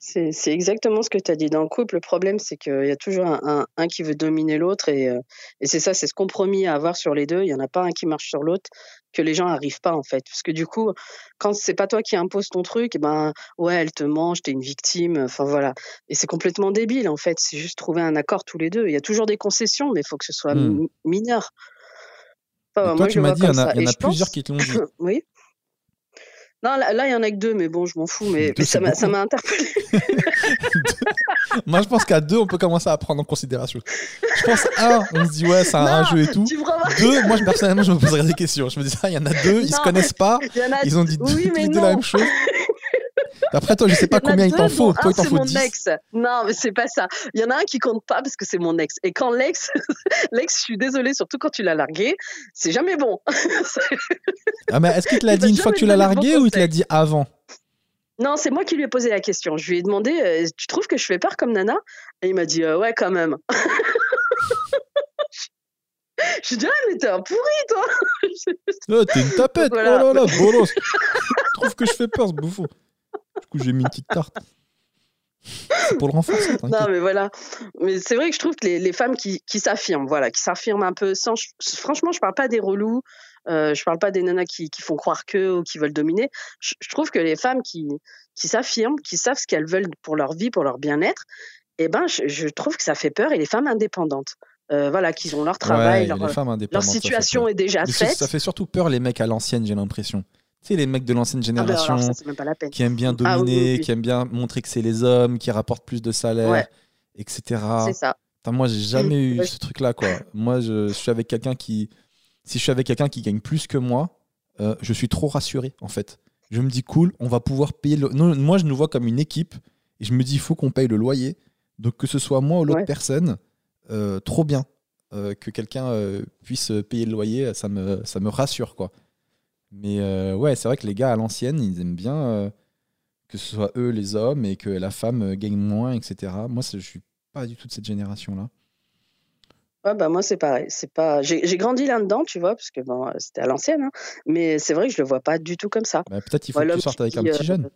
C'est c'est exactement ce que tu as dit. Dans le couple, le problème, c'est qu'il y a toujours un, un- un qui veut dominer l'autre et, euh, et c'est ça, c'est ce compromis à avoir sur les deux. Il n'y en a pas un qui marche sur l'autre que les gens n'arrivent pas en fait. Parce que du coup, quand c'est pas toi qui imposes ton truc, eh ben ouais, elle te mange, t'es une victime. Enfin voilà. Et c'est complètement débile en fait. C'est juste trouver un accord tous les deux. Il y a toujours des concessions, mais il faut que ce soit Hmm. mi- mineur. Enfin, moi, toi, je tu m'as dit, il y en a, y en plusieurs pense- qui te l'ont dit. Oui. Non, là, là, il y en a que deux, mais bon, je m'en fous. Mais, ça m'a ça interpellé. Moi, je pense qu'à deux, on peut commencer à prendre en considération. Je pense, un, on se dit, ouais, c'est un, jeu et tout. Deux, moi, je- personnellement, je me poserais des questions. Je me dis, ah, il y en a deux, ils se connaissent pas, a ils ont dit Oui, mais deux non. la même chose. Après, toi, je sais pas Il combien il t'en faut. Toi, il t'en c'est faut mon 10. ex. Non, mais c'est pas ça. Il y en a un qui compte pas parce que c'est mon ex. Et quand l'ex, l'ex, je suis désolée, surtout quand tu l'as largué, c'est jamais bon. Ah, mais est-ce qu'il te l'a dit une fois que tu l'as largué ou il te l'a dit avant? Non, c'est moi qui lui ai posé la question. Je lui ai demandé, euh, tu trouves que je fais peur comme Nana? Et il m'a dit, euh, ouais, quand même. je lui ai dit, ah, mais t'es un pourri, toi. Oh, T'es une tapette. Voilà. Oh là là, bolos. Je trouve que je fais peur, ce bouffon? Du coup, j'ai mis une petite tarte. C'est pour le renforcer, Non, mais voilà. Mais c'est vrai que je trouve que les, les femmes qui, qui s'affirment, voilà, qui s'affirment un peu sans. Franchement, je parle pas des relous, euh, je parle pas des nanas qui, qui font croire que ou qui veulent dominer. Je, je trouve que les femmes qui, qui s'affirment, qui savent ce qu'elles veulent pour leur vie, pour leur bien-être, eh ben, je, je trouve que ça fait peur. Et les femmes indépendantes, euh, voilà, qui ont leur travail, Ouais, leur, situation est déjà faite. ça fait surtout peur les mecs à l'ancienne, j'ai l'impression. Tu sais, les mecs de l'ancienne Ah ben, génération alors, ça, qui aiment bien Ah oui, dominer, oui, oui. qui aiment bien montrer que c'est les hommes, qui rapportent plus de salaire, Ouais. etc. C'est ça. Putain, moi, j'ai jamais Mm. eu Ouais. ce truc-là, quoi. Moi, je, je suis avec quelqu'un qui. Si je suis avec quelqu'un qui gagne plus que moi, euh, je suis trop rassuré, en fait. Je me dis, cool, on va pouvoir payer le. Non, moi, je nous vois comme une équipe et je me dis, il faut qu'on paye le loyer. Donc, que ce soit moi ou l'autre Ouais. personne, euh, trop bien. Euh, que quelqu'un puisse payer le loyer, ça me, ça me rassure, quoi. Mais euh, ouais, c'est vrai que les gars à l'ancienne, ils aiment bien euh, que ce soit eux les hommes et que la femme euh, gagne moins, etc. Moi, je suis pas du tout de cette génération-là. Ouais, bah moi c'est pareil. C'est pas. J'ai grandi là-dedans, tu vois, parce que bon, c'était à l'ancienne, hein, mais c'est vrai que je le vois pas du tout comme ça. Bah, Peut-être il faut Ouais, que tu sortes avec un petit jeune,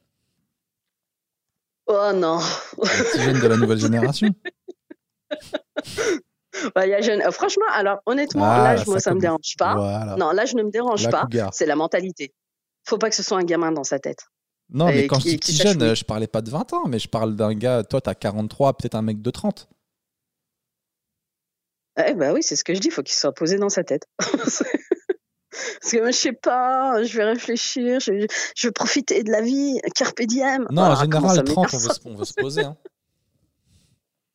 Oh non. un petit jeune de la nouvelle génération. Bah, il y a jeune- euh, Franchement, alors honnêtement, Ah, l'âge, moi, ça ça me dérange pas. Voilà. Non, l'âge ne me dérange La pas. C'est la mentalité. Faut pas que ce soit un gamin dans sa tête. Non, mais quand qui- je dis petit jeune, oui. je parlais pas de 20 ans, mais je parle d'un gars, toi, t'as 43, peut-être un mec de 30. Eh bah oui, c'est ce que je dis. Faut qu'il soit posé dans sa tête. Parce que moi, je sais pas, je vais réfléchir, je, je vais profiter de la vie, carpe diem. Non, Ah, en général, 30, on veut, se- on veut se poser. hein.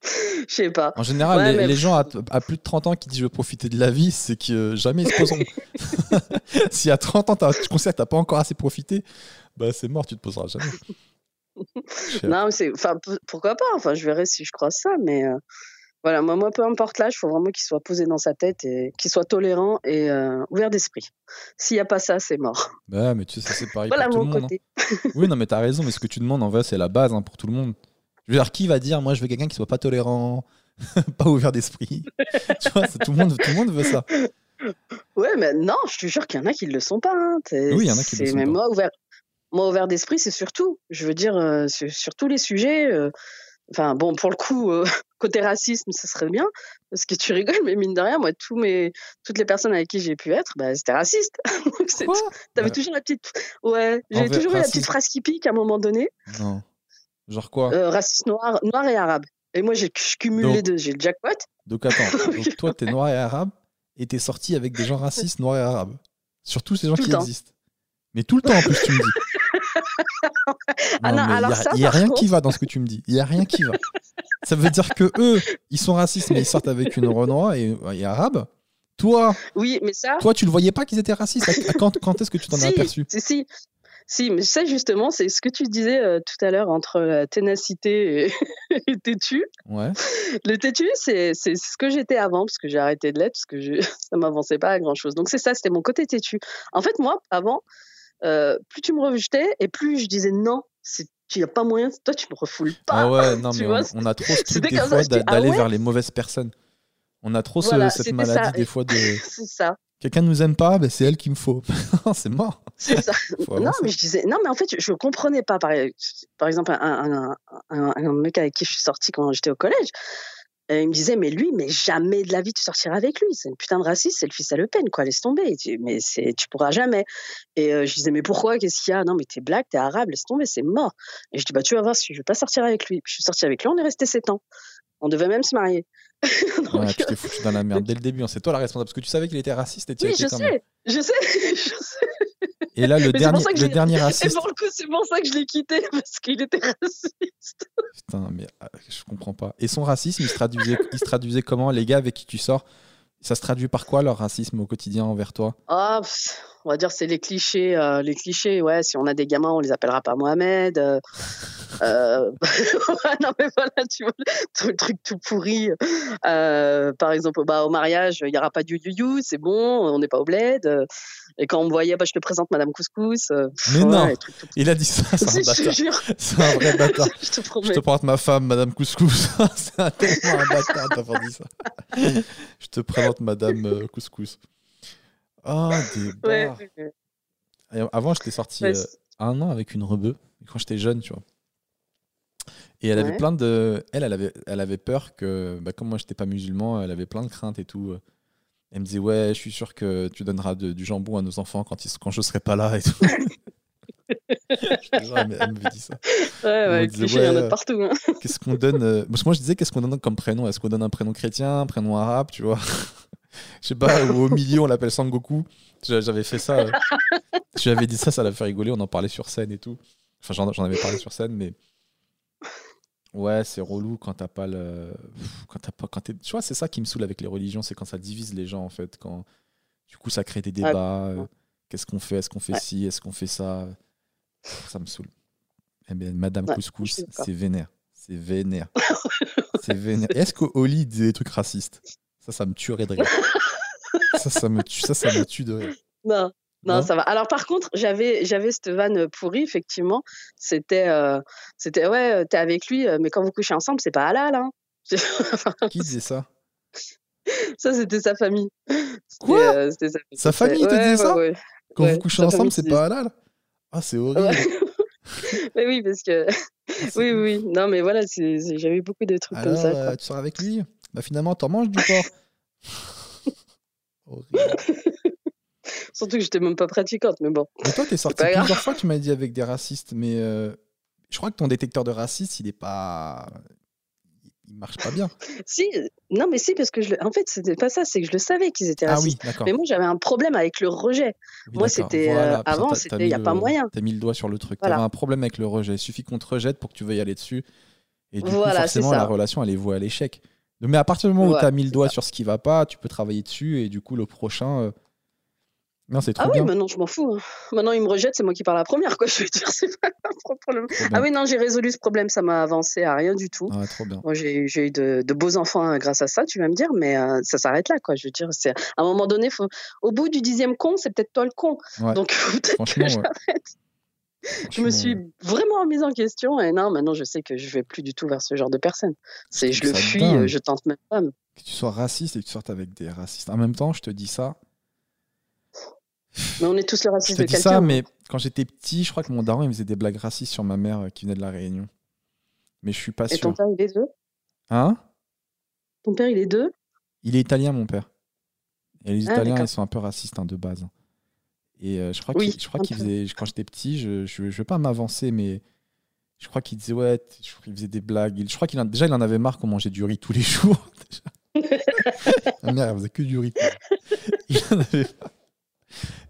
Je sais pas. En général, Ouais, les, mais- les gens à, à plus de 30 ans qui disent je veux profiter de la vie, c'est que euh, jamais ils se poseront. si à 30 ans, tu considères que t'as pas encore assez profité, bah c'est mort, tu te poseras jamais. Non, mais c'est, enfin, pourquoi pas? Enfin, je verrai si je croise ça, mais euh, voilà, moi, moi, peu importe l'âge, il faut vraiment qu'il soit posé dans sa tête et qu'il soit tolérant et euh, ouvert d'esprit. S'il n'y a pas ça, c'est mort. Bah, mais tu sais, c'est pareil Voilà pour tout mon le monde. côté. hein. Oui, non, mais t'as raison, mais ce que tu demandes, en vrai, c'est la base hein, pour tout le monde. Je veux dire, qui va dire, moi, je veux quelqu'un qui soit pas tolérant, pas ouvert d'esprit Tu vois, tout, le monde, tout le monde veut ça. Ouais, mais non, je te jure qu'il y en a qui ne le sont pas. hein. Oui, il y en a qui le sont mais pas. Moi, ouvert, moi, ouvert d'esprit, c'est surtout. Je veux dire, euh, sur, sur tous les sujets. euh, Enfin, bon, pour le coup, euh, côté racisme, ça serait bien. Parce que tu rigoles, mais mine de rien, moi, tous mes, toutes les personnes avec qui j'ai pu être, bah, c'était raciste. Donc, c'est- Quoi? T'avais Bah, toujours la petite. Ouais, Envers- toujours eu la petite phrase qui pique à un moment donné. Non. Genre quoi Euh, raciste noir, noir et arabe. Et moi, j'ai- je cumule Donc- les deux. J'ai le jackpot. Donc attends, donc toi t'es noir et arabe et t'es sorti avec des gens racistes noirs et arabes. Surtout ces gens Tout qui existent. Mais tout le temps en plus tu me dis. Ah non, mais alors y a, ça, y a rien contre- qui va dans ce que tu me dis. Il y a rien qui va. Ça veut dire que eux, ils sont racistes mais ils sortent avec une renoir et, et arabe. Toi, Oui, mais ça. toi tu le voyais pas qu'ils étaient racistes. À- à quand quand est-ce que tu t'en si, as aperçu si, si. Si, mais ça, justement, c'est ce que tu disais euh, tout à l'heure entre la ténacité et, et têtu. Ouais. Le têtu, c'est ce que j'étais avant, parce que j'ai arrêté de l'être, parce que je, ça m'avançait pas à grand chose. Donc, c'est ça, c'était mon côté têtu. En fait, moi, avant, euh, plus tu me rejetais, et plus je disais non, c'est- il n'y a pas moyen, toi, tu me refoules pas. Ah ouais, non mais vois, on, on a trop ce truc des fois ah d'aller ouais? vers les mauvaises personnes. On a trop ce- Voilà, cette maladie ça. des fois de C'est ça. Quelqu'un nous aime pas, ben c'est elle qu'il me faut. c'est mort. C'est ça. Faut Non, mais je disais, non, mais en fait, je ne comprenais pas. Par, par exemple, un, un, un, un mec avec qui je suis sortie quand j'étais au collège, euh, il me disait, mais lui, mais jamais de la vie tu sortiras avec lui. C'est une putain de raciste, c'est le fils à Le Pen, quoi. Laisse tomber. Dit, mais tu pourras jamais. Et euh, je disais, mais pourquoi? Qu'est-ce qu'il y a? Non, mais t'es black, t'es arabe, laisse tomber, c'est mort. Et je dis, bah, tu vas voir, si je vais pas sortir avec lui. Puis je suis sortie avec lui, on est resté 7 ans. On devait même se marier. Donc, Ouais, tu t'es foutu dans la merde dès le début. hein. C'est toi la responsable parce que tu savais qu'il était raciste et tu oui, je quand même. sais, je sais, je sais. Et là, le dernier, le dernier Et raciste. pour le coup, c'est pour ça que je l'ai quitté, parce qu'il était raciste. Putain, mais ah, je comprends pas. Et son racisme, il se traduisait, il se traduisait comment Les gars avec qui tu sors, ça se traduit par quoi leur racisme au quotidien envers toi? Ah, pff, on va dire c'est les clichés, euh, les clichés. Ouais, si on a des gamins, on les appellera pas Mohamed. euh, euh, non mais voilà, tu vois, le truc tout pourri. Euh, par exemple, bah, au mariage, il y aura pas du you c'est bon, on n'est pas au bled. Et quand on me voyait, bah, je te présente Madame Couscous. pff, Mais ouais, non. tout Il a dit ça, c'est un je bâtard. jure, C'est un vrai bâtard. je te Je promets. te présente ma femme, Madame Couscous. c'est un- tellement un bâtard d'avoir dit ça. Je te présente Madame euh, Couscous. Oh, des ouais. Et Avant, j'étais sorti Ouais, euh, un an avec une rebeu, quand j'étais jeune, tu vois. Et elle avait plein de. Elle, elle avait, elle avait peur que, bah, comme moi, j'étais pas musulman, elle avait plein de craintes et tout. Elle me disait, ouais, je suis sûr que tu donneras de- du jambon à nos enfants quand, ils, quand je serai pas là et tout. Elle me- dit ça. ouais, ouais, il y en a de partout. hein. Qu'est-ce qu'on donne euh, Parce que moi, je disais, qu'est-ce qu'on donne comme prénom? Est-ce qu'on donne un prénom chrétien, un prénom arabe, tu vois? Je sais pas, ou au milieu, on l'appelle Sangoku. J'a- J'avais fait ça. euh, Je lui avais dit ça, ça l'a fait rigoler. On en parlait sur scène et tout. Enfin, j'en avais parlé sur scène, mais. Ouais, c'est relou quand t'as pas le. Quand t'as pas. Quand t'es- tu vois, c'est ça qui me saoule avec les religions, c'est quand ça divise les gens, en fait. Quand. Du coup, ça crée des Ouais. débats. euh, Qu'est-ce qu'on fait? Est-ce qu'on fait Ouais. ci? Est-ce qu'on fait ça? Ça me saoule. Eh bien, Madame Ouais, Couscous, c'est vénère. C'est vénère. c'est vénère. Est-ce qu'Oli disait des trucs racistes? Ça, ça me tuerait de rire. ça, ça me tue, ça, ça me tue de rire. Non, non, Non? ça va. Alors par contre, j'avais j'avais cette vanne pourrie effectivement. C'était euh, c'était ouais, euh, t'es avec lui, euh, mais quand vous couchez ensemble, c'est pas halal. Hein. Qui disait ça? Ça c'était sa famille. Quoi? Euh, c'était sa, Sa famille te Ouais, disait ouais, ça? ouais. Quand vous couchez ensemble, famille c'est disait pas halal? Ah, c'est horrible. Mais oui, parce que Ah, oui, oui, non, mais voilà, j'avais eu beaucoup de trucs Alors, comme ça. euh, quoi. tu sors avec lui? Bah finalement, t'en manges du porc. Horrible. Surtout que j'étais même pas pratiquante, mais bon. Mais toi, t'es sorti plusieurs fois, tu m'as dit, avec des racistes, mais euh, je crois que ton détecteur de racistes, il est pas. Il marche pas bien. Si, non, mais si, parce que je, en fait, c'était pas ça, c'est que je le savais qu'ils étaient Ah racistes. oui, d'accord. Mais moi, j'avais un problème avec le rejet. Oui, moi, c'était, euh, Voilà, avant, c'était, t'as y mis a pas moyen. T'as mis le doigt sur le truc. Voilà. T'avais un problème avec le rejet. Il suffit qu'on te rejette pour que tu veuilles aller dessus. Et du Voilà, coup, forcément, la relation, elle est vouée à l'échec. Mais à partir du moment où tu as mis le doigt ça. sur ce qui va pas, tu peux travailler dessus. Et du coup, le prochain. Non, c'est trop Ah oui, bien. maintenant, je m'en fous. hein. Maintenant, ils me rejettent, c'est moi qui parle la première, quoi. Je veux dire, c'est pas un problème. Ah oui, non, j'ai résolu ce problème, ça m'a avancé à rien du tout. Ah, trop bien. Moi, j'ai j'ai eu de, de beaux enfants hein, grâce à ça, tu vas me dire, mais euh, ça s'arrête là, quoi. Je veux dire, c'est à un moment donné, faut, au bout du dixième con, c'est peut-être toi le con. Ouais. Donc, peut-être Franchement, que ouais. j'arrête. Je me suis vraiment remise en question et non, maintenant, je sais que je vais plus du tout vers ce genre de personne. C'est, je le fuis, dingue. euh, je tente même pas. Que tu sois raciste et que tu sortes avec des racistes. En même temps, je te dis ça. Mais on est tous le Je raciste te de quelqu'un. ça, mais quand j'étais petit, je crois que mon daron, il faisait des blagues racistes sur ma mère euh, qui venait de la Réunion. Mais je suis pas Et ton père, il est deux Hein? Ton père, il est deux Il est italien, mon père. Et les Ah, Italiens, d'accord. ils sont un peu racistes hein, de base. Et euh, je crois Oui, qu'il je crois un qu'il peu. faisait, quand j'étais petit, je, je, je veux pas m'avancer, mais je crois qu'il disait ouais, t- je crois qu'il faisait des blagues. Il- Je crois qu'il en- déjà il en avait marre qu'on mangeait du riz tous les jours. déjà. Ma mère, elle faisait que du riz. Il en avait marre.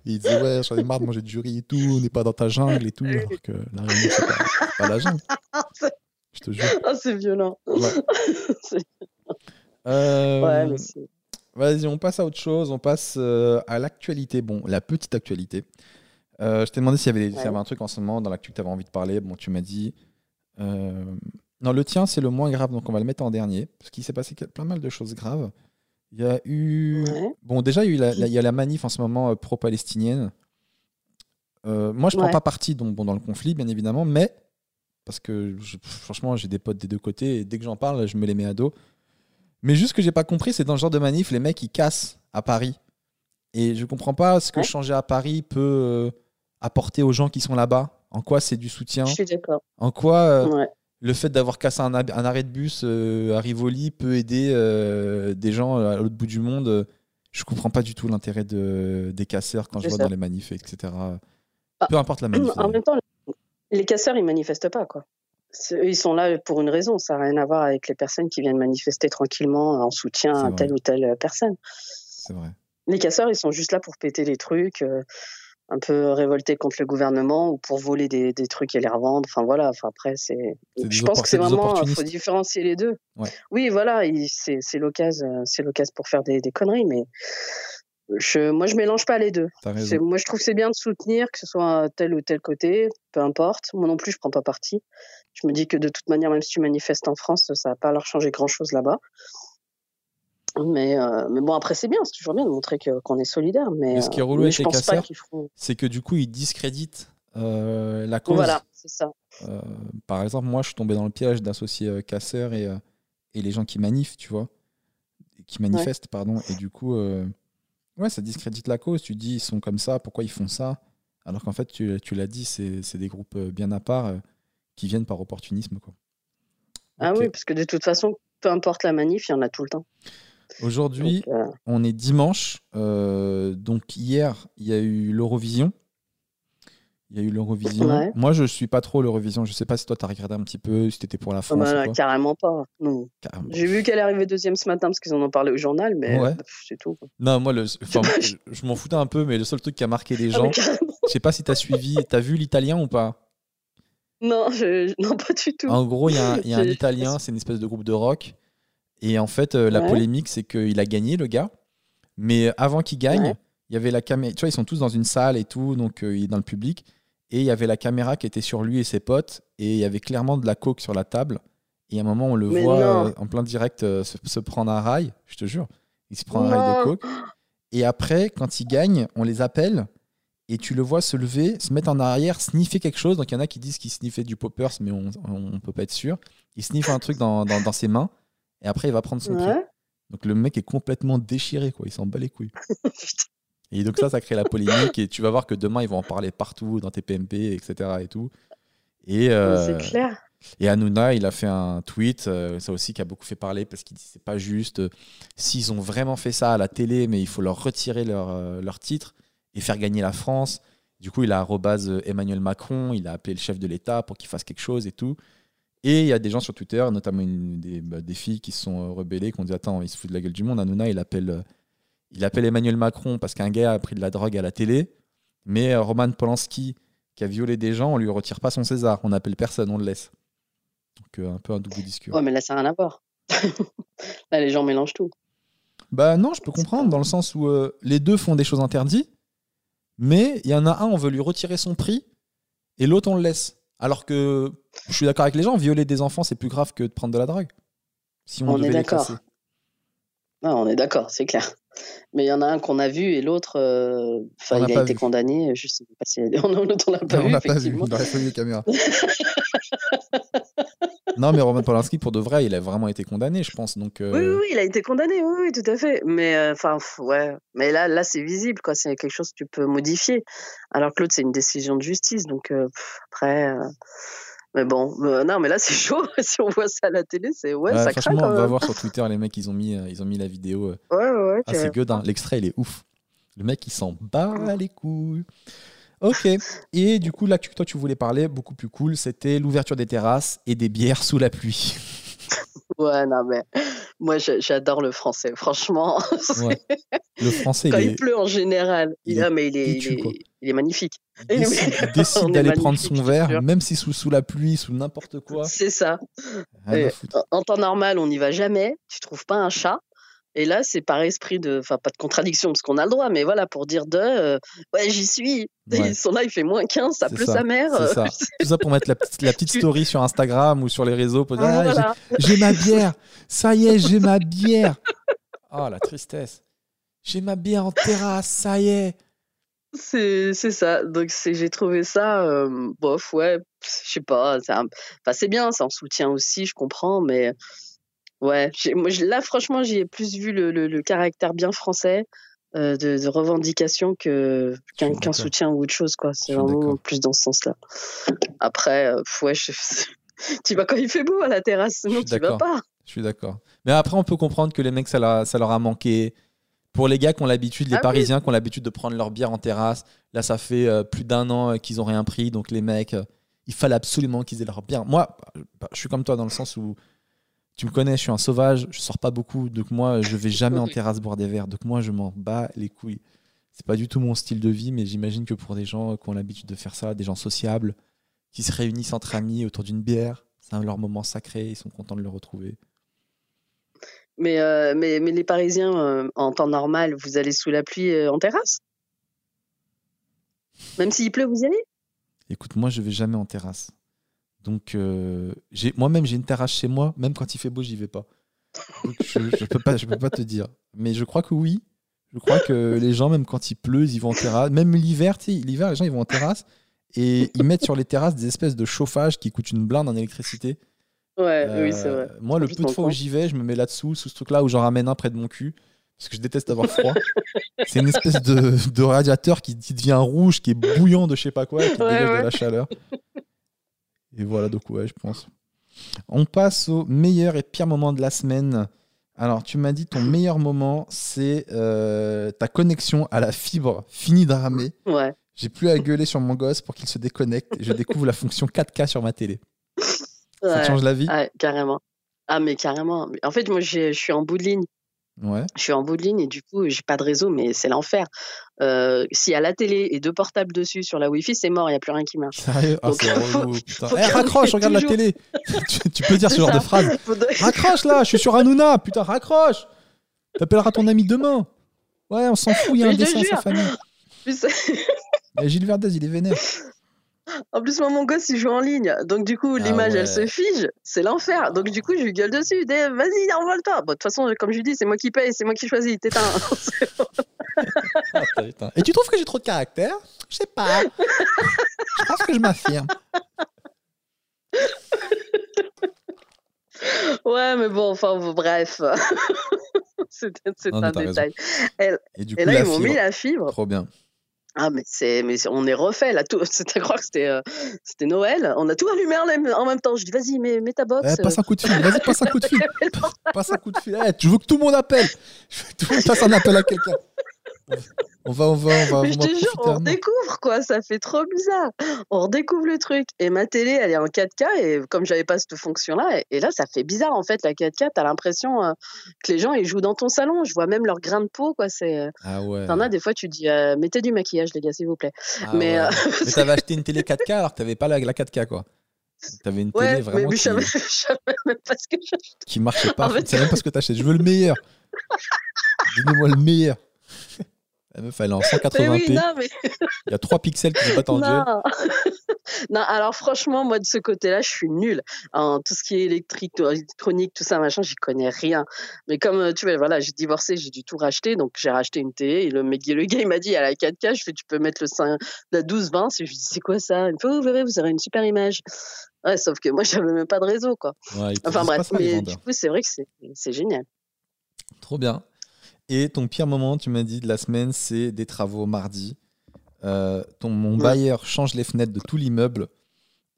Il disait ouais, j'en ai marre de manger du riz et tout. On n'est pas dans ta jungle et tout, alors que la Réunion c'est pas, la jungle. Je te jure. Ah, c'est violent. Ouais. Euh, Ouais, Vas-y, on passe à autre chose. On passe euh, à l'actualité. Bon, la petite actualité. Euh, je t'ai demandé s'il y, avait, y un truc en ce moment dans l'actu que tu avais envie de parler. Bon, tu m'as dit. euh, Non, le tien, c'est le moins grave, donc on va le mettre en dernier. Parce qu'il s'est passé plein mal de choses graves. Il y a eu. Ouais. Bon, déjà, il y a eu la, la- il y a la manif en ce moment euh, pro-palestinienne. Euh, moi, je prends Ouais. pas parti donc, bon, dans le conflit, bien évidemment, mais. Parce que je- franchement, j'ai des potes des deux côtés et dès que j'en parle, je me les mets à dos. Mais juste ce que j'ai pas compris, c'est dans ce genre de manif, les mecs ils cassent à Paris. Et je comprends pas ce que Ouais. changer à Paris peut, euh, apporter aux gens qui sont là-bas En quoi c'est du soutien? Je suis d'accord. En quoi Ouais. Le fait d'avoir cassé un, arrêt de bus euh, à Rivoli peut aider euh, des gens à l'autre bout du monde euh, Je comprends pas du tout l'intérêt de, des casseurs quand je vois ça. dans les manifs, etc. Ah, Peu importe la manif. En même temps, les casseurs, ils manifestent pas, quoi. Ils sont là pour une raison. Ça n'a rien à voir avec les personnes qui viennent manifester tranquillement en soutien à telle ou telle personne. C'est vrai. Les casseurs, ils sont juste là pour péter les trucs, euh, un peu révolter contre le gouvernement ou pour voler des, des trucs et les revendre. Enfin voilà. Enfin après, c'est. Je pense que c'est vraiment. Il faut opportunistes. différencier les deux. Ouais. Oui, voilà. C'est l'occasion, euh, c'est l'occasion pour faire des, des conneries, mais. Je, moi, je mélange pas les deux. Moi, je trouve que c'est bien de soutenir, que ce soit tel ou tel côté, peu importe. Moi non plus, je prends pas parti. Je me dis que de toute manière, même si tu manifestes en France, ça va pas leur changer grand-chose là-bas. Mais, euh, mais bon, après, c'est bien, c'est toujours bien de montrer que- qu'on est solidaire. Mais, Mais ce qui est euh, relou avec les casseurs, feront. C'est que du coup, ils discréditent euh, la cause. Voilà, c'est ça. Euh, par exemple, moi, je suis tombé dans le piège d'associer casseurs et, et les gens qui manifent, tu vois, qui manifestent, pardon. Et du coup, ouais, ça discrédite la cause. Tu dis, ils sont comme ça, pourquoi ils font ça? Alors qu'en fait, tu, tu l'as dit, c'est c'est des groupes bien à part qui viennent par opportunisme, quoi. Ah oui, parce que de toute façon, peu importe la manif, il y en a tout le temps. Aujourd'hui, euh, on est dimanche. euh, donc hier, il y a eu l'Eurovision. Il y a eu l'Eurovision. Ouais. Moi, je suis pas trop l'Eurovision. Je sais pas si toi, tu as regardé un petit peu, si t'étais pour la ah France bah, ou quoi. carrément pas. Non. J'ai vu qu'elle est arrivée deuxième ce matin parce qu'ils en ont parlé au journal, mais Ouais. c'est tout. quoi. Non, moi, le, enfin, je, je m'en foutais un peu, mais le seul truc qui a marqué les Ah, gens, je sais pas si tu as suivi, tu as vu l'italien ou pas? Non, je... non, pas du tout. En gros, il y a un, il y a un J'ai- italien, c'est une espèce de groupe de rock. Et en fait, euh, la Ouais. polémique, c'est qu'il a gagné, le gars. Mais avant qu'il gagne, Ouais. il y avait la caméra. Tu vois, ils sont tous dans une salle et tout, donc euh, il est dans le public. Et il y avait la caméra qui était sur lui et ses potes. Et il y avait clairement de la coke sur la table. Et à un moment, on le Mais voit euh, en plein direct euh, se, se prendre un rail, je te jure. Il se prend un rail de coke. Et après, quand il gagne, on les appelle. Et tu le vois se lever, se mettre en arrière, sniffer quelque chose. Donc il y en a qui disent qu'il sniffait du poppers, mais on ne peut pas être sûr. Il sniffe un truc dans, dans- dans ses mains. Et après, il va prendre son. Ouais. Donc le mec est complètement déchiré, quoi. Il s'en bat les couilles. Et donc ça, ça crée la polémique. Et tu vas voir que demain, ils vont en parler partout, dans tes PMP, etc. Et tout. Et, euh, C'est clair. et Hanouna, il a fait un tweet, euh, ça aussi qui a beaucoup fait parler parce qu'il dit c'est pas juste. euh, S'ils ont vraiment fait ça à la télé, mais il faut leur retirer leur, leur titre et faire gagner la France. Du coup, il a arrobase Emmanuel Macron, il a appelé le chef de l'État pour qu'il fasse quelque chose et tout. Et il y a des gens sur Twitter, notamment une- des, bah, des filles qui se sont euh, rebellées, qui ont dit Attends, il se fout de la gueule du monde. Hanouna, il appelle, euh, il appelle Emmanuel Macron parce qu'un gars a pris de la drogue à la télé. Mais euh, Roman Polanski, qui a violé des gens, on lui retire pas son César. On n'appelle personne, on le laisse. Donc euh, un peu un double discours. Ouais, mais là, ça n'a rien à voir. là, les gens mélangent tout. Bah non, je peux comprendre dans le sens où euh, les deux font des choses interdites, mais il y en a un, on veut lui retirer son prix, et l'autre, on le laisse. Alors que je suis d'accord avec les gens, violer des enfants, c'est plus grave que de prendre de la drogue. Si on, On est d'accord. on est d'accord, c'est clair. Mais il y en a un qu'on a vu et l'autre, euh, il pas a été vu. condamné. Je sais pas si on l'a pas vu, il aurait fallu les caméras. Non, mais Roman Polanski, pour de vrai, il a vraiment été condamné, je pense. Donc, euh, Oui, oui, oui, il a été condamné, oui, oui, tout à fait. Mais euh, enfin, ouais. Mais là, là, c'est visible, quoi. C'est quelque chose que tu peux modifier. Alors que l'autre, c'est une décision de justice. Donc euh, pff, après, mais bon, euh, non, mais là, c'est chaud. si on voit ça à la télé, c'est ouais, ouais, ça craint on va même. voir sur Twitter, les mecs, ils ont mis, ils ont mis la vidéo. Ouais, ouais. Ah, c'est. L'extrait, il est ouf. Le mec, il s'en bat les couilles. Ok. Et du coup, là que toi, tu voulais parler, beaucoup plus cool, c'était l'ouverture des terrasses et des bières sous la pluie. Ouais, non, mais moi, j'adore le français. Franchement, Ouais. Le français, quand il, est- pleut en général, il il, est ah, mais il est, il est, quoi. il est magnifique. il décide, il d'aller prendre son verre, même si sous, sous la pluie, sous n'importe quoi. C'est ça. En en temps normal, on n'y va jamais. Tu trouves pas un chat. Et là, c'est par esprit de, enfin, pas de contradiction parce qu'on a le droit, mais voilà, pour dire de, euh, ouais, j'y suis. Ouais. Ils sont là, il fait moins 15, ça pleut ça, sa mère. C'est ça. Tout ça pour mettre la petite, la petite story sur Instagram ou sur les réseaux. Pour dire, Ah, j'ai- voilà. J'ai ma bière. Ça y est, j'ai ma bière. Oh, la tristesse. J'ai ma bière en terrasse, ça y est. C'est, c'est ça. Donc, j'ai trouvé ça, euh, bof, ouais, je sais pas. C'est, un- enfin, c'est bien, c'est en soutien aussi, je comprends, mais ouais, moi, là, franchement, j'y ai plus vu le, le, le caractère bien français. euh, de, de revendication que qu'un soutien ou autre chose quoi. C'est vraiment plus dans ce sens-là. Après, euh, ouais, je... tu vas quand il fait beau à la terrasse, suis tu vas pas. Je suis d'accord. Mais après, on peut comprendre que les mecs, ça leur, ça leur a manqué. Pour les gars qui ont l'habitude, les Ah oui. Parisiens qui ont l'habitude de prendre leur bière en terrasse, là, ça fait euh, plus d'un an qu'ils ont rien pris. Donc, les mecs, il fallait absolument qu'ils aient leur bière. Moi, bah, je suis comme toi dans le sens où tu me connais, je suis un sauvage, je sors pas beaucoup. Donc, moi, je vais jamais en terrasse boire des verres. Donc, moi, je m'en bats les couilles. C'est pas du tout mon style de vie, mais j'imagine que pour des gens qui ont l'habitude de faire ça, des gens sociables, qui se réunissent entre amis autour d'une bière, c'est un leur moment sacré, ils sont contents de le retrouver. Mais, euh, mais, mais les Parisiens, euh, en temps normal, vous allez sous la pluie euh, en terrasse? Même s'il pleut, vous y allez? Écoute, moi, je vais jamais en terrasse. Donc, euh, moi-même, j'ai une terrasse chez moi. Même quand il fait beau, j'y vais pas. Donc, je, je peux pas, je peux pas te dire. Mais je crois que oui. Je crois que les gens, même quand il pleut, ils vont en terrasse. Même l'hiver, l'hiver, les gens, ils vont en terrasse et ils mettent sur les terrasses des espèces de chauffage qui coûtent une blinde en électricité. Ouais, Euh, oui, c'est vrai. Moi, le peu de fois où j'y vais, je me mets là-dessous, sous ce truc-là, où j'en ramène un près de mon cul. Parce que je déteste avoir froid. C'est une espèce de, de radiateur qui, qui devient rouge, qui est bouillant de je sais pas quoi, et qui Ouais, dégage ouais. de la chaleur. Et voilà, donc ouais, je pense. On passe au meilleur et pire moment de la semaine. Alors, tu m'as dit ton meilleur moment, c'est euh, ta connexion à la fibre finie de ramer. Ouais. J'ai plus à gueuler sur mon gosse pour qu'il se déconnecte et je découvre la fonction 4K sur ma télé. Ça te change la vie? Ouais, carrément. Ah, mais carrément. En fait, moi, je suis en bout de ligne. Ouais. Je suis en bout de ligne et du coup, j'ai pas de réseau, mais c'est l'enfer. Euh, S'il y a la télé et deux portables dessus sur la Wi-Fi, c'est mort, il n'y a plus rien qui marche. Sérieux? Ah, Donc, faut- faut Eh, raccroche, regarde la télé. tu, tu peux dire ce genre ça. de phrase. Raccroche là, je suis sur Hanouna. Putain, raccroche. T'appelleras ton ami demain. Ouais, on s'en fout, il y a un dessin à sa famille. plus- Et Gilles Verdez, il est vénère. En plus, moi, mon gosse, il joue en ligne. Donc, du coup, Ah l'image, ouais. elle se fige. C'est l'enfer. Donc, du coup, je lui gueule dessus. Vas-y, envole-toi. Bon, de toute façon, comme je lui dis, c'est moi qui paye, c'est moi qui choisis. T'éteins. Ah, putain. Et tu trouves que j'ai trop de caractère? Je sais pas. Je pense que je m'affirme. ouais, mais bon, enfin, bon, bref. c'est un détail. Et du coup, Et là, ils m'ont mis la fibre. Trop bien. Ah, mais c'est, mais on est refait là. Tout, c'est à croire que c'était, euh, c'était Noël. On a tout allumé en même, en même temps. Je dis, vas-y, mets, mets ta box. Eh, passe un coup de fil. Vas-y, passe un coup de fil. Passe un coup de fil. Eh, tu veux que tout le monde appelle Je veux que Tout le monde passe un appel à quelqu'un. On va, on va, on va. Mais je te jure, on redécouvre quoi, ça fait trop bizarre. On redécouvre le truc. Et ma télé, elle est en 4K, et comme j'avais pas cette fonction-là, et, et là, ça fait bizarre en fait, la 4K, t'as l'impression euh, que les gens ils jouent dans ton salon. Je vois même leur grain de peau, quoi. C'est... euh, Ah ouais. T'en as des fois, tu dis, euh, mettez du maquillage, les gars, s'il vous plaît. Ah mais, ouais. euh, Mais t'avais acheté une télé 4K alors que t'avais pas la, la 4K quoi. T'avais une télé Ouais, vraiment mais je qui, savais, je savais même pas ce que j'achetais. qui marchait pas. En fait- sais même pas ce que t'achètes. Je veux le meilleur. Dis-moi le meilleur. La meuf, elle est en Mais 180p. oui, non, mais Il y a 3 pixels qui se battent en duel. non. non, alors franchement, moi de ce côté-là, je suis nulle. En tout ce qui est électrique, électronique, tout ça, machin, j'y connais rien. Mais comme euh, tu vois, voilà, j'ai divorcé, j'ai dû tout racheter, donc j'ai racheté une télé. Et le, mec, le gars, il m'a dit, à la 4K, je fais, tu peux mettre le 5, la 12-20. Je lui dis, c'est quoi ça? Il me fait, vous verrez, vous aurez une super image. Ouais, sauf que moi, j'avais même pas de réseau, quoi. Ouais, Enfin pas bref, ça, mais du coup, c'est vrai que c'est c'est génial. Trop bien. Et ton pire moment, tu m'as dit, de la semaine, c'est des travaux mardi. Euh, ton, mon Ouais. bailleur change les fenêtres de tout l'immeuble.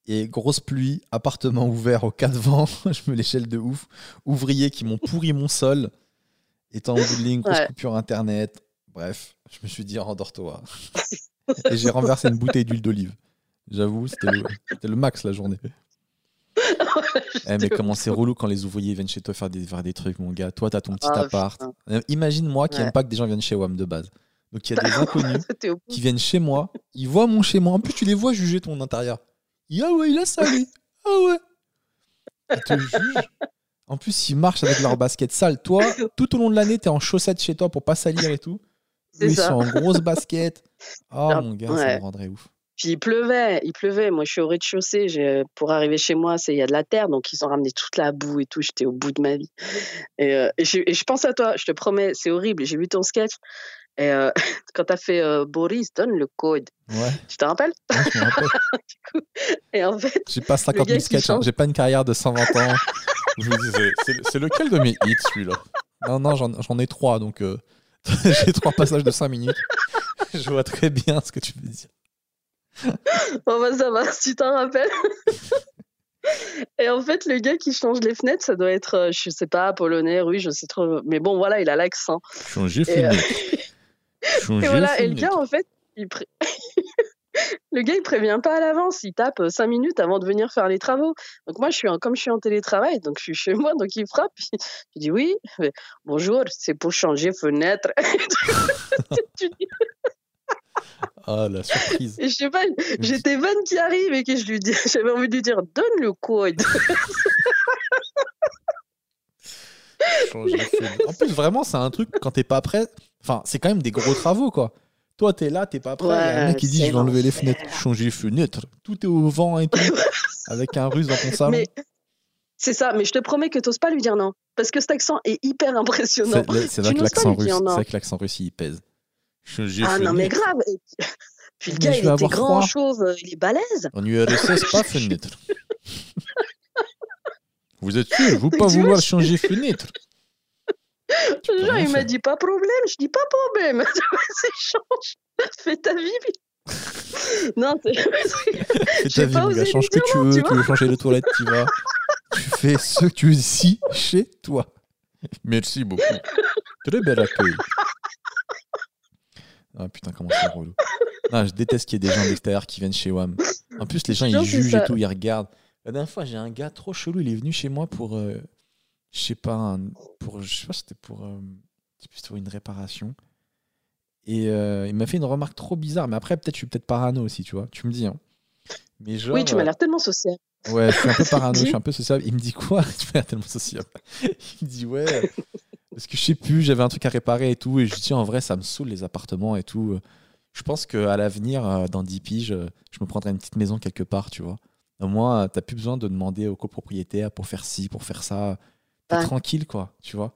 Et grosse pluie, appartement ouvert au cas de vent. je me l'échelle de ouf. Ouvriers qui m'ont pourri mon sol. Étant en bout de ligne, grosse Ouais. coupure internet. Bref, je me suis dit, endors-toi. Et j'ai renversé une bouteille d'huile d'olive. J'avoue, c'était le, c'était le max la journée. Eh, mais comment c'est relou quand les ouvriers viennent chez toi faire des, faire des trucs, mon gars. Toi, t'as ton petit Ah, appart. putain. Euh, Imagine moi qui Ouais. aime pas que des gens viennent chez WAM de base. Donc il y a des inconnus qui viennent chez moi, ils voient mon chez moi. En plus, tu les vois juger ton intérieur. Ah ouais, il a ça, lui. Ah ouais. Ils te jugent. En plus, ils marchent avec leurs baskets sales. Toi, tout au long de l'année, t'es en chaussettes chez toi pour pas salir et tout. Eux, ils sont en grosses baskets. Oh mon gars, ça me rendrait ouf. Puis il pleuvait, il pleuvait. Moi, je suis au rez-de-chaussée. j'ai- Pour arriver chez moi, il y a de la terre, donc ils ont ramené toute la boue et tout. J'étais au bout de ma vie. Et, euh, et je, et je pense à toi. Je te promets, c'est horrible. J'ai vu ton sketch. Et euh, quand t'as fait euh, Boris, donne le code. Ouais, Tu te rappelles? Ouais, je me rappelle. Et en fait, J'ai pas 50 gars 000 qui sketchs. hein. J'ai pas une carrière de 120 ans. Je vous dis, c'est- lequel de mes hits, celui-là? Non, non, j'en ai trois, donc euh, J'ai trois passages de 5 minutes. Je vois très bien ce que tu veux dire. Bon, bah, ça va, si tu t'en rappelles. Et en fait, le gars qui change les fenêtres, ça doit être, euh, je sais pas, polonais, russe, je sais trop. Mais bon, voilà, il a l'accent. Changer euh, fenêtre. Changer Et voilà, et le gars, en fait, il pré- le gars, il prévient pas à l'avance, il tape 5 minutes avant de venir faire les travaux. Donc moi, je suis en... comme je suis en télétravail, donc je suis chez moi, donc il frappe. Je dis oui, fait, bonjour, c'est pour changer fenêtre. Tu dis- Ah, la surprise. et je sais pas, j'étais bonne qui arrive et que je lui dis, j'avais envie de lui dire, donne le code. En plus, vraiment, c'est un truc, quand t'es pas prêt, enfin, c'est quand même des gros travaux, quoi. Toi, t'es là, t'es pas prêt. Il y a un mec qui dit, je vais enlever les fenêtres. Changer fenêtre. Tout est au vent et tout. avec un russe dans ton salon. Mais c'est ça, mais je te promets que t'oses pas lui dire non. Parce que cet accent est hyper impressionnant. C'est vrai que l'accent russe, il pèse. Changer Ah non, mais grave. Puis- le Mais gars, il était grand, froid. chauve, euh, il est balèze. En URSS, pas fenêtre. Vous êtes sûr Vous pas vouloir vois, changer fenêtre il m'a dit pas problème. Je dis pas problème. C'est change. Fais ta vie. non, c'est. Fais ta vie, pas osé Change ce que tu veux. tu Tu veux changer de toilette, tu vas. Tu fais ce que tu veux ici, chez toi. Merci beaucoup. Très bel accueil. Ah putain, comment c'est relou. Non, je déteste qu'il y ait des gens de l'extérieur qui viennent chez WAM. En plus, les gens, ils jugent et tout, ils regardent. La dernière fois, j'ai un gars trop chelou, il est venu chez moi pour, euh, je sais pas, un- pour, je sais pas, c'était pour, euh, pour une réparation. Et euh, il m'a fait une remarque trop bizarre, mais après, peut-être, je suis peut-être parano aussi, tu vois. Tu me dis, hein. Mais genre, Oui, tu m'as euh, l'air tellement social. Ouais, je suis un peu parano, je suis un peu sociable. Il me dit quoi? Tu m'as l'air tellement sociable. Il me dit ouais, parce que je sais plus, j'avais un truc à réparer et tout. Et je dis en vrai, ça me saoule les appartements et tout. Je pense qu'à l'avenir, euh, dans 10 piges, euh, je me prendrai une petite maison quelque part, tu vois. Au moins, euh, t'as plus besoin de demander aux copropriétaires pour faire ci, pour faire ça. T'es Ouais. tranquille, quoi, tu vois.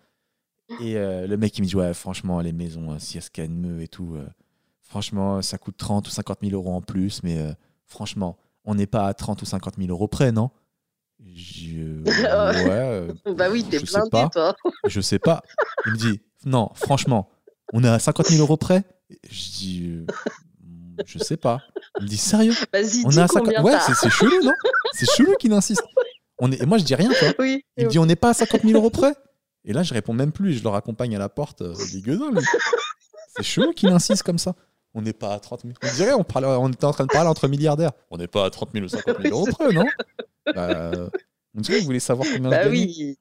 Et euh, le mec, il me dit ouais, franchement, les maisons, si elles se calment et tout, euh, franchement, ça coûte 30 ou 50 000 euros en plus, mais euh, franchement, on n'est pas à 30 ou 50 000 euros près, non? J'ai, euh, Ouais, Bah oui, t'es je sais blindé, pas. toi. je sais pas. Il me dit non, franchement, on est à 50 000 euros près? Je dis euh, je sais pas. Il me dit sérieux? Vas-y, On dis est à 50 combien Ouais, c'est c'est chelou, non? C'est chelou qu'il insiste. On est... Et moi, je dis rien, quoi. Oui. Il me dit on n'est pas à 50 000 euros près? Et là, je réponds même plus. Je le raccompagne à la porte. euh, lui. C'est chelou qu'il insiste comme ça. On n'est pas à 30 000. On dirait on, parlait, on était en train de parler entre milliardaires. On n'est pas à 30 000 ou 50 000 euros près, non? Bah, On dirait que vous voulez savoir combien Bah oui.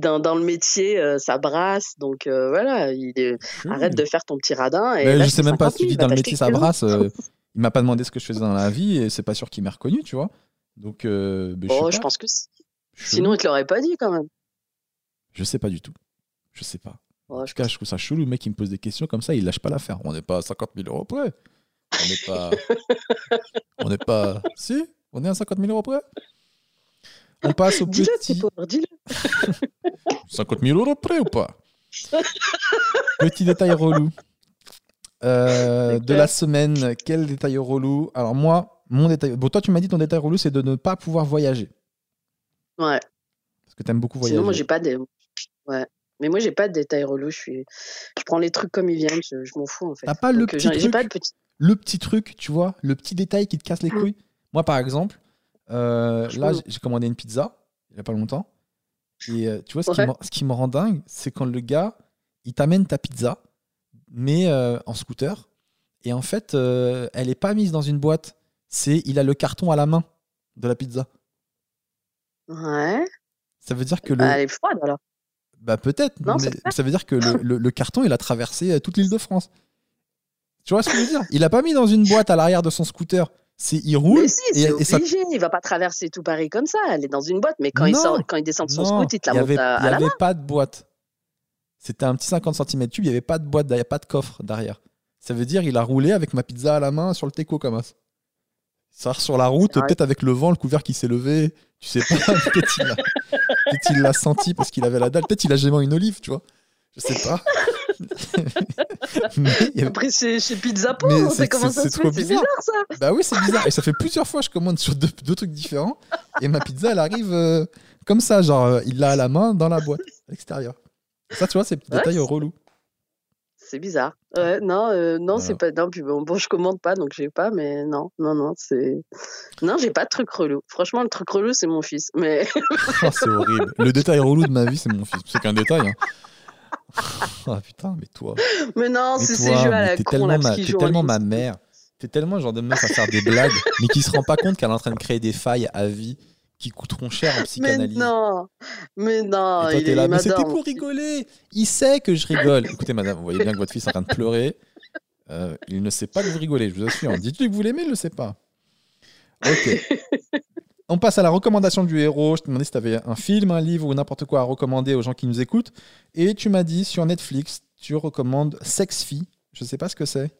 Dans, dans le métier, euh, ça brasse. Donc euh, voilà, il arrête de faire ton petit radin. Et Mais là, je sais même pas 50 si tu 000, dis dans le métier ça brasse. euh, il m'a pas demandé ce que je faisais dans la vie et c'est pas sûr qu'il m'a reconnu, tu vois. Donc, ben, je Oh, pense que si. Sinon, il te l'aurait pas dit quand même. Je sais pas du tout. Je sais pas. Oh, En je tout cas, je trouve ça chelou, le mec qui me pose des questions comme ça, il lâche pas l'affaire. On n'est pas à 50 000 euros près. On n'est pas. on n'est pas. Si On est à 50 000 euros près On passe au petit. c'est pauvre, dis-le. 50 000 euros près ou pas? Petit détail relou. Euh, de la semaine, quel détail relou? Alors, moi, mon détail. Bon, toi, tu m'as dit ton détail relou, c'est de ne pas pouvoir voyager. Ouais. Parce que t'aimes beaucoup voyager. Sinon, moi, j'ai pas de. Ouais. Mais moi, j'ai pas de détails relous. Je suis. Je prends les trucs comme ils viennent. Je, je m'en fous en fait. T'as pas le Donc, euh, petit j'ai pas de truc petit. le petit truc, tu vois, le petit détail qui te casse les Mm. couilles? Moi, par exemple, euh, là, j'ai- commandé une pizza il y a pas longtemps. Et euh, tu vois, ce, qui Ouais. me, ce qui me rend dingue, c'est quand le gars, il t'amène ta pizza, mais euh, en scooter. Et en fait, euh, elle est pas mise dans une boîte. C'est, il a le carton à la main de la pizza. Ouais. Ça veut dire que le. Bah, elle est froide alors. Bah peut-être, mais ça veut dire que le, le- le carton, il a traversé euh, toute l'île de France. Tu vois ce que je veux dire? Il a pas mis dans une boîte à l'arrière de son scooter. C'est il roule Mais si, et, c'est et ça obligé. Il va pas traverser tout Paris comme ça. Elle est dans une boîte. Mais quand, il, sort, quand il descend de son Non, scoot, il te la monte avait, à, il à la avait main. pas de boîte. C'était un petit 50 cm tube, il n'y avait pas de boîte, il n'y avait pas de coffre derrière. Ça veut dire il a roulé avec ma pizza à la main sur le teco comme ça. Ça sur la route, peut-être avec le vent, le couvert qui s'est levé. Tu sais pas, peut-être il a- peut-être il l'a senti parce qu'il avait la dalle. Peut-être il a gémé une olive, tu vois. Je sais pas. Mais Après, chez, chez Pizza Mais Pau, c'est- c'est comment ça se trop fait C'est bizarre. bizarre ça. Bah oui, c'est bizarre. Et ça fait plusieurs fois que je commande sur deux, deux trucs différents. Et ma pizza, elle arrive euh, comme ça. Genre, euh, il l'a à la main dans la boîte, à l'extérieur. Ça, tu vois, c'est des Ouais, détails relous. C'est bizarre. Ouais, non, euh, non, c'est pas. Non, puis bon, bon, je commande pas, donc j'ai pas, mais non, non, non, c'est. Non, j'ai pas de truc relou. Franchement, le truc relou, c'est mon fils. Mais Oh, c'est horrible. Le détail relou de ma vie, c'est mon fils. C'est qu'un détail. Hein. Ah putain, mais toi. Mais non, c'est ces jeux à la t'es tellement, ma, en tellement ma mère. T'es tellement le genre de meuf à faire des blagues, mais qui se rend pas compte qu'elle est en train de créer des failles à vie qui coûteront cher en Mais psychanalyse. non, mais non, Et toi, il là, mais c'était pour rigoler. Il sait que je rigole. Écoutez, madame, vous voyez bien que votre fils est en train de pleurer. Euh, il ne sait pas que vous rigolez, je vous assure. Dites-lui que vous l'aimez, il ne le sait pas. Ok. On passe à la recommandation du héros. Je te demandais si tu avais un film, un livre ou n'importe quoi à recommander aux gens qui nous écoutent. Et tu m'as dit sur Netflix, tu recommandes Sex Fille. Je ne sais pas ce que c'est.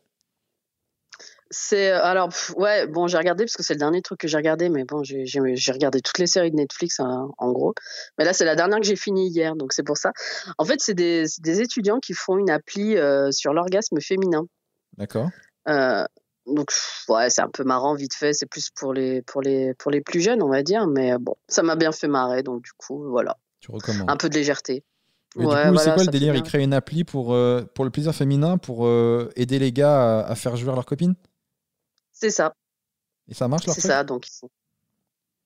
C'est alors pff, ouais bon j'ai regardé parce que c'est le dernier truc que j'ai regardé mais bon j'ai regardé toutes les séries de Netflix hein, en gros. Mais là c'est la dernière que j'ai finie hier donc c'est pour ça. En fait c'est des, des étudiants qui font une appli euh, sur l'orgasme féminin. D'accord. Euh, donc pff, ouais c'est un peu marrant vite fait. C'est plus pour les pour les pour les plus jeunes on va dire mais bon ça m'a bien fait marrer donc du coup voilà. Tu recommandes. un peu de légèreté. Mais du Ouais, coup, c'est quoi le délire? Bien. Il crée une appli pour, euh, pour le plaisir féminin pour euh, aider les gars à, à faire jouir leurs copines? C'est ça Et ça marche leur c'est ça donc ils sont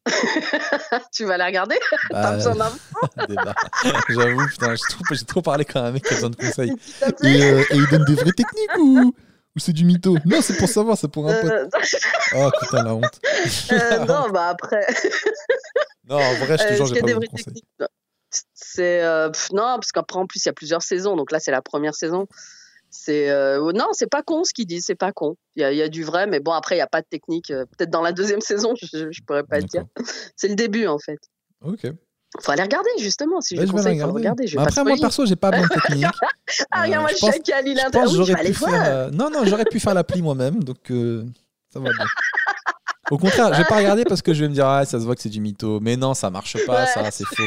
tu vas la regarder? Bah. J'avoue, putain, j'ai trop, parlé quand un mec qui a besoin de conseils. Et, euh, et il donne des vraies techniques ou, ou c'est du mytho? Non, c'est pour savoir, c'est pour un pote. Euh, Oh putain, la honte. euh, non, bah après, Non, en vrai, je te euh, jure, j'ai pas besoin de conseils. C'est non, parce qu'après en plus il y a plusieurs saisons, donc là c'est la première saison. C'est euh, non, c'est pas con ce qu'ils disent, c'est pas con. Il y a, il y a du vrai, mais bon après il y a pas de technique. euh, Peut-être dans la deuxième saison, je, je pourrais pas dire. C'est le début en fait. Ok. Faut aller regarder justement. Si Bah, je je conseille, la faut regarder. regarder. Je vais pas Après, moi perso, j'ai pas besoin de technique. Ah regarde, moi Euh, je pense- oui, voir. faire. euh, Non, non, j'aurais pu faire l'appli moi-même, donc euh, ça va bien. Au contraire, je vais pas regarder parce que je vais me dire, ah, ça se voit que c'est du mytho. Mais non, ça marche pas, Ouais. ça, c'est faux.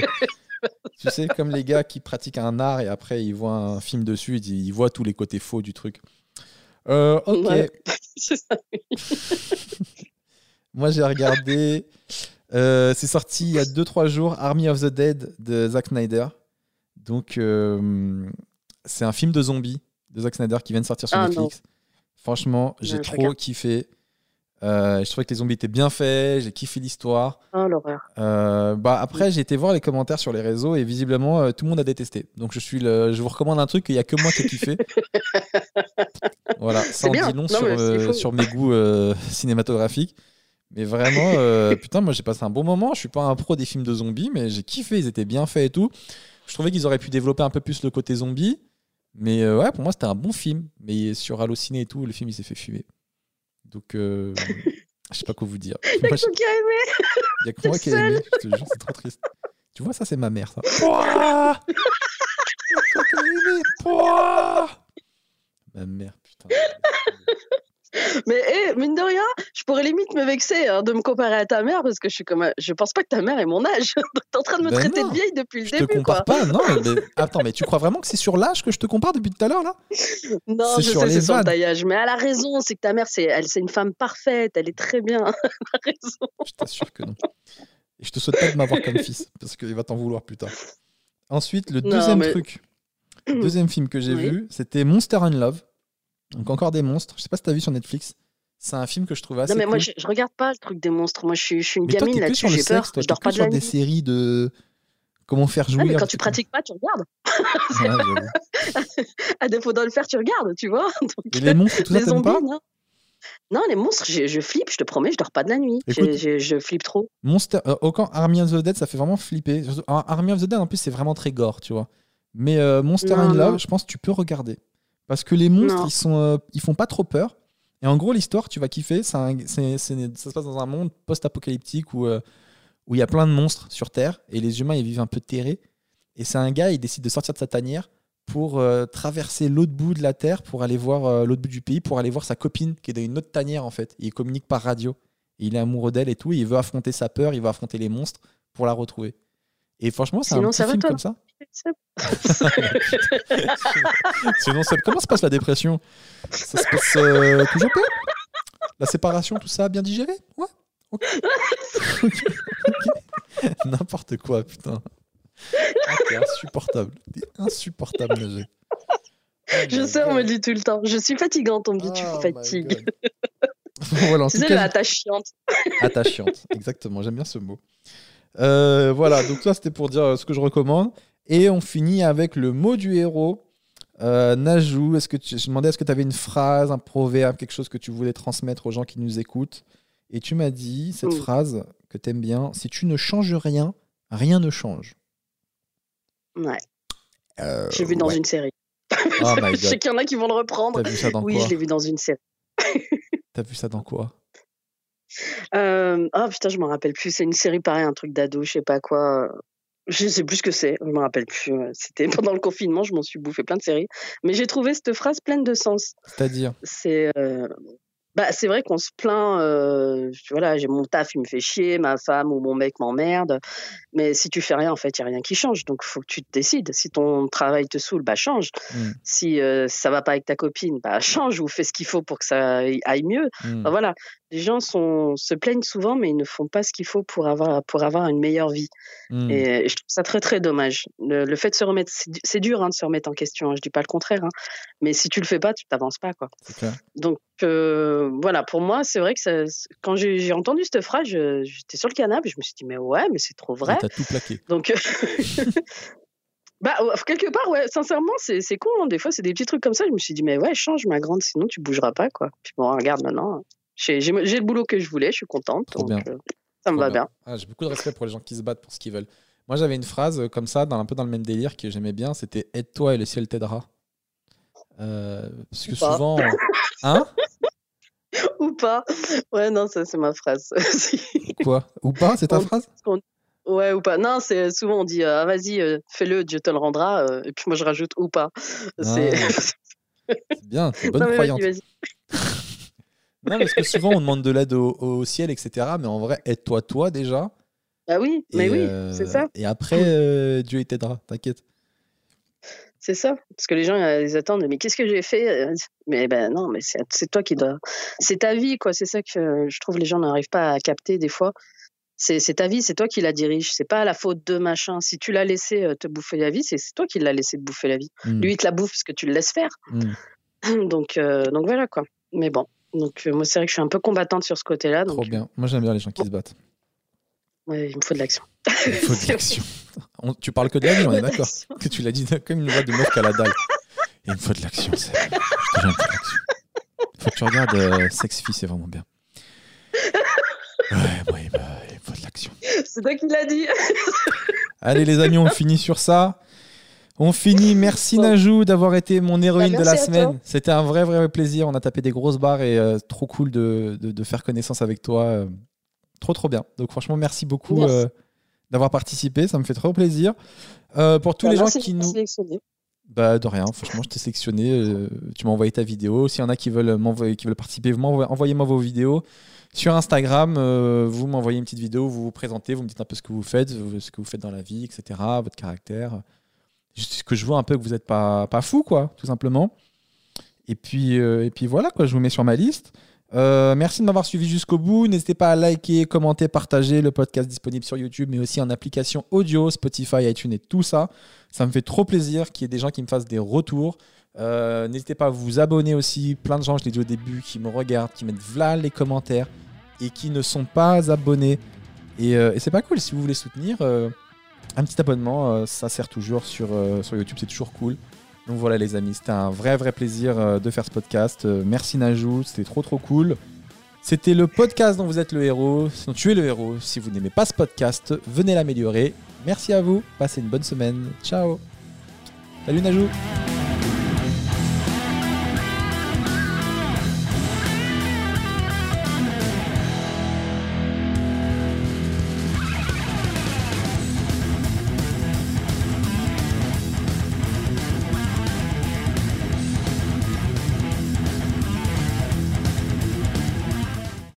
Tu sais, comme les gars qui pratiquent un art et après ils voient un film dessus, ils, ils voient tous les côtés faux du truc. Euh, ok, Ouais. Moi j'ai regardé. euh, c'est sorti il y a 2-3 jours, Army of the Dead de Zack Snyder. Donc, euh, c'est un film de zombies de Zack Snyder qui vient de sortir sur Ah, Netflix. Franchement, j'ai trop regarde. kiffé. Euh, je trouvais que les zombies étaient bien faits, j'ai kiffé l'histoire. Oh l'horreur. Euh, bah après, j'ai été voir les commentaires sur les réseaux et visiblement, euh, tout le monde a détesté. Donc, je, suis le... je vous recommande un truc qu'il n'y a que moi qui ai kiffé. voilà, ça en bien. dit long Non, sur, sur mes goûts cinématographiques. Mais vraiment, putain, moi j'ai passé un bon moment. Je suis pas un pro des films de zombies, mais j'ai kiffé. Ils étaient bien faits et tout. Je trouvais qu'ils auraient pu développer un peu plus le côté zombie. Mais ouais, pour moi, c'était un bon film. Mais sur Allociné et tout, le film il s'est fait fumer. Donc, euh, je sais pas quoi vous dire. Y'a Moi, que toi qui as aimé. il y a que moi qui ai aimé. Je te jure, c'est trop triste. Tu vois, ça, c'est ma mère, ça. Pouah Y a que toi qui as aimé. Pouah Ma mère, putain. Mais eh, mine de rien, je pourrais limite me vexer hein, de me comparer à ta mère parce que je suis comme, je pense pas que ta mère est mon âge. Donc t'es en train de me Ben traiter non, de vieille depuis le Je te début, compare quoi. pas, non. Mais... Attends, mais tu crois vraiment que c'est sur l'âge que je te compare depuis tout à l'heure, là? Non, C'est je sur sais, les c'est sur le taillage. Mais elle a raison, c'est que ta mère, c'est, elle, c'est une femme parfaite, elle est très bien. elle a raison. Je t'assure que non. Et je te souhaite pas de m'avoir comme fils, parce qu'il va t'en vouloir plus tard. Ensuite, le Non, deuxième mais- truc, le deuxième film que j'ai Oui. vu, c'était Monster in Love. Donc encore des monstres. Je sais pas si t'as vu sur Netflix. C'est un film que je trouve assez non, mais moi, cool. je, je regarde pas le truc des monstres. Moi, je suis, je suis une Mais gamine là-dessus, j'ai peur. toi, je dors pas de sur la des nuit. séries de comment faire jouir. Ouais, mais quand tu pratiques pas, tu regardes. ça. J'avoue. À défaut de le faire, tu regardes, tu vois. Donc, Et les monstres, tout ça, les t'aimes zombies, pas non. Non, les monstres, je, je flippe, je te promets, je dors pas de la nuit. Écoute- j'ai- je flippe trop. Monster, euh, aucun Army of the Dead, ça fait vraiment flipper. Army of the Dead, en plus, c'est vraiment très gore, tu vois. Mais euh, Monster Non, in Love, je pense que tu peux regarder. Parce que les monstres, Non. ils, sont, euh, ils font pas trop peur. Et en gros, l'histoire, tu vas kiffer. c'est- c'est- ça se passe dans un monde post-apocalyptique où euh, où il y a plein de monstres sur Terre et les humains, ils vivent un peu terrés. Et c'est un gars, il décide de sortir de sa tanière pour euh, traverser l'autre bout de la Terre, pour aller voir euh, l'autre bout du pays, pour aller voir sa copine qui est dans une autre tanière, en fait. Et il communique par radio. Et il est amoureux d'elle et tout. et il veut affronter sa peur, il veut affronter les monstres pour la retrouver. Et franchement, c'est un petit ça film comme ça. Sinon, comment se passe la dépression? Ça se passe euh, toujours bien? La séparation, tout ça, bien digéré? Ouais Ok. N'importe quoi, putain. Ah, t'es insupportable. T'es insupportable, Najee. Je sais, on me dit tout le temps. Je suis fatigante, on me dit tu Oh fatigues. voilà, Tu sais, cas, la tâche chiante. attachante. Exactement, j'aime bien ce mot. Euh, voilà, donc ça c'était pour dire ce que je recommande. Et on finit avec le mot du héros. Euh, Najou, est-ce que tu, je demandais est-ce que tu avais une phrase, un proverbe, quelque chose que tu voulais transmettre aux gens qui nous écoutent? Et tu m'as dit cette Mm. phrase que tu aimes bien si tu ne changes rien, rien ne change. Ouais, Euh, j'ai vu dans ouais. une série. Oh je sais qu'il y en a qui vont le reprendre. T'as vu ça dans Oui, quoi? je l'ai vu dans une série. T'as vu ça dans quoi? Euh, Ah putain, je me rappelle plus. C'est une série pareil, un truc d'ado, je sais pas quoi. Je sais plus ce que c'est. Je me rappelle plus. C'était pendant le confinement, je m'en suis bouffé plein de séries. Mais j'ai trouvé cette phrase pleine de sens. C'est-à-dire? C'est euh, bah, c'est vrai qu'on se plaint. Euh, voilà, j'ai mon taf, il me fait chier, ma femme ou mon mec m'emmerde. Mais si tu fais rien, en fait, il y a rien qui change. Donc, faut que tu te décides. Si ton travail te saoule, bah change. Mm. Si euh, ça va pas avec ta copine, bah change ou fais ce qu'il faut pour que ça aille mieux. Mm. Enfin, voilà, les gens sont, se plaignent souvent, mais ils ne font pas ce qu'il faut pour avoir, pour avoir une meilleure vie. Mm. Et je trouve ça très très dommage. Le, le fait de se remettre, c'est du- c'est dur hein, de se remettre en question. hein, je dis pas le contraire, hein. mais si tu le fais pas, tu t'avances pas quoi. Donc euh, voilà, pour moi, c'est vrai que ça, quand j'ai entendu cette phrase, j'étais sur le canapé, je me suis dit mais ouais, mais c'est trop vrai. T'as tout plaqué. Donc bah ouais, quelque part ouais, sincèrement, c'est con. Des fois, c'est des petits trucs comme ça. Je me suis dit mais ouais, change ma grande, sinon tu bougeras pas quoi. Puis bon, regarde maintenant, j'ai le boulot que je voulais, je suis contente. Trop donc, bien. euh, ça me Trop va bien. Ah, J'ai beaucoup de respect pour les gens qui se battent pour ce qu'ils veulent. Moi, j'avais une phrase euh, comme ça, dans, un peu dans le même délire, que j'aimais bien. C'était Aide-toi et le ciel t'aidera. Euh, parce que pas. souvent. Hein? Ou pas. Ouais, non, ça c'est ma phrase. Quoi? Ou pas C'est ta On- phrase? ouais, ou pas. Non, c'est souvent on dit ah, vas-y, euh, fais-le, Dieu te le rendra. euh, et puis moi je rajoute ou pas. C'est C'est bien, c'est bonne Non, croyante. vas-y, vas-y. Non, parce que souvent, on demande de l'aide au, au ciel, etc. Mais en vrai, aide-toi toi déjà. Ah oui, mais oui, euh, c'est ça. Et après, euh, Dieu t'aidera, t'inquiète. C'est ça. Parce que les gens, euh, ils attendent, mais qu'est-ce que j'ai fait Euh, Mais ben non, mais c'est toi qui dois. C'est ta vie, quoi. C'est ça que je trouve les gens n'arrivent pas à capter des fois. C'est ta vie, c'est toi qui la dirige. C'est pas la faute de machin. Si tu l'as laissé te bouffer la vie, c'est toi qui l'as laissé te bouffer la vie. Mm, Lui, il te la bouffe parce que tu le laisses faire. mm, Donc, euh, donc voilà, quoi. Mais bon. Donc, euh, moi, c'est vrai que je suis un peu combattante sur ce côté-là. trop Donc, bien. Moi, j'aime bien les gens qui se battent. ouais, il me faut de l'action. Il faut de l'action. On- Tu parles que de la vie, on est d'accord. Que tu l'as dit comme une voix de meuf qui a la dalle. Il me faut de l'action, c'est. Il me faut que tu regardes euh, Sex Fille, c'est vraiment bien. Ouais, ouais, bah, il me faut de l'action. C'est toi qui l'as dit. Allez, les amis, on finit sur ça. On finit. Merci Bon. Najou d'avoir été mon héroïne Bah, de la semaine. C'était un vrai, vrai plaisir. On a tapé des grosses barres et euh, trop cool de, de- de faire connaissance avec toi. euh, trop, trop bien. Donc, franchement, merci beaucoup Merci. euh, d'avoir participé. Ça me fait trop plaisir. Pour tous Bah, les gens qui nous. Bah de rien, franchement je t'ai sélectionné, tu m'as envoyé ta vidéo. S'il y en a qui veulent m'envoyer, qui veulent participer, envoyez-moi vos vidéos. Sur Instagram, euh, vous m'envoyez une petite vidéo, vous vous présentez, vous me dites un peu ce que vous faites, ce que vous faites dans la vie, etc. Votre caractère. Juste que je vois un peu que vous n'êtes pas, pas fou, quoi, tout simplement. Et puis, euh, et puis voilà, quoi, je vous mets sur ma liste. Euh, merci de m'avoir suivi jusqu'au bout. N'hésitez pas à liker, commenter, partager le podcast disponible sur YouTube, mais aussi en application audio, Spotify, iTunes et tout ça. Ça me fait trop plaisir qu'il y ait des gens qui me fassent des retours. Euh, N'hésitez pas à vous abonner aussi. Plein de gens, je l'ai dit au début, qui me regardent, qui mettent voilà les commentaires et qui ne sont pas abonnés. Et, et c'est pas cool. Si vous voulez soutenir, un petit abonnement, euh, ça sert toujours sur, euh, sur YouTube. C'est toujours cool. Donc voilà les amis, c'était un vrai vrai plaisir euh, de faire ce podcast. Merci Najou, c'était trop trop cool. C'était le podcast dont vous êtes le héros, sinon tu es le héros. Si vous n'aimez pas ce podcast, venez l'améliorer. Merci à vous, passez une bonne semaine. Ciao. Salut Najou.